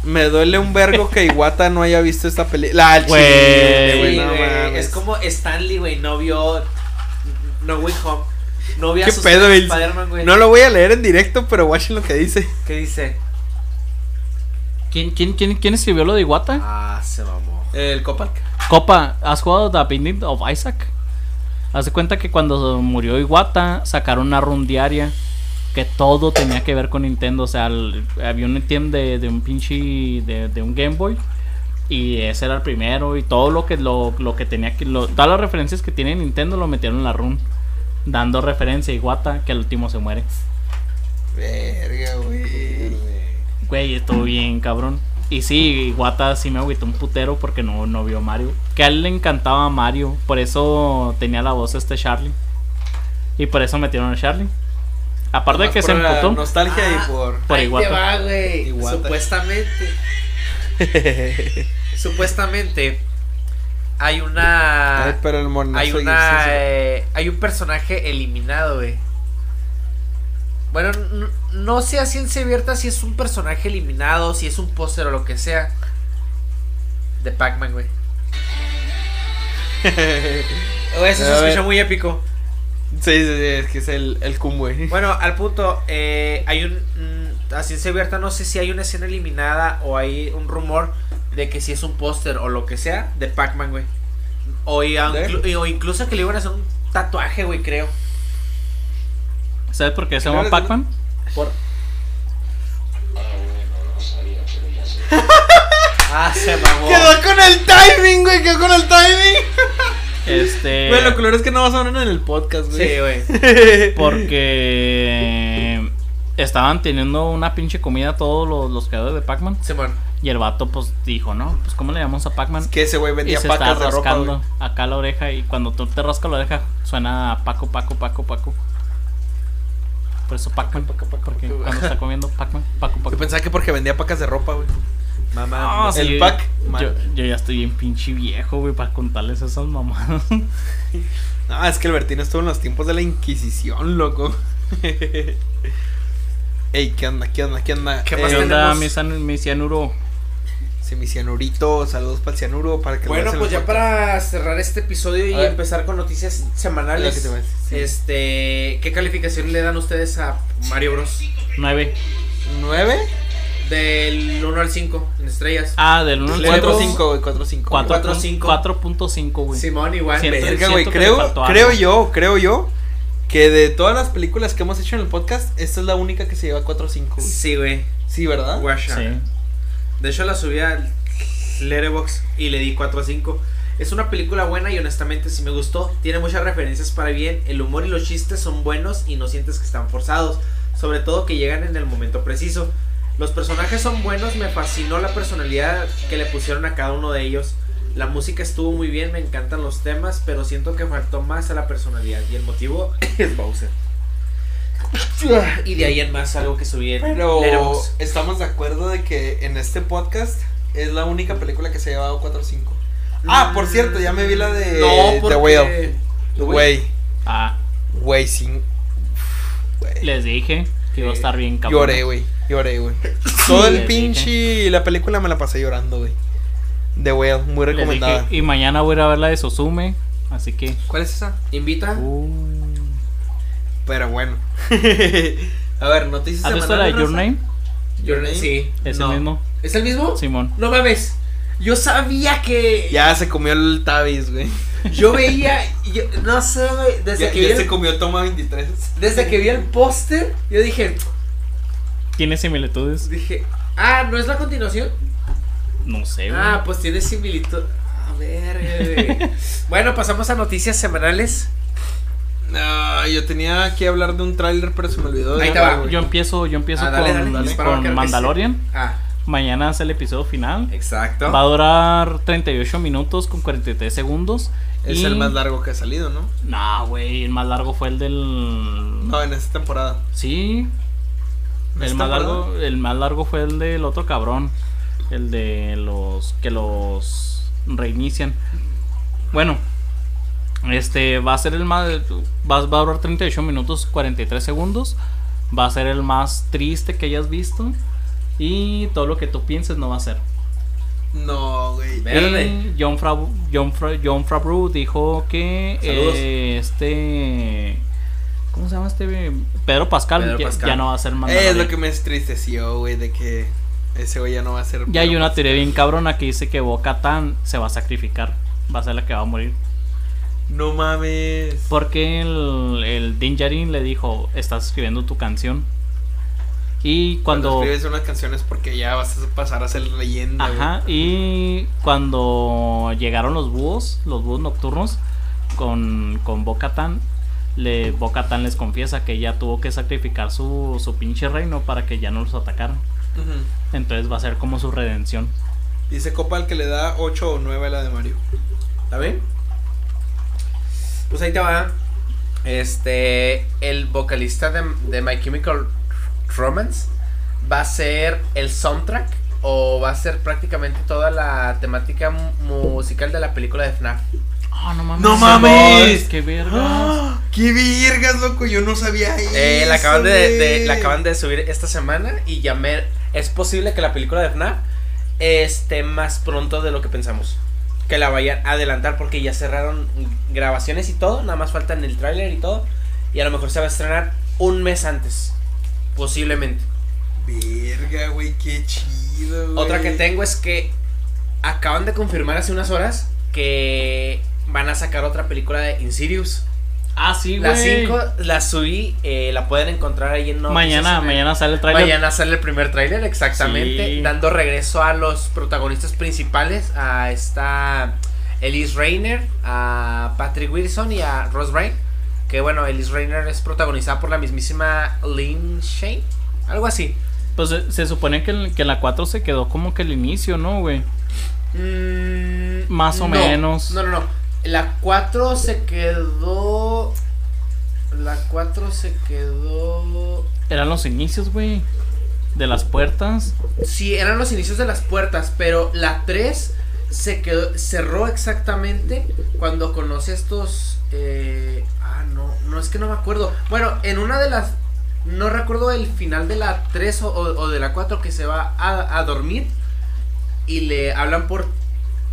Me duele un vergo que Iwata no haya visto esta película. La Güey. no es como Stanley, güey, no vio No Way Home. No vio a ¿Qué sus pedo? Spider-Man, güey. No lo voy a leer en directo, pero watchen lo que dice. ¿Qué dice? ¿Quién, quién, quién, quién escribió lo de Iwata? Ah, se mamó. El Copac. Copa, ¿has jugado The Binding of Isaac? Haz de cuenta que cuando murió Iwata sacaron una run diaria que todo tenía que ver con Nintendo. O sea, el- había un item de, de un pinche. De, de un Game Boy. Y ese era el primero. Y todo lo que lo, lo que tenía que. Lo, todas las referencias que tiene Nintendo lo metieron en la run. Dando referencia a Iwata que al último se muere. Verga, güey. Güey, estuvo bien, cabrón. Y sí, Iwata sí me agüitó un putero porque no, no vio Mario. Que a él le encantaba Mario. Por eso tenía la voz este Charlie. Y por eso metieron a Charlie. Aparte de que se emputó. nostalgia Ah. y por. Por Ahí te Iwata. va, güey. Iwata. Supuestamente. [LAUGHS] supuestamente. Hay una. Ay, pero el monazo hay una. eh, hay un personaje eliminado, güey. Bueno, no sé a ciencia abierta si es un personaje eliminado, si es un póster o lo que sea. De Pac-Man, güey. [LAUGHS] Güey, Eso se escucha muy épico. Sí, sí, sí, es que es el, el cum, güey. Bueno, al punto, eh, hay un. mm, a ciencia abierta, no sé si hay una escena eliminada o hay un rumor de que si es un póster o lo que sea de Pac-Man, güey. O, y- inclu- o incluso que le iban a hacer un tatuaje, güey, creo. ¿Sabes por qué se llama Pac-Man? Por... [LAUGHS] ah, se mamó. Quedó con el timing, güey, quedó con el timing. [LAUGHS] Este. Güey, lo culero es que no vas a ver en el podcast, güey. Sí, güey. [LAUGHS] Porque. Estaban teniendo una pinche comida todos los, los creadores de Pac-Man. Simón. Y el vato, pues dijo, no, pues ¿cómo le llamamos a Pac-Man? Es que ese güey Y vendía se está pacas de ropa, rascando güey. acá la oreja y cuando tú te rascas la oreja suena Paco, Paco, Paco, Paco. Por eso Pac-Man, porque cuando está comiendo Pac-Man, Paco, Paco. Yo pensaba que porque vendía pacas de ropa, güey. Mamá. El pack, Yo, ya estoy bien pinche viejo, güey, para contarles esas mamadas. [LAUGHS] No, es que el Bertino estuvo en los tiempos de la Inquisición, loco. [LAUGHS] Ey, ¿qué onda? ¿Qué onda? ¿Qué onda? ¿Qué Eh, más ¿Qué onda, mi, san- mi cianuro? Sí, mi cianurito, saludos para el cianuro, para que Bueno, pues ya para cerrar este episodio y A ver. empezar con noticias semanales. que te sí. Este, ¿qué calificación le dan ustedes a Mario Bros? 9. ¿Nueve? Del 1 al 5 en estrellas. Ah, del 1 al Le- 4 4, 5, güey, 4 5. 4.5. 4.5, güey. Simón igual. Siento- verga. Güey, creo, creo yo, creo yo que de todas las películas que hemos hecho en el podcast, esta es la única que se lleva 4 5. Sí, güey. Sí, ¿verdad? Guasha. Sí. De hecho, la subí al Letterboxd y le di 4 a 5. Es una película buena y honestamente sí me gustó. Tiene muchas referencias para bien. El humor y los chistes son buenos y no sientes que están forzados. Sobre todo que llegan en el momento preciso. Los personajes son buenos, me fascinó la personalidad que le pusieron a cada uno de ellos. La música estuvo muy bien, me encantan los temas, pero siento que faltó más a la personalidad. Y el motivo [COUGHS] es Bowser. Y de ahí en más algo que subí en Pero Letterboxd. estamos de acuerdo de que en este podcast es la única película que se ha llevado 4 5. Ah, por cierto, ya me vi la de No, The porque... Whale. Güey, Ah, güey, sin. Güey. les dije que iba a estar bien cabrón. Lloré, güey. Lloré, güey. Todo el pinche. La película me la pasé llorando, güey. The Whale, muy recomendada. dije, y mañana voy a ir a ver la de Sosume. Así que. ¿Cuál es esa? Invita. Uh, Pero bueno. [LAUGHS] a ver, noticias ¿Has visto la de Your? Name? Your Name? Sí. Es No. el mismo. ¿Es el mismo? Simón. No mames. Yo sabía que. Ya se comió el Tavis, güey. Yo veía. yo- no sé, güey. Desde, Ya, que ya vi se el, comió Toma 23. desde que vi el póster, yo dije. ¿Tiene similitudes? Dije. Ah, ¿no es la continuación? No sé, güey. Ah, pues tiene similitud. A ver, güey. [LAUGHS] bueno, pasamos a noticias semanales. No, yo tenía que hablar de un tráiler, pero se me olvidó. de Ahí te va. Yo empiezo, yo empiezo Ah, dale, con, dale, con Mandalorian. Ah, Mañana es el episodio final. exacto. Va a durar 38 minutos con 43 segundos. Es y- el más largo que ha salido, ¿no? No, güey, el más largo fue el del. No, en esta temporada. Sí. ¿En El esta más largo, el más largo fue el del otro cabrón. El de los que los reinician. Bueno, este va a ser el más. Va, va a durar 38 minutos 43 segundos. Va a ser el más triste que hayas visto. Y todo lo que tú pienses no va a ser. No, güey. Verde. Y John, Fra- John, Fra- John Favreau dijo que eh, este. ¿Cómo se llama este? Pedro Pascal, Pedro ya, Pascal. ya no va a ser Es Mandalorian. lo que me entristeció, güey, de que ese güey ya no va a ser. Ya hay una teoría bien cabrona que dice que Boca Tan se va a sacrificar. Va a ser la que va a morir. No mames. Porque el, el Din Djarin le dijo: Estás escribiendo tu canción. Y Cuando cuando. escribes unas canciones porque ya vas a pasar a ser leyenda. güey. Ajá, y cuando llegaron los búhos, los búhos nocturnos, con, con Bo-Katan, le, Bo-Katan les confiesa que ella tuvo que sacrificar su, su pinche reino para que ya no los atacaran. Entonces va a ser como su redención. Dice Copa el que le da 8 o 9 a la de Mario. ¿Está bien? Pues ahí te va. Este. El vocalista de, de My Chemical Romance va a ser el soundtrack. O va a ser prácticamente toda la temática mu- musical de la película de FNAF. ¡Ah, no mames! ¡No mames! ¡Qué vergas! ¡Ah! ¡Qué virgas, loco! Yo no sabía eso. Eh, la, acaban de, de- la acaban de subir esta semana. Y ya me. Es posible que la película de FNAF esté más pronto de lo que pensamos. Que la vayan a adelantar porque ya cerraron grabaciones y todo. Nada más faltan el tráiler y todo. Y a lo mejor se va a estrenar un mes antes. Posiblemente. Verga, güey, qué chido, güey. Otra que tengo es que acaban de confirmar hace unas horas que van a sacar otra película de Insidious. Ah, sí, La güey. 5 la subí, eh, la pueden encontrar ahí en Mañana, mañana sale el trailer. Mañana sale el primer tráiler, exactamente, Sí. dando regreso a los protagonistas principales, a esta Elise Rayner, a Patrick Wilson y a Ross Ryan, que bueno, Elise Rayner es protagonizada por la mismísima Lynn Shane, algo así. Pues se, se supone que, el- que la 4 se quedó como que el inicio, ¿no, güey? Mm, Más o no, menos. No, no, no. La 4 se quedó... La 4 se quedó... Eran los inicios, güey. De las puertas. Sí, eran los inicios de las puertas, pero la 3 se quedó, cerró exactamente cuando conoce estos... eh, ah, no, no, es que no me acuerdo. Bueno, en una de las... No recuerdo el final de la 3 o, o- de la 4 que se va a, a dormir y le hablan por,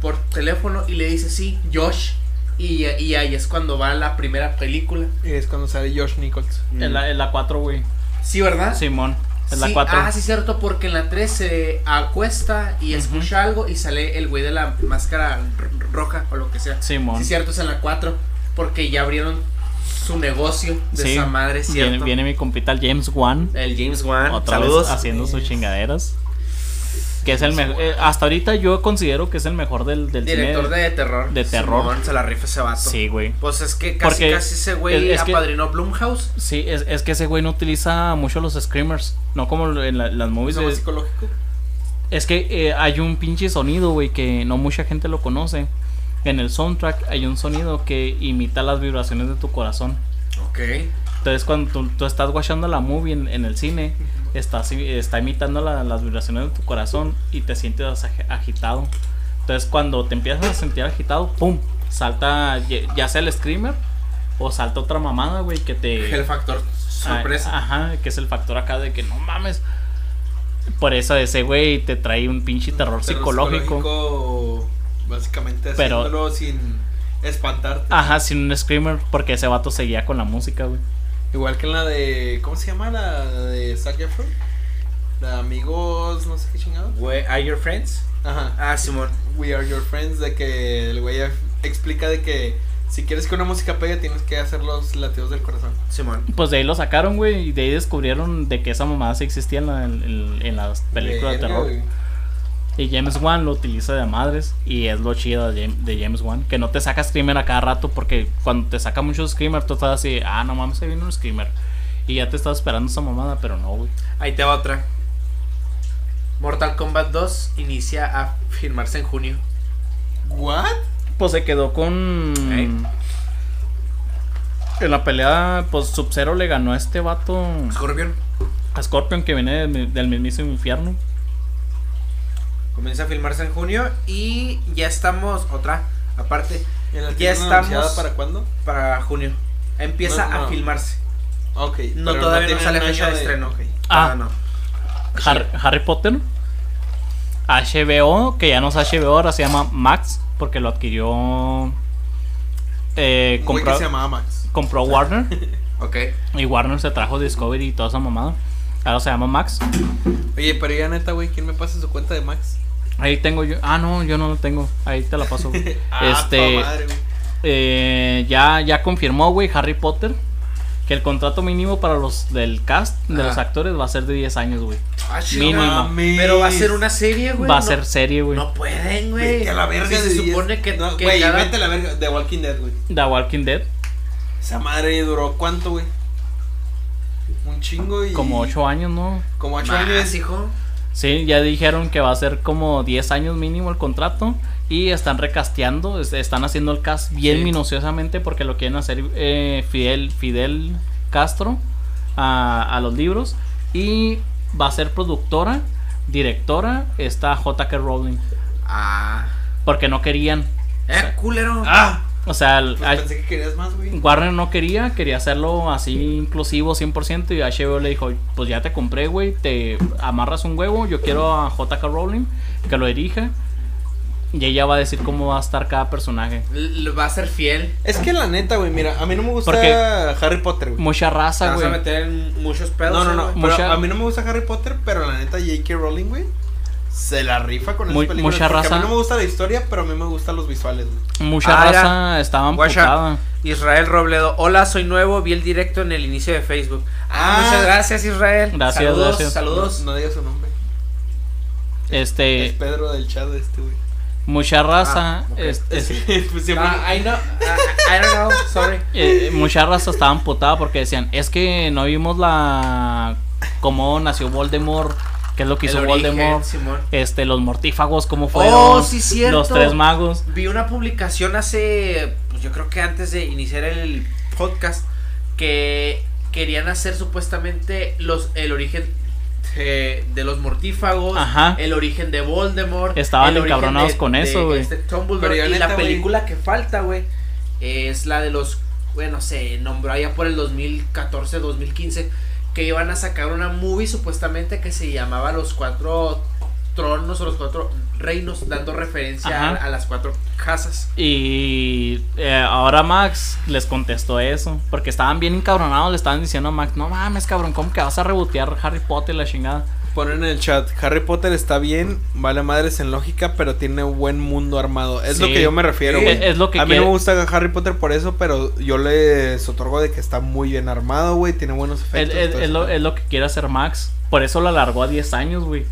por teléfono y le dice, sí, Josh. Y, y ahí es cuando va la primera película. Y es cuando sale Josh Nichols. En la, en la 4, güey. Sí, ¿verdad? Simón. En la Sí, 4. Ah, sí, cierto, porque en la 3 se acuesta y escucha algo y sale el güey de la máscara roja o lo que sea. Simón. Sí, cierto, es en la 4, porque ya abrieron su negocio de Sí, esa madre, ¿cierto? Viene, viene mi compita el James Wan. El James Wan, Otra saludos. vez haciendo sus chingaderas. Que es el mejor. hasta ahorita yo considero que es el mejor del, del Director cine. de terror. de terror. Simón, se la rifa ese vato. Sí, güey. Pues es que casi, Porque casi ese güey es- es que- apadrinó Blumhouse. Sí, es, es que ese güey no utiliza mucho los screamers. No como en la- las movies. ¿Es más de- psicológico? Es que eh, hay un pinche sonido, güey, que no mucha gente lo conoce. En el soundtrack hay un sonido que imita las vibraciones de tu corazón. Ok. Entonces, cuando tú, tú estás watchando la movie en, en el cine, estás, está imitando la- las vibraciones de tu corazón y te sientes ag- agitado. Entonces, cuando te empiezas a sentir agitado, ¡pum! Salta ya sea el screamer o salta otra mamada, güey, que te. El factor sorpresa. Ah, Ajá, que es el factor acá de que no mames. Por eso ese güey te trae un pinche terror, Terror psicológico. psicológico, Básicamente Pero- haciéndolo sin espantarte. Ajá, sin un screamer, porque ese vato seguía con la música, güey. Igual que en la de. ¿Cómo se llama? La de Zac Efron. La de amigos, no sé qué chingado. Where are your friends? Ajá. Ah, Simón. We are your friends. De que el güey explica de que si quieres que una música pegue, tienes que hacer los latidos del corazón. Simón. Pues de ahí lo sacaron, güey, y de ahí descubrieron de que esa mamada sí existía en, la- en- en las películas de terror. güey. Y James Wan lo utiliza de madres, y es lo chido de James, de James Wan, que no te saca screamer a cada rato, porque cuando te saca mucho screamer, tú estás así, ah, no mames, ahí viene un screamer. Y ya te estás esperando esa mamada, pero no, güey. Ahí te va otra. Mortal Kombat 2 inicia a filmarse en junio. ¿What? Pues se quedó con... En la pelea, pues Sub-Zero le ganó a este vato, Scorpion a Scorpion, que viene del, del mismísimo infierno. Comienza a filmarse en junio y ya estamos, otra, aparte, ¿Y la Ya estamos- para cuándo? para junio. Empieza No, no. a filmarse. Ok. No, todavía no, tienen sale fecha de estreno. ok. Ah. Ah, no. Har- Harry Potter. HBO, que ya no es HBO, ahora se llama Max, porque lo adquirió. Eh, compró, se llamaba Max. compró Warner. [LAUGHS] Ok. y Warner se trajo Discovery y toda esa mamada. Ahora se llama Max. Oye, pero ya neta, güey, ¿quién me pasa su cuenta de Max? Ahí tengo yo. Ah, no, yo no lo tengo. Ahí te la paso. güey. [LAUGHS] Ah, este. madre, güey. eh, ya, ya confirmó, güey, Harry Potter. Que el contrato mínimo para los del cast, de Ajá. los actores, va a ser de 10 años, güey. Ah, Mínimo. Mames. Pero va a ser una serie, güey. Va a no- ser serie, güey. No pueden, güey. A la verga. Se supone que, No, que Güey, cada- vete a la verga. The Walking Dead, güey. The Walking Dead. Esa madre duró cuánto, güey? Un chingo y. Como 8 años, ¿no? Como 8 Más, años. hijo. Sí, ya dijeron que va a ser como 10 años mínimo el contrato. Y están recasteando, es- están haciendo el cast bien Sí. minuciosamente porque lo quieren hacer eh, Fidel, Fidel Castro a, a los libros. Y va a ser productora, directora, está J.K. Rowling. Ah. Porque no querían. Eh, culero. Ah, O sea, pues a- pensé que querías más, güey. Warner no quería, quería hacerlo así inclusivo 100% y HBO le dijo, pues ya te compré, güey, te amarras un huevo, yo quiero a JK Rowling que lo dirija y ella va a decir cómo va a estar cada personaje. L- va a ser fiel. Es que la neta, güey, mira, a mí no me gusta Porque- Harry Potter, güey. Mucha raza, vas a güey. meter en muchos pedos. No, no, no. güey. Mucha- a mí no me gusta Harry Potter, pero la neta J.K. Rowling, güey, se la rifa con esas Muy- películas. mucha porque A raza- mí no me gusta la historia, pero a mí me gustan los visuales, güey. Mucha Ah, raza estaba amputada. Israel Robledo. Hola, soy nuevo. Vi el directo en el inicio de Facebook. Ah, Ah. muchas gracias, Israel. Gracias, saludos, gracias. Saludos. No, no digas su nombre. Este, Es Pedro del chat de este, güey. mucha raza, Ah, ok. es- es- [LAUGHS] pues. Ah, I know. [LAUGHS] ah, I don't know. Sorry. [LAUGHS] eh, mucha raza estaba amputada porque decían, es que no vimos la cómo nació Voldemort, qué es lo que hizo origen, Voldemort, Simón. este, los mortífagos, cómo fueron, Oh, sí, cierto. los tres magos. Vi una publicación hace, pues yo creo que antes de iniciar el podcast, que querían hacer supuestamente los el origen de los mortífagos, Ajá. el origen de Voldemort. Estaban encabronados de- con de eso, güey. este y neta, la película que falta, güey, es la de los, bueno, se nombró allá por el 2014, 2015, que iban a sacar una movie supuestamente que se llamaba Los Cuatro Tronos o Los Cuatro Reinos, dando referencia a, las cuatro casas. Y eh, ahora Max les contestó eso. Porque estaban bien encabronados. Le estaban diciendo a Max: No mames, cabrón, ¿cómo que vas a rebotear Harry Potter la chingada? Ponen en el chat, Harry Potter está bien, vale madres en lógica, pero tiene buen mundo armado. Es lo que yo me refiero, Sí, güey. es lo que A mí quiere- me gusta Harry Potter por eso, pero yo les otorgo de que está muy bien armado, güey, tiene buenos Es, efectos. es- lo, es lo que quiere hacer Max. Por eso lo alargó a 10 años, güey.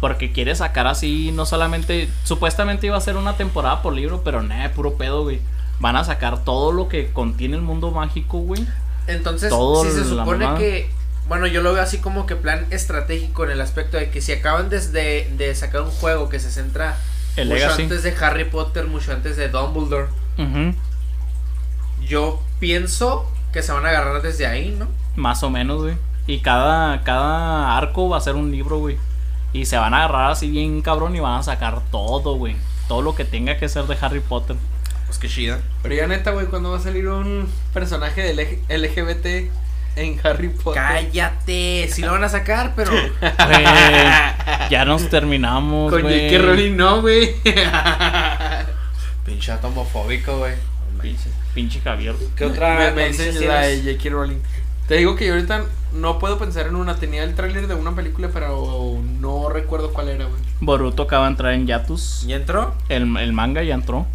Porque quiere sacar así, no solamente. Supuestamente iba a ser una temporada por libro, pero nada, puro pedo, güey. Van a sacar todo lo que contiene el mundo mágico, güey. Entonces, Todo si se supone que, bueno, yo lo veo así como que plan estratégico en el aspecto de que si acaban desde de sacar un juego que se centra El mucho Legacy. antes de Harry Potter, mucho antes de Dumbledore, Ujú. yo pienso que se van a agarrar desde ahí, ¿no? Más o menos, güey. Y cada, cada arco va a ser un libro, güey. Y se van a agarrar así bien cabrón y van a sacar todo, güey. Todo lo que tenga que ser de Harry Potter. Pues qué chida. Pero ya neta, güey, ¿cuándo va a salir un personaje del LGBT en Harry Potter? Cállate, si lo van a sacar, pero [LAUGHS] ya nos terminamos, Con. J.K. Rowling no, güey. pinche homofóbico, güey. Pinche, pinche Javier. ¿Qué otra me, me dices la de? J.K. Rowling. Te digo que yo ahorita no puedo pensar en una. Tenía el tráiler de una película, pero no recuerdo cuál era, güey. Boruto acaba de entrar en Yatus. ¿Ya entró? El, el manga ya entró.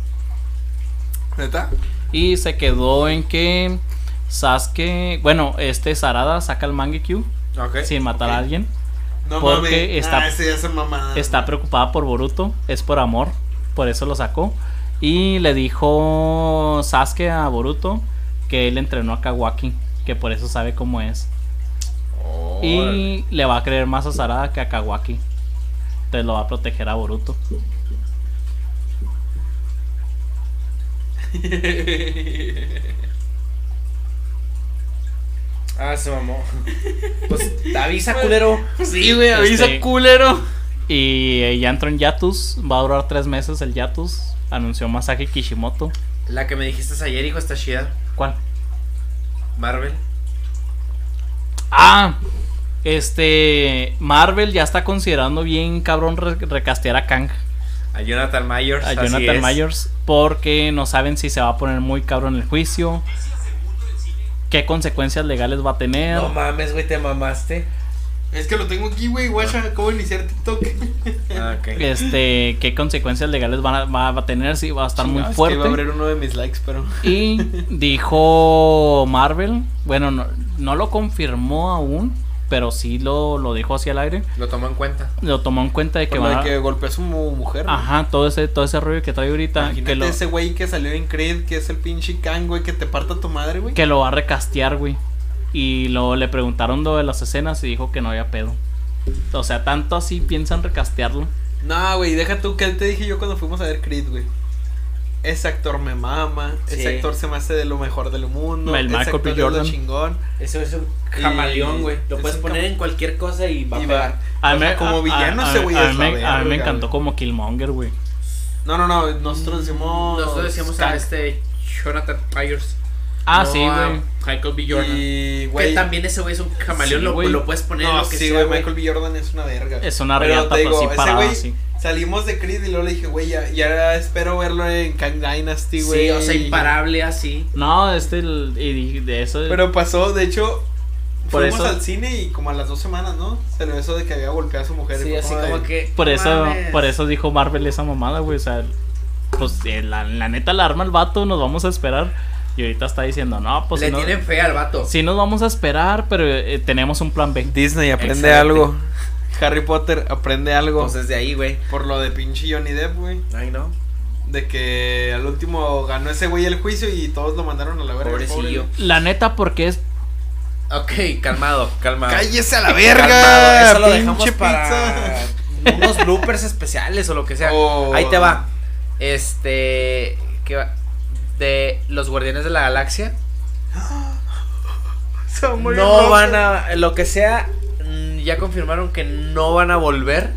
¿Neta? Y se quedó en que Sasuke. Bueno, este Sarada saca el Mangekyu Ok. sin matar a alguien. No Porque mames. está- Ah, ese ya es mamada. Está preocupada por Boruto. Es por amor. Por eso lo sacó. Y le dijo Sasuke a Boruto que él entrenó a Kawaki. Que por eso sabe cómo es. Y le va a creer más a Sarada que a Kawaki. Entonces lo va a proteger a Boruto. [LAUGHS] Ah, se mamó. [LAUGHS] Pues avisa, culero. Sí, güey, avisa Este- culero. Y eh, ya entró en Yatus. Va a durar tres meses el Yatus. Anunció Masaki Kishimoto. La que me dijiste ayer, hijo, está chida. ¿Cuál? Marvel. Ah, este. Marvel ya está considerando bien cabrón re- recastear a Kang. A Jonathan Myers. A así Jonathan es. Myers. Porque no saben si se va a poner muy cabrón el juicio. ¿Qué consecuencias legales va a tener? No mames, güey, te mamaste. Es que lo tengo aquí, güey. Guacha, acabo de iniciar TikTok. Ah, ok. Este, qué consecuencias legales van a- va, va a tener, si va a estar muy Chingados, que fuerte. iba a abrir uno de mis likes, pero. Y [LAUGHS] dijo Marvel, bueno, no, no lo confirmó aún, pero sí lo, lo dijo hacia el aire. Lo tomó en cuenta. Lo tomó en cuenta de que Por lo van de que golpeó a su mu- mujer. ¿no? Ajá, todo ese, todo ese rollo que trae ahorita, Imagínate que lo, ese güey que salió en Creed, que es el pinche Kang, güey, que te parta tu madre, güey. que lo va a recastear, güey. Y luego le preguntaron lo de las escenas y dijo que no había pedo. O sea, tanto así piensan recastearlo. No, güey, deja tú que te dije yo cuando fuimos a ver Creed, güey. Ese actor me mama, Sí. ese actor se me hace de lo mejor del mundo. El ese Michael actor es lo Jordan. chingón. Ese es un camaleón, güey. Lo es puedes poner en cualquier cosa y va a pegar. A o mí sea, me- como a- villano a- ese güey a es mí me- A mí me verga, encantó güey. como Killmonger, güey. No, no, no, nosotros decimos. Nosotros decíamos a este Jonathan Myers. Ah, no sí, güey. Michael B. Jordan. Y, que también ese güey es un camaleón, Sí, lo, lo puedes poner en lo que sí, sea, güey. Michael B. Jordan es una verga. Es una riata, pero digo, sí ese parada, güey, sí. salimos de Creed y luego le dije, güey, ya, ya espero verlo en Kang Dynasty, güey. Sí, o sea, imparable así. No, este, el- y de eso. Pero pasó, de hecho, Por fuimos eso- al cine y como a las dos semanas, ¿no? Se le eso de que había golpeado a su mujer. y Sí, fue así de- como que. Por eso, mames. por eso dijo Marvel esa mamada, güey. O sea, pues eh, la, la neta la arma el vato, nos vamos a esperar. Y ahorita está diciendo, no, pues Le si no, tienen fe al vato. sí nos vamos a esperar, pero eh, tenemos un plan B. Disney aprende Excelente. algo. [LAUGHS] Harry Potter aprende algo. Pues desde ahí, güey. por lo de pinche Johnny Depp, güey. Ay, no. De que al último ganó ese güey el juicio y todos lo mandaron a la verga. Pobrecillo. La neta, porque es. Ok, calmado, calmado. Cállese a la Calmado, verga. Eso lo dejamos pinche para pizza. unos bloopers especiales o lo que sea. Oh. Ahí te va. Este. ¿Qué va? De los Guardianes de la Galaxia. [GASPS] Son muy no locos. van a. Lo que sea. mm, ya confirmaron que no van a volver.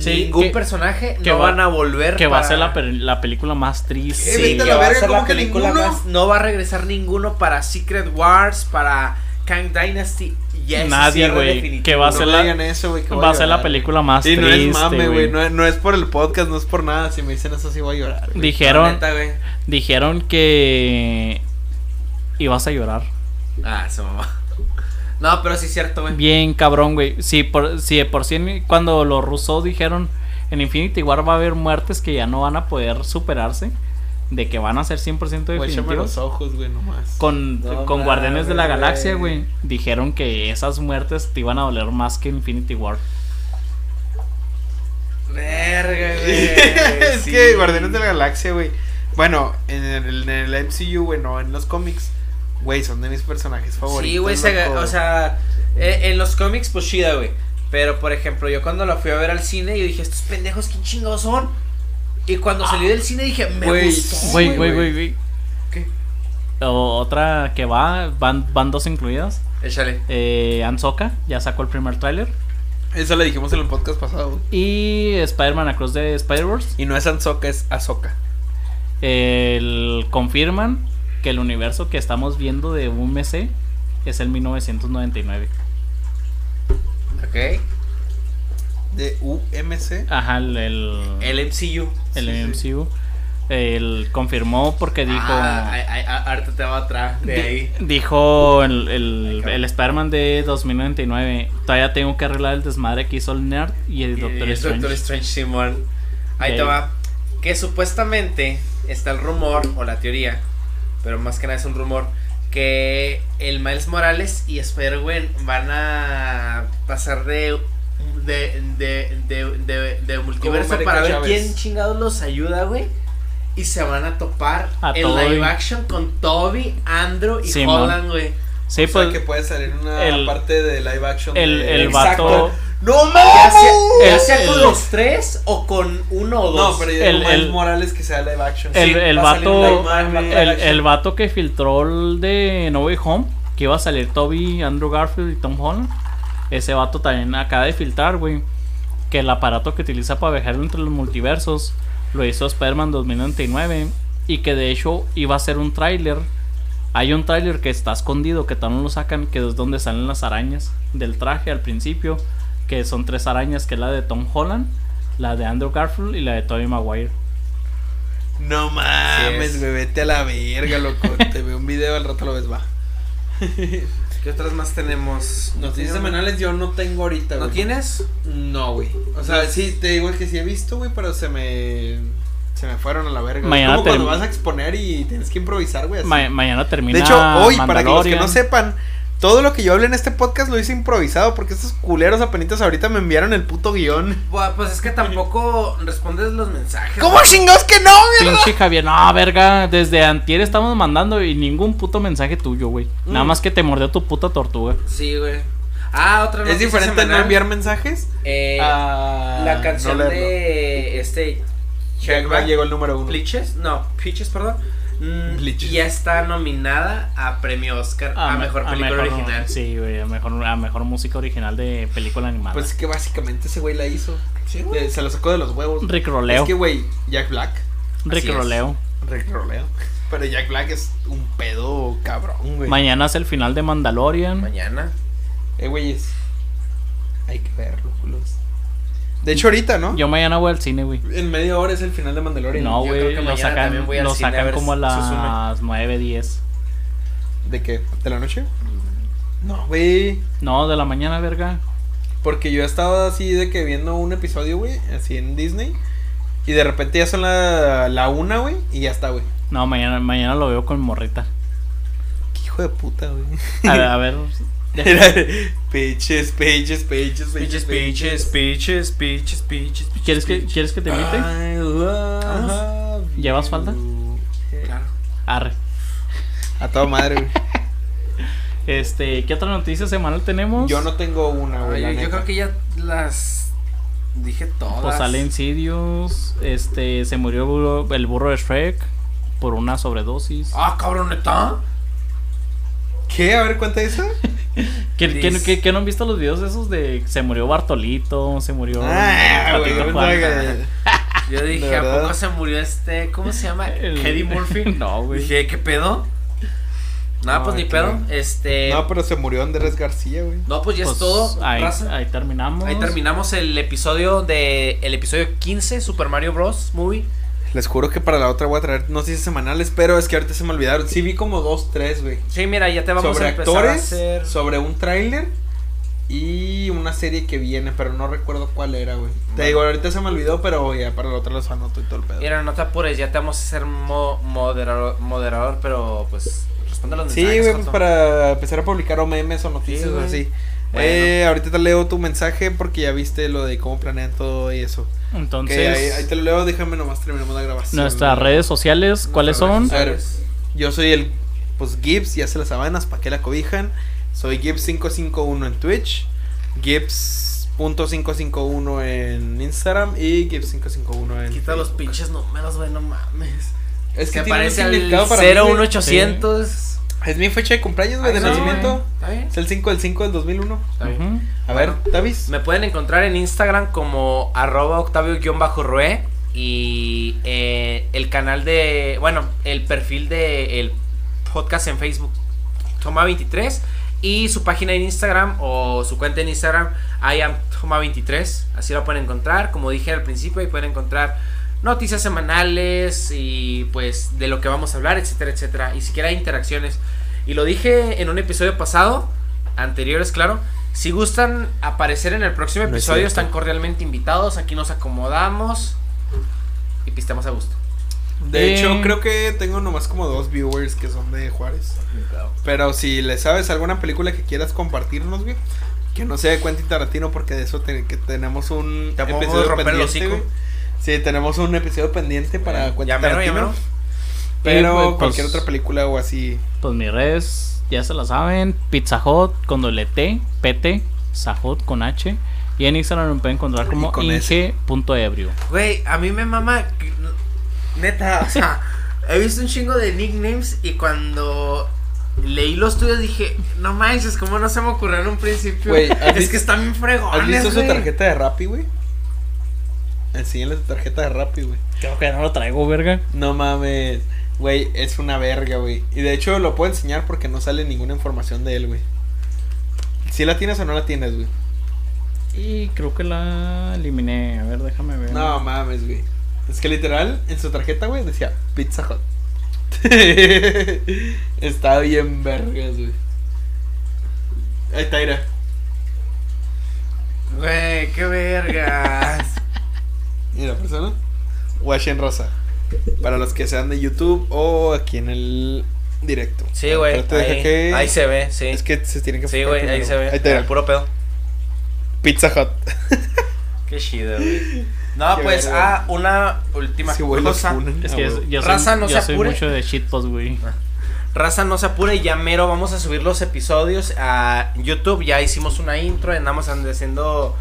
Sí, Ningún que- personaje que no va- van a volver. Que va a para- ser la, la película más triste. Eh, Sí, vete a que la va a ser ¿cómo la película más. No va a regresar ninguno para Secret Wars, para Kang Dynasty. Ya ese Nadie, güey, definitivo. que va a No ser me la- digan eso, voy Va a ser la película más. Y no triste, es mame, güey. No, es- no es por el podcast, no es por nada. Si me dicen eso, sí voy a llorar. güey. Dijeron, neta, dijeron que ibas a llorar. Ah, su mamá. No, pero sí es cierto, güey. Bien cabrón, güey. Si por, si de por sí cuando los rusos dijeron en Infinity War va a haber muertes que ya no van a poder superarse, de que van a ser 100% Güey, échame los definitivos. ojos, güey, nomás. Con, No con Guardianes de la Galaxia, güey. dijeron que esas muertes te iban a doler más que Infinity War. Verga, güey. [LAUGHS] es Sí. que Guardianes de la Galaxia, güey. Bueno, en el, en el MCU, güey, no en los cómics. Güey, son de mis personajes favoritos. Sí, güey, se- o sea, eh, en los cómics, pues chida, güey. Pero, por ejemplo, yo cuando la fui a ver al cine, yo dije, estos pendejos, ¿qué chingados son? Y cuando salí del cine dije, me gustó. Güey, güey, güey. ¿Qué? O- Otra que va, van, van dos incluidas. Échale. Eh, Ansoka ya sacó el primer tráiler. Eso le dijimos en el podcast pasado. Y Spider-Man Across the Spider-Verse. Y no es Ansoka, es Azoka. El, confirman que el universo que estamos viendo de UMC es el 1999. Ok. De UMC. Ajá, el, el, El MCU. el MCU. El confirmó porque dijo. Ah, ay, ah, ahorita te va atrás de ahí. Dijo el, el, el Spider-Man de 2099. Todavía tengo que arreglar el desmadre que hizo el Nerd y el Y Doctor es Strange. Doctor Strange Simón. Ahí Ok. te va. Que supuestamente está el rumor o la teoría, pero más que nada es un rumor, que el Miles Morales y Spider-Gwen van a pasar de de, de, de, de, de multiverso para ver Chávez. quién chingados los ayuda, güey. Y se van a topar A en Toby. live action con Toby, Andrew y Simón. Holland, güey. Sí, o pues. sea que puede salir una el- parte de live action. el, de- el Exacto. vato. ¡No Ya mames! sea, ya El- sea con el- los tres o con uno o dos. No, pero yo El- el- Morales que sea live action. El, Sí, el vato. live- live El, action. el vato que filtró el de No Way Home. Que iba a salir Toby, Andrew Garfield y Tom Holland. Ese vato también acaba de filtrar, güey. Que el aparato que utiliza para viajar entre los multiversos lo hizo Spider-Man 2099. Y que de hecho iba a ser un tráiler. Hay un tráiler que está escondido, que también lo sacan, que es donde salen las arañas del traje al principio. Que son tres arañas, que es la de Tom Holland, la de Andrew Garfield y la de Tobey Maguire. No mames, es. güey, vete a la verga, loco. [LAUGHS] Te veo un video, al rato lo ves, va. [LAUGHS] ¿Qué otras más tenemos? Noticias semanales yo no tengo ahorita, ¿No güey. tienes? No, güey. O sea, sí, te digo que sí he visto, güey, pero se me. Se me fueron a la verga. Mañana como cuando vas a exponer y tienes que improvisar, güey. así. Ma- mañana termina. De hecho, hoy, para que los que no sepan, todo lo que yo hablé en este podcast lo hice improvisado porque estos culeros apenitas ahorita me enviaron el puto guion. Buah, Pues es que tampoco respondes los mensajes. ¿Cómo chingados que no, mierda? Pinche Javier, no, verga, desde antier estamos mandando y ningún puto mensaje tuyo, güey. Nada Mm. más que te mordió tu puta tortuga. Sí, güey. Ah, otra Es noticia diferente no enviar mensajes. Eh, a la canción no de este Jack Black llegó el número uno. Bleaches, no, Peaches, perdón. Mm, Bleaches. Ya está nominada a premio Oscar a, me- mejor película mejor- original. Sí, güey, a mejor, a mejor música original de película animada. Pues es que básicamente ese güey la hizo. Sí, güey. Se lo sacó de los huevos. Rick Roleo. Es que, güey, Jack Black. Rick es. Roleo. Rick Roleo. Pero Jack Black es un pedo cabrón, güey. Mañana es el final de Mandalorian. Mañana. Eh, güeyes. Hay que verlo, culos. De hecho, ahorita, ¿no? Yo mañana voy al cine, güey. En media hora es el final de Mandalorian. No, yo güey, creo que lo sacan, voy lo a sacan ver como a las 9, 10. ¿De qué? ¿De la noche? No, güey. No, de la mañana, verga. Porque yo estaba así de que viendo un episodio, güey, así en Disney. Y de repente ya son la, la una, güey, y ya está, güey. No, mañana, mañana lo veo con morrita. Qué hijo de puta, güey. A, a ver. [LAUGHS] Peaches, peaches, peaches, Peaches, peaches, peaches, peaches, peaches. ¿Quieres que, ¿Quieres que te invite? ¿Llevas you. falda? Claro. Arre. A toda madre, güey. Este, ¿qué otra noticia semanal tenemos? Yo no tengo una, güey. Yo, creo que ya las dije todas. Pues sale Insidious. Este, se murió el burro, el burro de Shrek por una sobredosis. Ah, cabrón, neta. ¿Qué? A ver, cuenta eso. [LAUGHS] ¿Quién, quién- Dice- quién- quién no han visto los videos esos de se murió Bartolito, se murió Ah, me- [LAUGHS] Yo dije, ¿a poco se murió este? ¿Cómo se llama? [LAUGHS] El- Eddie Murphy. No, güey. Dije, ¿qué pedo? Nada, No, pues ni pedo. Este. No, pero se murió Andrés García, güey. No, pues ya Pues, es todo. Ahí, ahí terminamos. Ahí terminamos el episodio de el episodio 15 Super Mario Bros movie. Les juro que para la otra voy a traer noticias semanales, pero es que ahorita se me olvidaron. Sí vi como dos, tres, güey. Sí, mira, ya te vamos Sobre a empezar a hacer sobre un tráiler y una serie que viene, pero no recuerdo cuál era, güey. Te digo, ahorita se me olvidó, pero ya para la otra los anoto y todo el pedo. Mira, no te apures, ya te vamos a hacer mo- moderador, moderador, pero pues responde los Sí, mensajes. güey, pues Joto. para empezar a publicar o memes o noticias Sí, o güey. así. Bueno. Eh, ahorita te leo tu mensaje porque ya viste lo de cómo planean todo y eso. Entonces, ahí, ahí te lo leo, déjame nomás terminamos la grabación. nuestras redes sociales, ¿cuáles son? A ver, yo soy el, pues Gibbs, ya se las sabanas, ¿para qué la cobijan? Soy Gibbs551 en Twitch, Gibbs.551 en Instagram y Gibbs551 en Quita los Facebook. pinches números, güey, no mames. Es que que aparece güey. 01800. Es mi fecha de cumpleaños, güey, de nacimiento. Está bien. Es el 5 del 5 del 2001. Está bien. A Bueno. ver, Davis. Me pueden encontrar en Instagram como arroba octavio-rue y eh, el canal de, bueno, el perfil de el podcast en Facebook, Toma23 y su página en Instagram o su cuenta en Instagram, I am Toma23, así lo pueden encontrar, como dije al principio, ahí pueden encontrar noticias semanales y pues de lo que vamos a hablar, etcétera, etcétera, y siquiera interacciones. Y lo dije en un episodio pasado, anteriores, claro. Si gustan aparecer en el próximo No es episodio, están cordialmente invitados. Aquí nos acomodamos y pistemos a gusto. De Eh. hecho, creo que tengo nomás como dos viewers que son de Juárez. Pero si le sabes alguna película que quieras compartirnos, güey, que no sea de Quentin Tarantino, porque de eso te- que tenemos un Te episodio romper el hocico. güey. Sí, tenemos un episodio pendiente para mero. Pero Eh, pues, cualquier pues, otra película o así. Pues mis redes ya se la saben. Pizza Hut con doble T, PT, Sahut con H. Y en Instagram me pueden encontrar como Y con S. inge.ebrio. Güey, a mí me mama. Neta, o sea, he visto un chingo de nicknames y cuando leí los tuyos dije, no manches, ¿cómo no se me ocurrió en un principio? Güey, ¿has es visto- que están bien fregones. ¿Has visto su tarjeta de Rappi, güey? Enséñale su tarjeta de Rappi, güey. Creo que no lo traigo, verga. No mames. Güey, es una verga, güey. Y de hecho lo puedo enseñar porque no sale ninguna información de él, güey. ¿Si la tienes o no la tienes, güey? Y creo que la eliminé. A ver, déjame ver. No mames, güey. Es que literal, en su tarjeta, güey, decía Pizza Hut. [LAUGHS] está bien vergas, güey. Ahí está, mira. Güey, qué vergas. ¿Y la persona? Washen Rosa. Para los que sean de YouTube o aquí en el directo. Sí, güey. Te Ahí, que- ahí se ve, sí. Es que se tienen que sí, güey, ahí se ve. Ahí está, el puro pedo. Pizza Hut. [LAUGHS] Qué chido, güey. [LAUGHS] No, Qué pues, verga. ah, una última güey, cosa. funan. Es Ah, que güey. yo soy, Raza, no yo se soy apure. mucho de shitpost, güey. Raza, no se apure, ya mero vamos a subir los episodios a YouTube. Ya hicimos una intro, andamos and- haciendo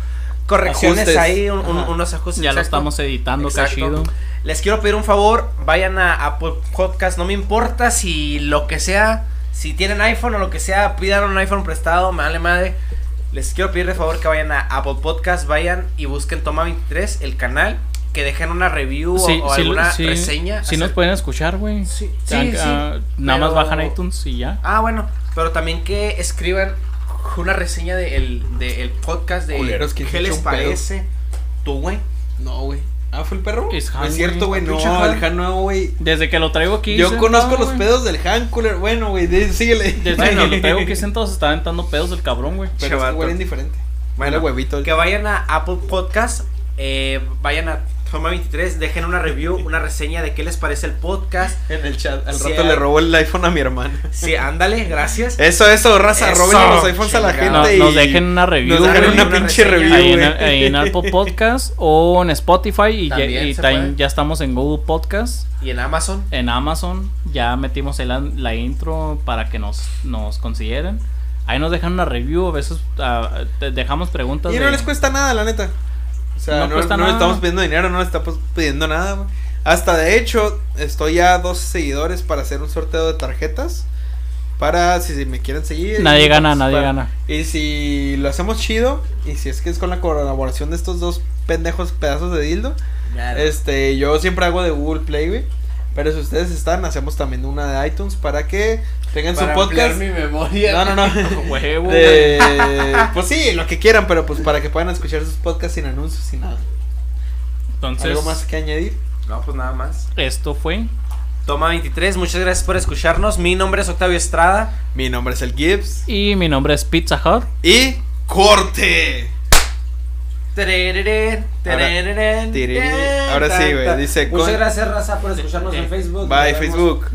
correcciones Ajustes. ahí, un- un- unos ajustes. Ya lo estamos editando, chido. Les quiero pedir un favor, vayan a Apple Podcast, no me importa si lo que sea, si tienen iPhone o lo que sea, pidan un iPhone prestado, me vale madre. Les quiero pedir de favor que vayan a Apple Podcast, vayan y busquen Toma 23, el canal, que dejen una review o- Sí, o, sí, alguna sí, reseña. sí nos pueden escuchar, güey. Sí, sí, sí, ah, Nada más pero- bajan iTunes y ya. Ah, bueno, pero también que escriban una reseña del de el podcast de Culeros, ¿quién se qué les parece. Tú, güey. No, güey. Ah, ¿fue el perro? Es no Han, es cierto, güey. No, el Han no, güey. Desde que lo traigo aquí. Yo conozco los pedos del Han, cooler. Bueno, güey, de- síguele. Desde Bueno. que lo traigo aquí sentado se está aventando pedos el cabrón, güey. Pero es que huelen diferente. Bueno, huevito. Que vayan a Apple Podcast, eh, vayan a Toma 23, dejen una review, una reseña de qué les parece el podcast. En el chat. Al Sí, rato le robó el iPhone a mi hermano. Sí, ándale, gracias. Eso, eso, raza. Eso, Roben los iPhones a la gente. No- y nos dejen una review. Nos dejen una Una pinche reseña. review, ahí, en, güey. ahí en Apple [LAUGHS] Podcast o en Spotify y, ya, y ya estamos en Google Podcast, Y en Amazon. en Amazon, ya metimos la, la intro para que nos, nos consideren. Ahí nos dejan una review, a veces te dejamos preguntas. Y no de- les cuesta nada, la neta. O sea, No no, cuesta no le estamos pidiendo dinero, no le estamos pidiendo nada. güey. Hasta de hecho, estoy ya a dos seguidores para hacer un sorteo de tarjetas. Para si, si me quieren seguir. Nadie gana, participar. nadie gana. Y si lo hacemos chido, y si es que es con la colaboración de estos dos pendejos pedazos de dildo, este, yo siempre hago de Google Play, güey. Pero si ustedes están, hacemos también una de iTunes para que tengan Para su podcast. mi memoria. No, no, no. [LAUGHS] Huevo, De- Pues sí, lo que quieran, pero pues para que puedan escuchar sus podcasts sin anuncios, sin nada. Entonces, ¿Algo más que añadir? No, pues nada más. esto fue. Toma 23, muchas gracias por escucharnos. Mi nombre es Octavio Estrada. Mi nombre es el Gibbs. Y mi nombre es Pizza Hut. Y corte. Ahora sí, güey, dice Muchas gracias, Raza, por escucharnos en Facebook. Bye. Facebook.